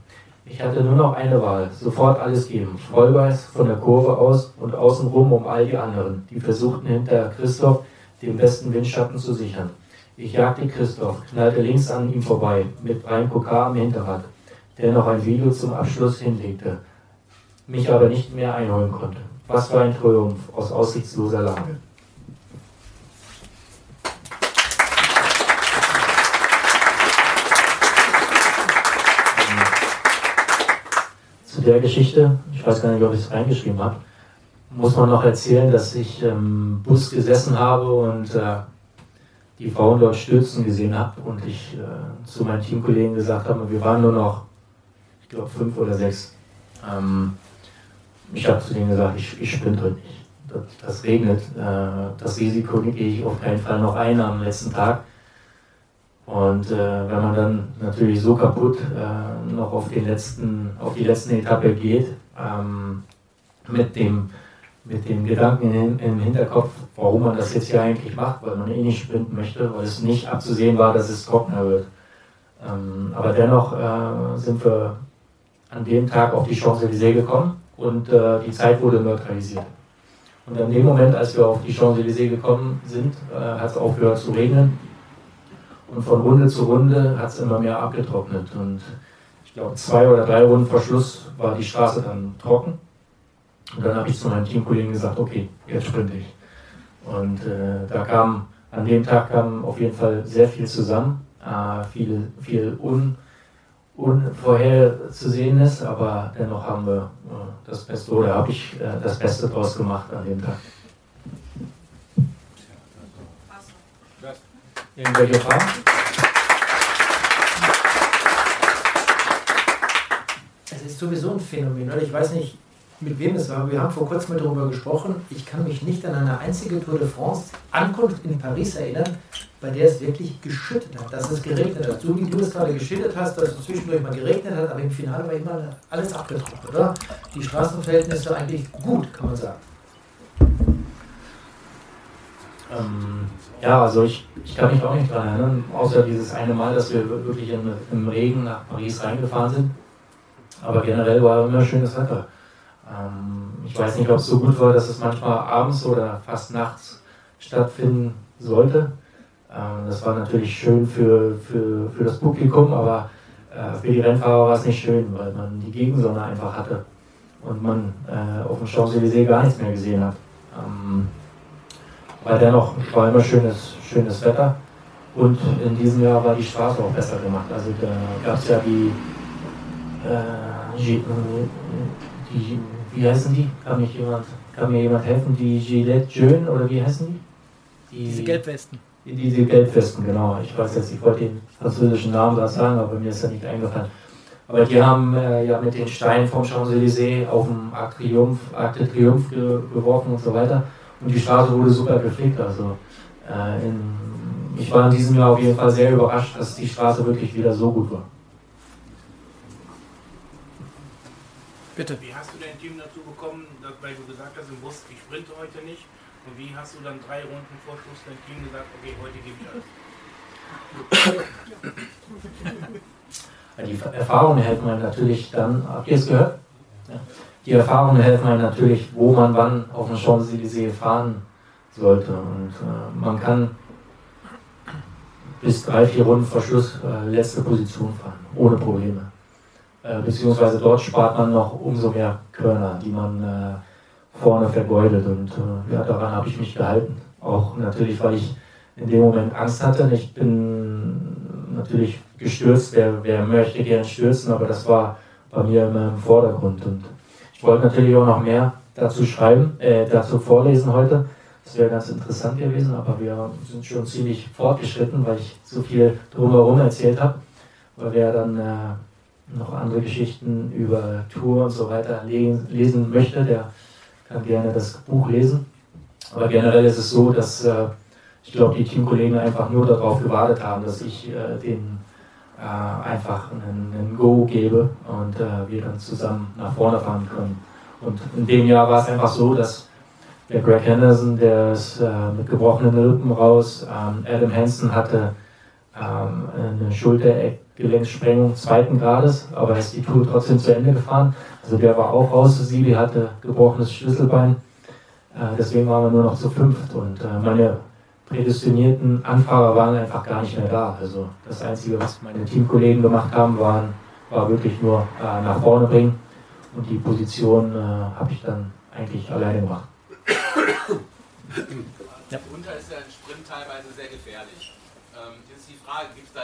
S5: Ich hatte nur noch eine Wahl, sofort alles geben. Vollgas von der Kurve aus und außenrum um all die anderen, die versuchten hinter Christoph den besten Windschatten zu sichern. Ich jagte Christoph, knallte links an ihm vorbei, mit Brian Kokar am Hinterrad, der noch ein Video zum Abschluss hinlegte, mich aber nicht mehr einholen konnte. Was für ein Triumph aus aussichtsloser Lage. Zu der Geschichte, ich weiß gar nicht, ob ich es reingeschrieben habe, muss man noch erzählen, dass ich im Bus gesessen habe und äh, die Frauen dort stürzen gesehen habe und ich äh, zu meinen Teamkollegen gesagt habe, wir waren nur noch, ich glaube, fünf oder sechs. Ähm, ich habe zu denen gesagt, ich, ich spinne heute nicht. Das, das regnet. Äh, das Risiko gehe ich auf keinen Fall noch ein am letzten Tag. Und äh, wenn man dann natürlich so kaputt äh, noch auf, den letzten, auf die letzte Etappe geht, ähm, mit, dem, mit dem Gedanken im Hinterkopf, warum man das jetzt hier eigentlich macht, weil man eh nicht sprinten möchte, weil es nicht abzusehen war, dass es trockener wird. Ähm, aber dennoch äh, sind wir an dem Tag auf die Champs-Élysées gekommen und äh, die Zeit wurde neutralisiert. Und in dem Moment, als wir auf die Champs-Élysées gekommen sind, äh, hat es aufgehört zu regnen. Und von Runde zu Runde hat es immer mehr abgetrocknet. Und ich glaube, zwei oder drei Runden vor Schluss war die Straße dann trocken. Und dann habe ich zu meinen Teamkollegen gesagt, okay, jetzt sprinte ich. Und äh, da kam, an dem Tag kam auf jeden Fall sehr viel zusammen, äh, viel, viel un, Unvorherzusehenes, aber dennoch haben wir äh, das Beste, oder habe ich äh, das Beste draus gemacht an dem Tag. Irgendwelche Fragen?
S3: Es ist sowieso ein Phänomen, oder? Ich weiß nicht, mit wem es war. Wir haben vor kurzem darüber gesprochen. Ich kann mich nicht an eine einzige Tour de France Ankunft in Paris erinnern, bei der es wirklich geschüttet hat, dass es geregnet hat. So wie du es gerade geschildert hast, dass es zwischendurch mal geregnet hat, aber im Finale war immer alles abgetrocknet, oder? Die Straßenverhältnisse eigentlich gut, kann man sagen.
S5: Ähm, ja, also ich, ich kann mich auch nicht daran erinnern, außer dieses eine Mal, dass wir wirklich im, im Regen nach Paris reingefahren sind. Aber generell war immer schönes Wetter. Ähm, ich weiß nicht, ob es so gut war, dass es manchmal abends oder fast nachts stattfinden sollte. Ähm, das war natürlich schön für, für, für das Publikum, aber äh, für die Rennfahrer war es nicht schön, weil man die Gegensonne einfach hatte und man äh, auf dem Champs-Élysées gar nichts mehr gesehen hat. Ähm, aber dennoch war immer schönes, schönes Wetter. Und in diesem Jahr war die Straße auch besser gemacht. Also da gab es ja die, äh, die, wie heißen die? Kann, mich jemand, kann mir jemand helfen? Die Gillette Jeune oder wie heißen die?
S3: die diese Gelbwesten.
S5: Diese Gelbwesten, genau. Ich weiß jetzt, ich wollte den französischen Namen gerade sagen, aber mir ist ja nicht eingefallen. Aber die haben äh, ja mit den Steinen vom Champs-Élysées auf dem Arc Triomphe, Arc de Triomphe ge geworfen und so weiter. Und die Straße wurde super gepflegt. Also äh, in, ich war in diesem Jahr auf jeden Fall sehr überrascht, dass die Straße wirklich wieder so gut war.
S11: Bitte. Wie dein Team dazu bekommen, dass, weil du gesagt hast, im Bus, ich sprinte heute nicht? Und wie hast du dann drei Runden vor Schluss dein Team gesagt, okay, heute gebe ich alles?
S5: Die Erfahrungen helfen einem natürlich dann, habt ihr es gehört? Die Erfahrungen helfen einem natürlich, wo man wann auf den Champs-Élysées fahren sollte. Und äh, man kann bis drei, vier Runden vor Schluss äh, letzte Position fahren, ohne Probleme. Äh, beziehungsweise dort spart man noch umso mehr Körner, die man äh, vorne vergeudet. Und äh, ja, daran habe ich mich gehalten. Auch natürlich, weil ich in dem Moment Angst hatte. Ich bin natürlich gestürzt. Wer, wer möchte gern stürzen, aber das war bei mir immer im Vordergrund. Und ich wollte natürlich auch noch mehr dazu schreiben, äh, dazu vorlesen heute. Das wäre ganz interessant gewesen, aber wir sind schon ziemlich fortgeschritten, weil ich so viel drumherum erzählt habe, weil wir dann äh, noch andere Geschichten über Tour und so weiter lesen möchte, der kann gerne das Buch lesen. Aber generell ist es so, dass äh, ich glaube, die Teamkollegen einfach nur darauf gewartet haben, dass ich äh, den äh, einfach einen, einen, Go gebe und äh, wir dann zusammen nach vorne fahren können. Und in dem Jahr war es einfach so, dass der Greg Henderson, der ist äh, mit gebrochenen Rippen raus, ähm, Adam Hansen hatte ähm, eine Schultergelenkssprengung zweiten Grades, aber er ist die Tour trotzdem zu Ende gefahren. Also der war auch raus. Sibi hatte gebrochenes Schlüsselbein. Äh, deswegen waren wir nur noch zu fünft und äh, meine prädestinierten Anfahrer waren einfach gar nicht mehr da. Also das Einzige, was meine Teamkollegen gemacht haben, waren, war wirklich nur äh, nach vorne bringen und die Position äh, habe ich dann eigentlich alleine gemacht.
S13: Ja. Unter ist ja ein Sprint teilweise sehr gefährlich. Ähm, jetzt ist die Frage, gibt es da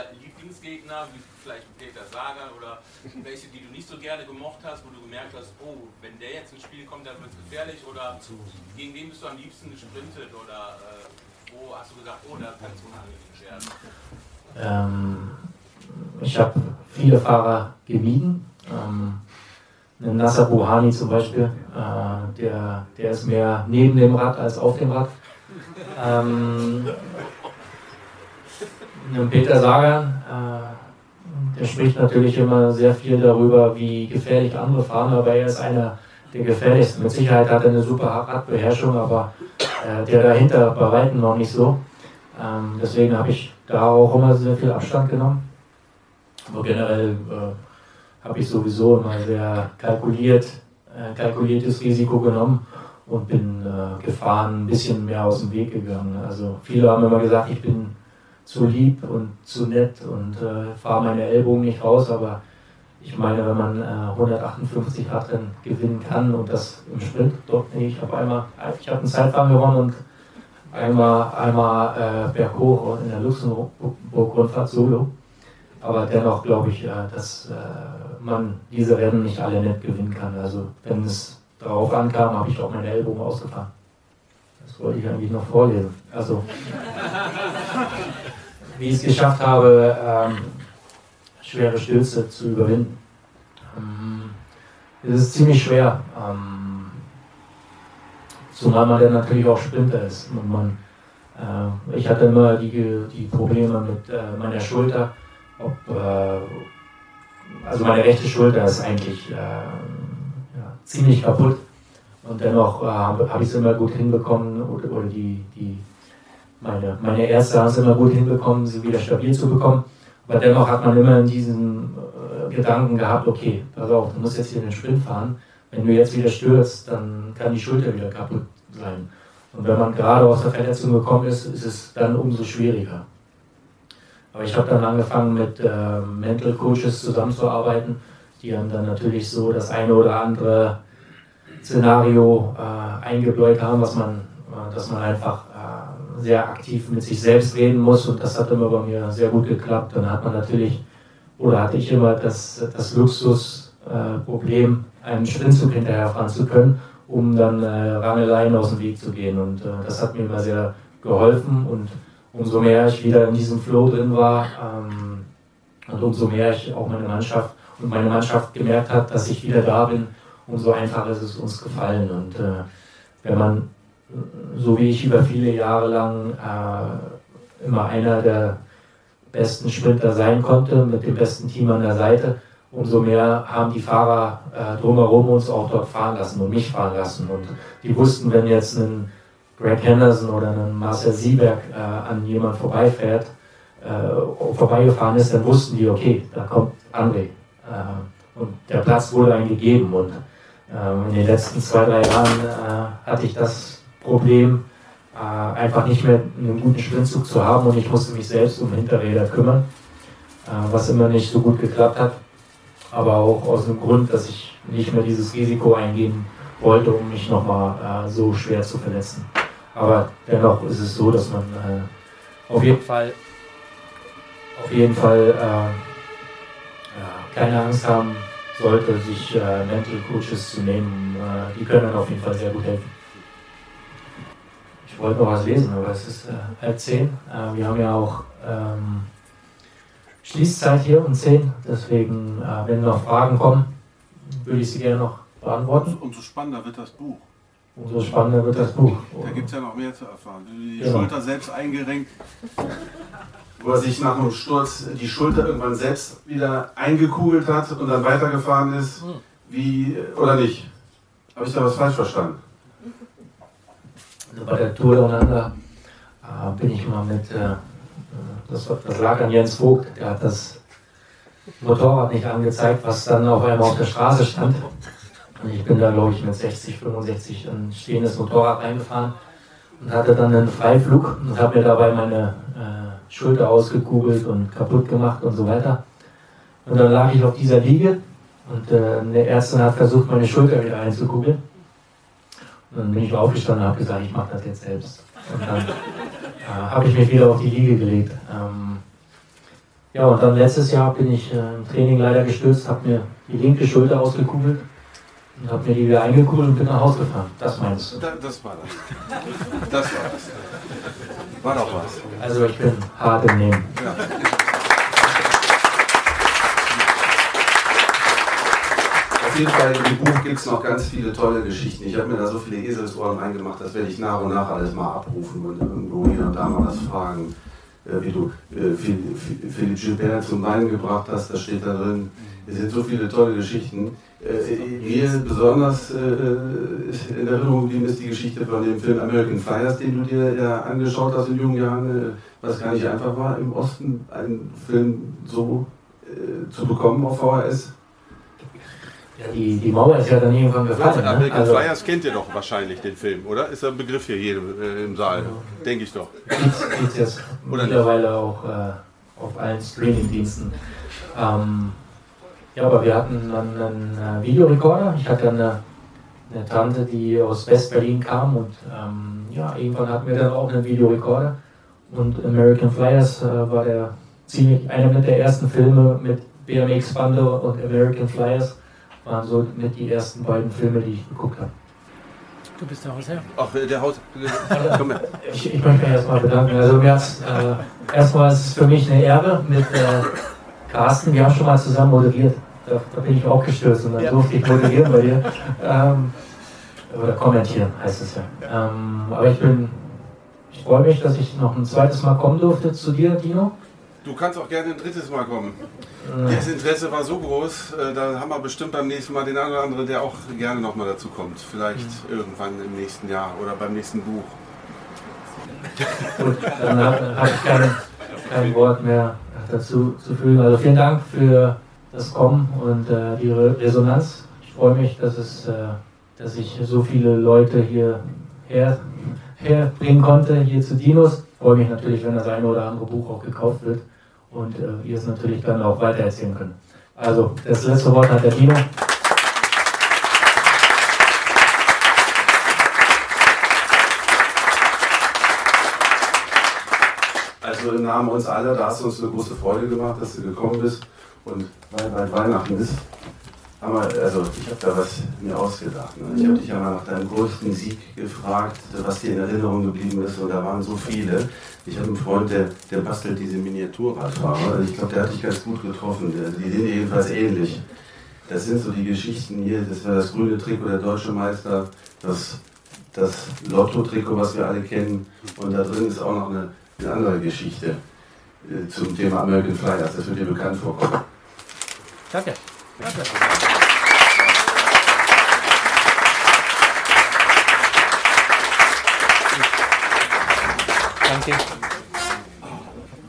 S13: Lieblingsgegner, wie vielleicht Peter Sager oder welche, die du nicht so gerne gemocht hast, wo du gemerkt hast, oh, wenn der jetzt ins Spiel kommt, dann wird es gefährlich oder gegen wen bist du am liebsten gesprintet oder äh, wo hast du gesagt, oh, da kann es unangenehm werden?
S5: Ähm, ich habe viele Fahrer gemieden. Ähm, Nasser Buhani zum Beispiel, äh, der, der ist mehr neben dem Rad als auf dem Rad. Ähm, Peter Sagan, äh, der spricht natürlich immer sehr viel darüber, wie gefährlich andere fahren, aber er ist einer der gefährlichsten. Mit Sicherheit hat er eine super Radbeherrschung, aber äh, der dahinter bei Weitem noch nicht so. Ähm, deswegen habe ich da auch immer sehr viel Abstand genommen. Aber generell äh, habe ich sowieso immer sehr kalkuliert, kalkuliertes Risiko genommen und bin gefahren, ein bisschen mehr aus dem Weg gegangen. Also viele haben immer gesagt, ich bin zu lieb und zu nett und äh, fahre meine Ellbogen nicht raus, aber ich meine, wenn man äh, 158 Radrennen gewinnen kann und das im Sprint, doch, nee, ich habe einmal, ich habe einen Zeitfahren gewonnen und einmal, einmal äh, berghoch in der Luxemburg-Rundfahrt solo. Aber dennoch glaube ich, äh, dass äh, man diese Rennen nicht alle nett gewinnen kann. Also wenn es darauf ankam, habe ich auch meine Ellbogen ausgefahren. Das wollte ich eigentlich noch vorlesen. Also, <laughs> wie ich es geschafft habe, ähm, schwere Stürze zu überwinden. Ähm, es ist ziemlich schwer, ähm, zumal man dann natürlich auch Sprinter ist. Und man, äh, ich hatte immer die, die Probleme mit äh, meiner Schulter. Ob, äh, also meine rechte Schulter ist eigentlich äh, ja, ziemlich kaputt. Und dennoch äh, habe hab ich es immer gut hinbekommen, oder, oder die, die, meine, meine Ärzte haben es immer gut hinbekommen, sie wieder stabil zu bekommen. Aber dennoch hat man immer in diesen äh, Gedanken gehabt, okay, pass auf, du musst jetzt hier den Sprint fahren. Wenn du jetzt wieder stürzt, dann kann die Schulter wieder kaputt sein. Und wenn man gerade aus der Verletzung gekommen ist, ist es dann umso schwieriger. Aber ich habe dann angefangen mit äh, Mental Coaches zusammenzuarbeiten, die haben dann natürlich so das eine oder andere Szenario äh, eingebläut haben, was man, äh, dass man einfach sehr aktiv mit sich selbst reden muss und das hat immer bei mir sehr gut geklappt. Dann hat man natürlich, oder hatte ich immer das, das Luxusproblem, äh, einen Sprintzug hinterherfahren zu können, um dann äh, Rangeleien aus dem Weg zu gehen und äh, das hat mir immer sehr geholfen und umso mehr ich wieder in diesem Flow drin war ähm, und umso mehr ich auch meine Mannschaft und meine Mannschaft gemerkt hat, dass ich wieder da bin, umso einfacher ist es uns gefallen. Und äh, wenn man, so wie ich über viele Jahre lang äh, immer einer der besten Sprinter sein konnte, mit dem besten Team an der Seite, umso mehr haben die Fahrer äh, drumherum uns auch dort fahren lassen und mich fahren lassen. Und die wussten, wenn jetzt ein Greg Henderson oder ein Marcel Sieberg äh, an jemand vorbeifährt, äh, vorbeigefahren ist, dann wussten die, okay, da kommt André. Äh, und der Platz wurde einem gegeben. Und ähm, in den letzten zwei, drei Jahren äh, hatte ich das Problem, äh, einfach nicht mehr einen guten Sprintzug zu haben und ich musste mich selbst um Hinterräder kümmern, äh, was immer nicht so gut geklappt hat. Aber auch aus dem Grund, dass ich nicht mehr dieses Risiko eingehen wollte, um mich nochmal so schwer zu verletzen. Aber dennoch ist es so, dass man auf jeden Fall, auf jeden Fall keine Angst haben sollte, sich äh, Mental Coaches zu nehmen. Äh, die können auf jeden Fall sehr gut helfen. Ich wollte noch was lesen, aber es ist äh, halb zehn. Äh, wir haben ja auch ähm, Schließzeit hier um zehn. Deswegen, äh, wenn noch Fragen kommen, würde ich sie gerne noch beantworten.
S4: Umso spannender wird das Buch.
S5: umso spannender wird das Buch.
S4: Da gibt es ja noch mehr zu erfahren. Die
S5: Genau.
S4: Schulter selbst eingerenkt, wo er sich nach einem Sturz die Schulter irgendwann selbst wieder eingekugelt hat und dann weitergefahren ist. Wie, oder nicht? Habe ich da was falsch verstanden?
S5: Bei der Tour Under äh, bin ich mal mit, äh, das, das lag an Jens Vogt, der hat das Motorrad nicht angezeigt, was dann auf einmal auf der Straße stand. Und ich bin da, glaube ich, mit 60, 65 ein stehendes Motorrad reingefahren und hatte dann einen Freiflug und habe mir dabei meine äh, Schulter ausgekugelt und kaputt gemacht und so weiter. Und dann lag ich auf dieser Liege und äh, eine Ärztin hat versucht, meine Schulter wieder einzukugeln. Dann bin ich aufgestanden und habe gesagt, ich mache das jetzt selbst. Und dann äh, habe ich mich wieder auf die Liege gelegt. Ähm, ja, und dann letztes Jahr bin ich äh, im Training leider gestürzt, habe mir die linke Schulter ausgekugelt und habe mir die wieder eingekugelt und bin nach Hause gefahren. Das meinst du?
S4: Da, das war das. Das war das. War doch was.
S5: Also ich bin hart im Nehmen.
S4: Ja. Auf jeden Fall im Buch gibt es noch ganz viele tolle Geschichten. Ich habe mir da so viele Eselsohren reingemacht, das werde ich nach und nach alles mal abrufen und irgendwo hier und da mal was fragen. Äh, wie du äh, Phil- Phil- Philipp Gilbert zum Weinen gebracht hast, das steht da drin. Es sind so viele tolle Geschichten. Äh, mir besonders äh, in Erinnerung geblieben ist die Geschichte von dem Film American Flyers, den du dir ja angeschaut hast in jungen Jahren, äh, was gar nicht einfach war, im Osten einen Film so äh, zu bekommen auf VHS.
S5: Ja, die, die Mauer ist ja dann irgendwann gefallen. Ne?
S4: American
S5: Also,
S4: Flyers kennt ihr doch wahrscheinlich den Film, oder? Ist ein Begriff hier jedem äh, im Saal, denke ich doch.
S5: Gibt's jetzt
S4: Oder nicht?
S5: mittlerweile auch äh, auf allen Streaming-Diensten. Ähm, ja, aber wir hatten dann einen äh, Videorekorder. Ich hatte eine, eine Tante, die aus West-Berlin kam und ähm, ja, irgendwann hatten wir dann auch einen Videorekorder. Und American Flyers äh, war der ziemlich einer der ersten Filme mit BMX Bando und American Flyers waren so mit die ersten beiden Filme, die ich geguckt habe.
S3: Du bist der Hausherr.
S4: Ach, äh, der Haus. Komm her.
S5: Ich, ich möchte mich erstmal bedanken. Also äh, erstmal ist es für mich eine Ehre mit äh, Carsten. Wir haben schon mal zusammen moderiert. Da, da bin ich auch gestürzt und dann durfte ich moderieren bei dir. Ähm, oder kommentieren heißt es ja. Ähm, aber ich bin, ich freue mich, dass ich noch ein zweites Mal kommen durfte zu dir, Dino.
S4: Du kannst auch gerne ein drittes Mal kommen. Das Interesse war so groß, äh, da haben wir bestimmt beim nächsten Mal den einen oder anderen, der auch gerne nochmal dazu kommt. Vielleicht irgendwann im nächsten Jahr oder beim nächsten Buch.
S5: Gut, dann habe hab ich kein, kein Wort mehr dazu zu fügen. Also vielen Dank für das Kommen und äh, die Re Resonanz. Ich freue mich, dass, es, äh, dass ich so viele Leute hier her, herbringen konnte, hier zu Dinos. Ich freue mich natürlich, wenn das eine oder andere Buch auch gekauft wird und äh, ihr es natürlich dann auch weitererzählen könnt. Also, das letzte Wort hat der Dino.
S4: Also im Namen uns aller, da hast du uns eine große Freude gemacht, dass du gekommen bist. Und weil bald Weihnachten ist, haben wir, also ich habe da was mir ausgedacht. Ne? Ich habe dich ja mal nach deinem größten Sieg gefragt, was dir in Erinnerung geblieben ist. Und da waren so viele. Ich habe einen Freund, der, der bastelt diese Miniaturradfahrer. Ich glaube, der hat dich ganz gut getroffen. Die sind jedenfalls ähnlich. Das sind so die Geschichten hier. Das war das grüne Trikot der Deutsche Meister, das, das Lotto-Trikot, was wir alle kennen. Und da drin ist auch noch eine, eine andere Geschichte äh, zum Thema American Flyers. Das wird dir bekannt vorkommen.
S3: Danke. Danke.
S11: Danke.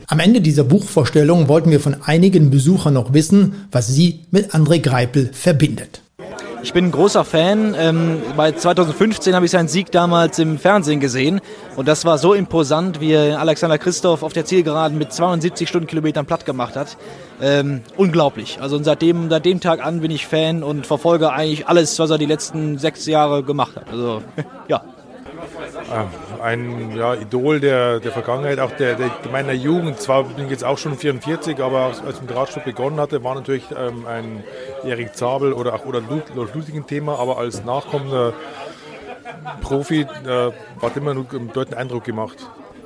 S3: Am Ende dieser Buchvorstellung wollten wir von einigen Besuchern noch wissen, was sie mit André Greipel verbindet.
S14: Ich bin ein großer Fan. Ähm, bei 2015 habe ich seinen Sieg damals im Fernsehen gesehen. Und das war so imposant, wie er Alexander Christoph auf der Zielgeraden mit 72 Stundenkilometern platt gemacht hat. Ähm, unglaublich. Also und seitdem, seit dem Tag an bin ich Fan und verfolge eigentlich alles, was er die letzten sechs Jahre gemacht hat. Also <laughs> ja.
S15: Ein ja, Idol der, der Vergangenheit, auch der, der meiner Jugend. Zwar bin ich jetzt auch schon 44, aber als als ich mit Radsport begonnen hatte, war natürlich ähm, ein Erik Zabel oder auch oder Ludwig ein Thema, aber als nachkommender Profi äh, hat immer nur einen deutlichen Eindruck gemacht.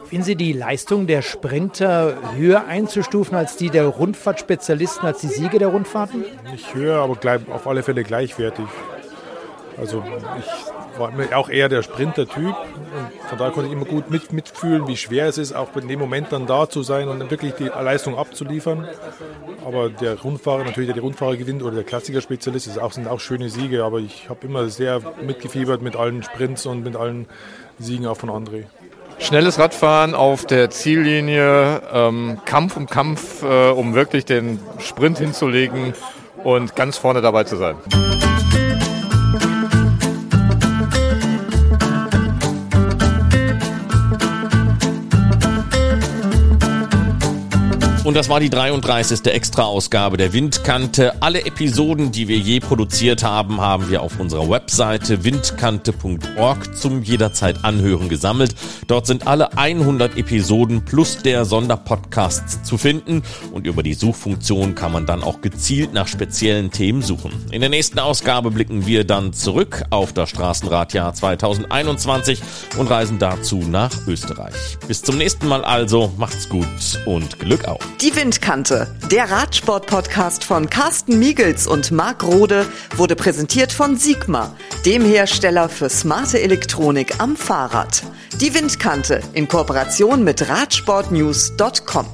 S3: Finden Sie die Leistung der Sprinter höher einzustufen als die der Rundfahrtspezialisten, als die Siege der Rundfahrten?
S15: Nicht höher, aber gleich, auf alle Fälle gleichwertig. Also ich war auch eher der Sprinter-Typ. Von daher konnte ich immer gut mit, mitfühlen, wie schwer es ist, auch in dem Moment dann da zu sein und wirklich die Leistung abzuliefern. Aber der Rundfahrer, natürlich der die Rundfahrer gewinnt oder der Klassikerspezialist, auch, sind auch schöne Siege. Aber ich habe immer sehr mitgefiebert mit allen Sprints und mit allen Siegen auch von André.
S7: Schnelles Radfahren auf der Ziellinie, ähm, Kampf um Kampf, äh, um wirklich den Sprint hinzulegen und ganz vorne dabei zu sein.
S1: Und das war die 33. Extra-Ausgabe der Windkante. Alle Episoden, die wir je produziert haben, haben wir auf unserer Webseite windkante.org zum jederzeit anhören gesammelt. Dort sind alle 100 Episoden plus der Sonderpodcasts zu finden und über die Suchfunktion kann man dann auch gezielt nach speziellen Themen suchen. In der nächsten Ausgabe blicken wir dann zurück auf das Straßenradjahr 2021 und reisen dazu nach Österreich. Bis zum nächsten Mal also, macht's gut und Glück auf.
S2: Die Windkante, der Radsport-Podcast von Carsten Miegels und Marc Rode, wurde präsentiert von Sigma, dem Hersteller für smarte Elektronik am Fahrrad. Die Windkante in Kooperation mit Radsportnews.com.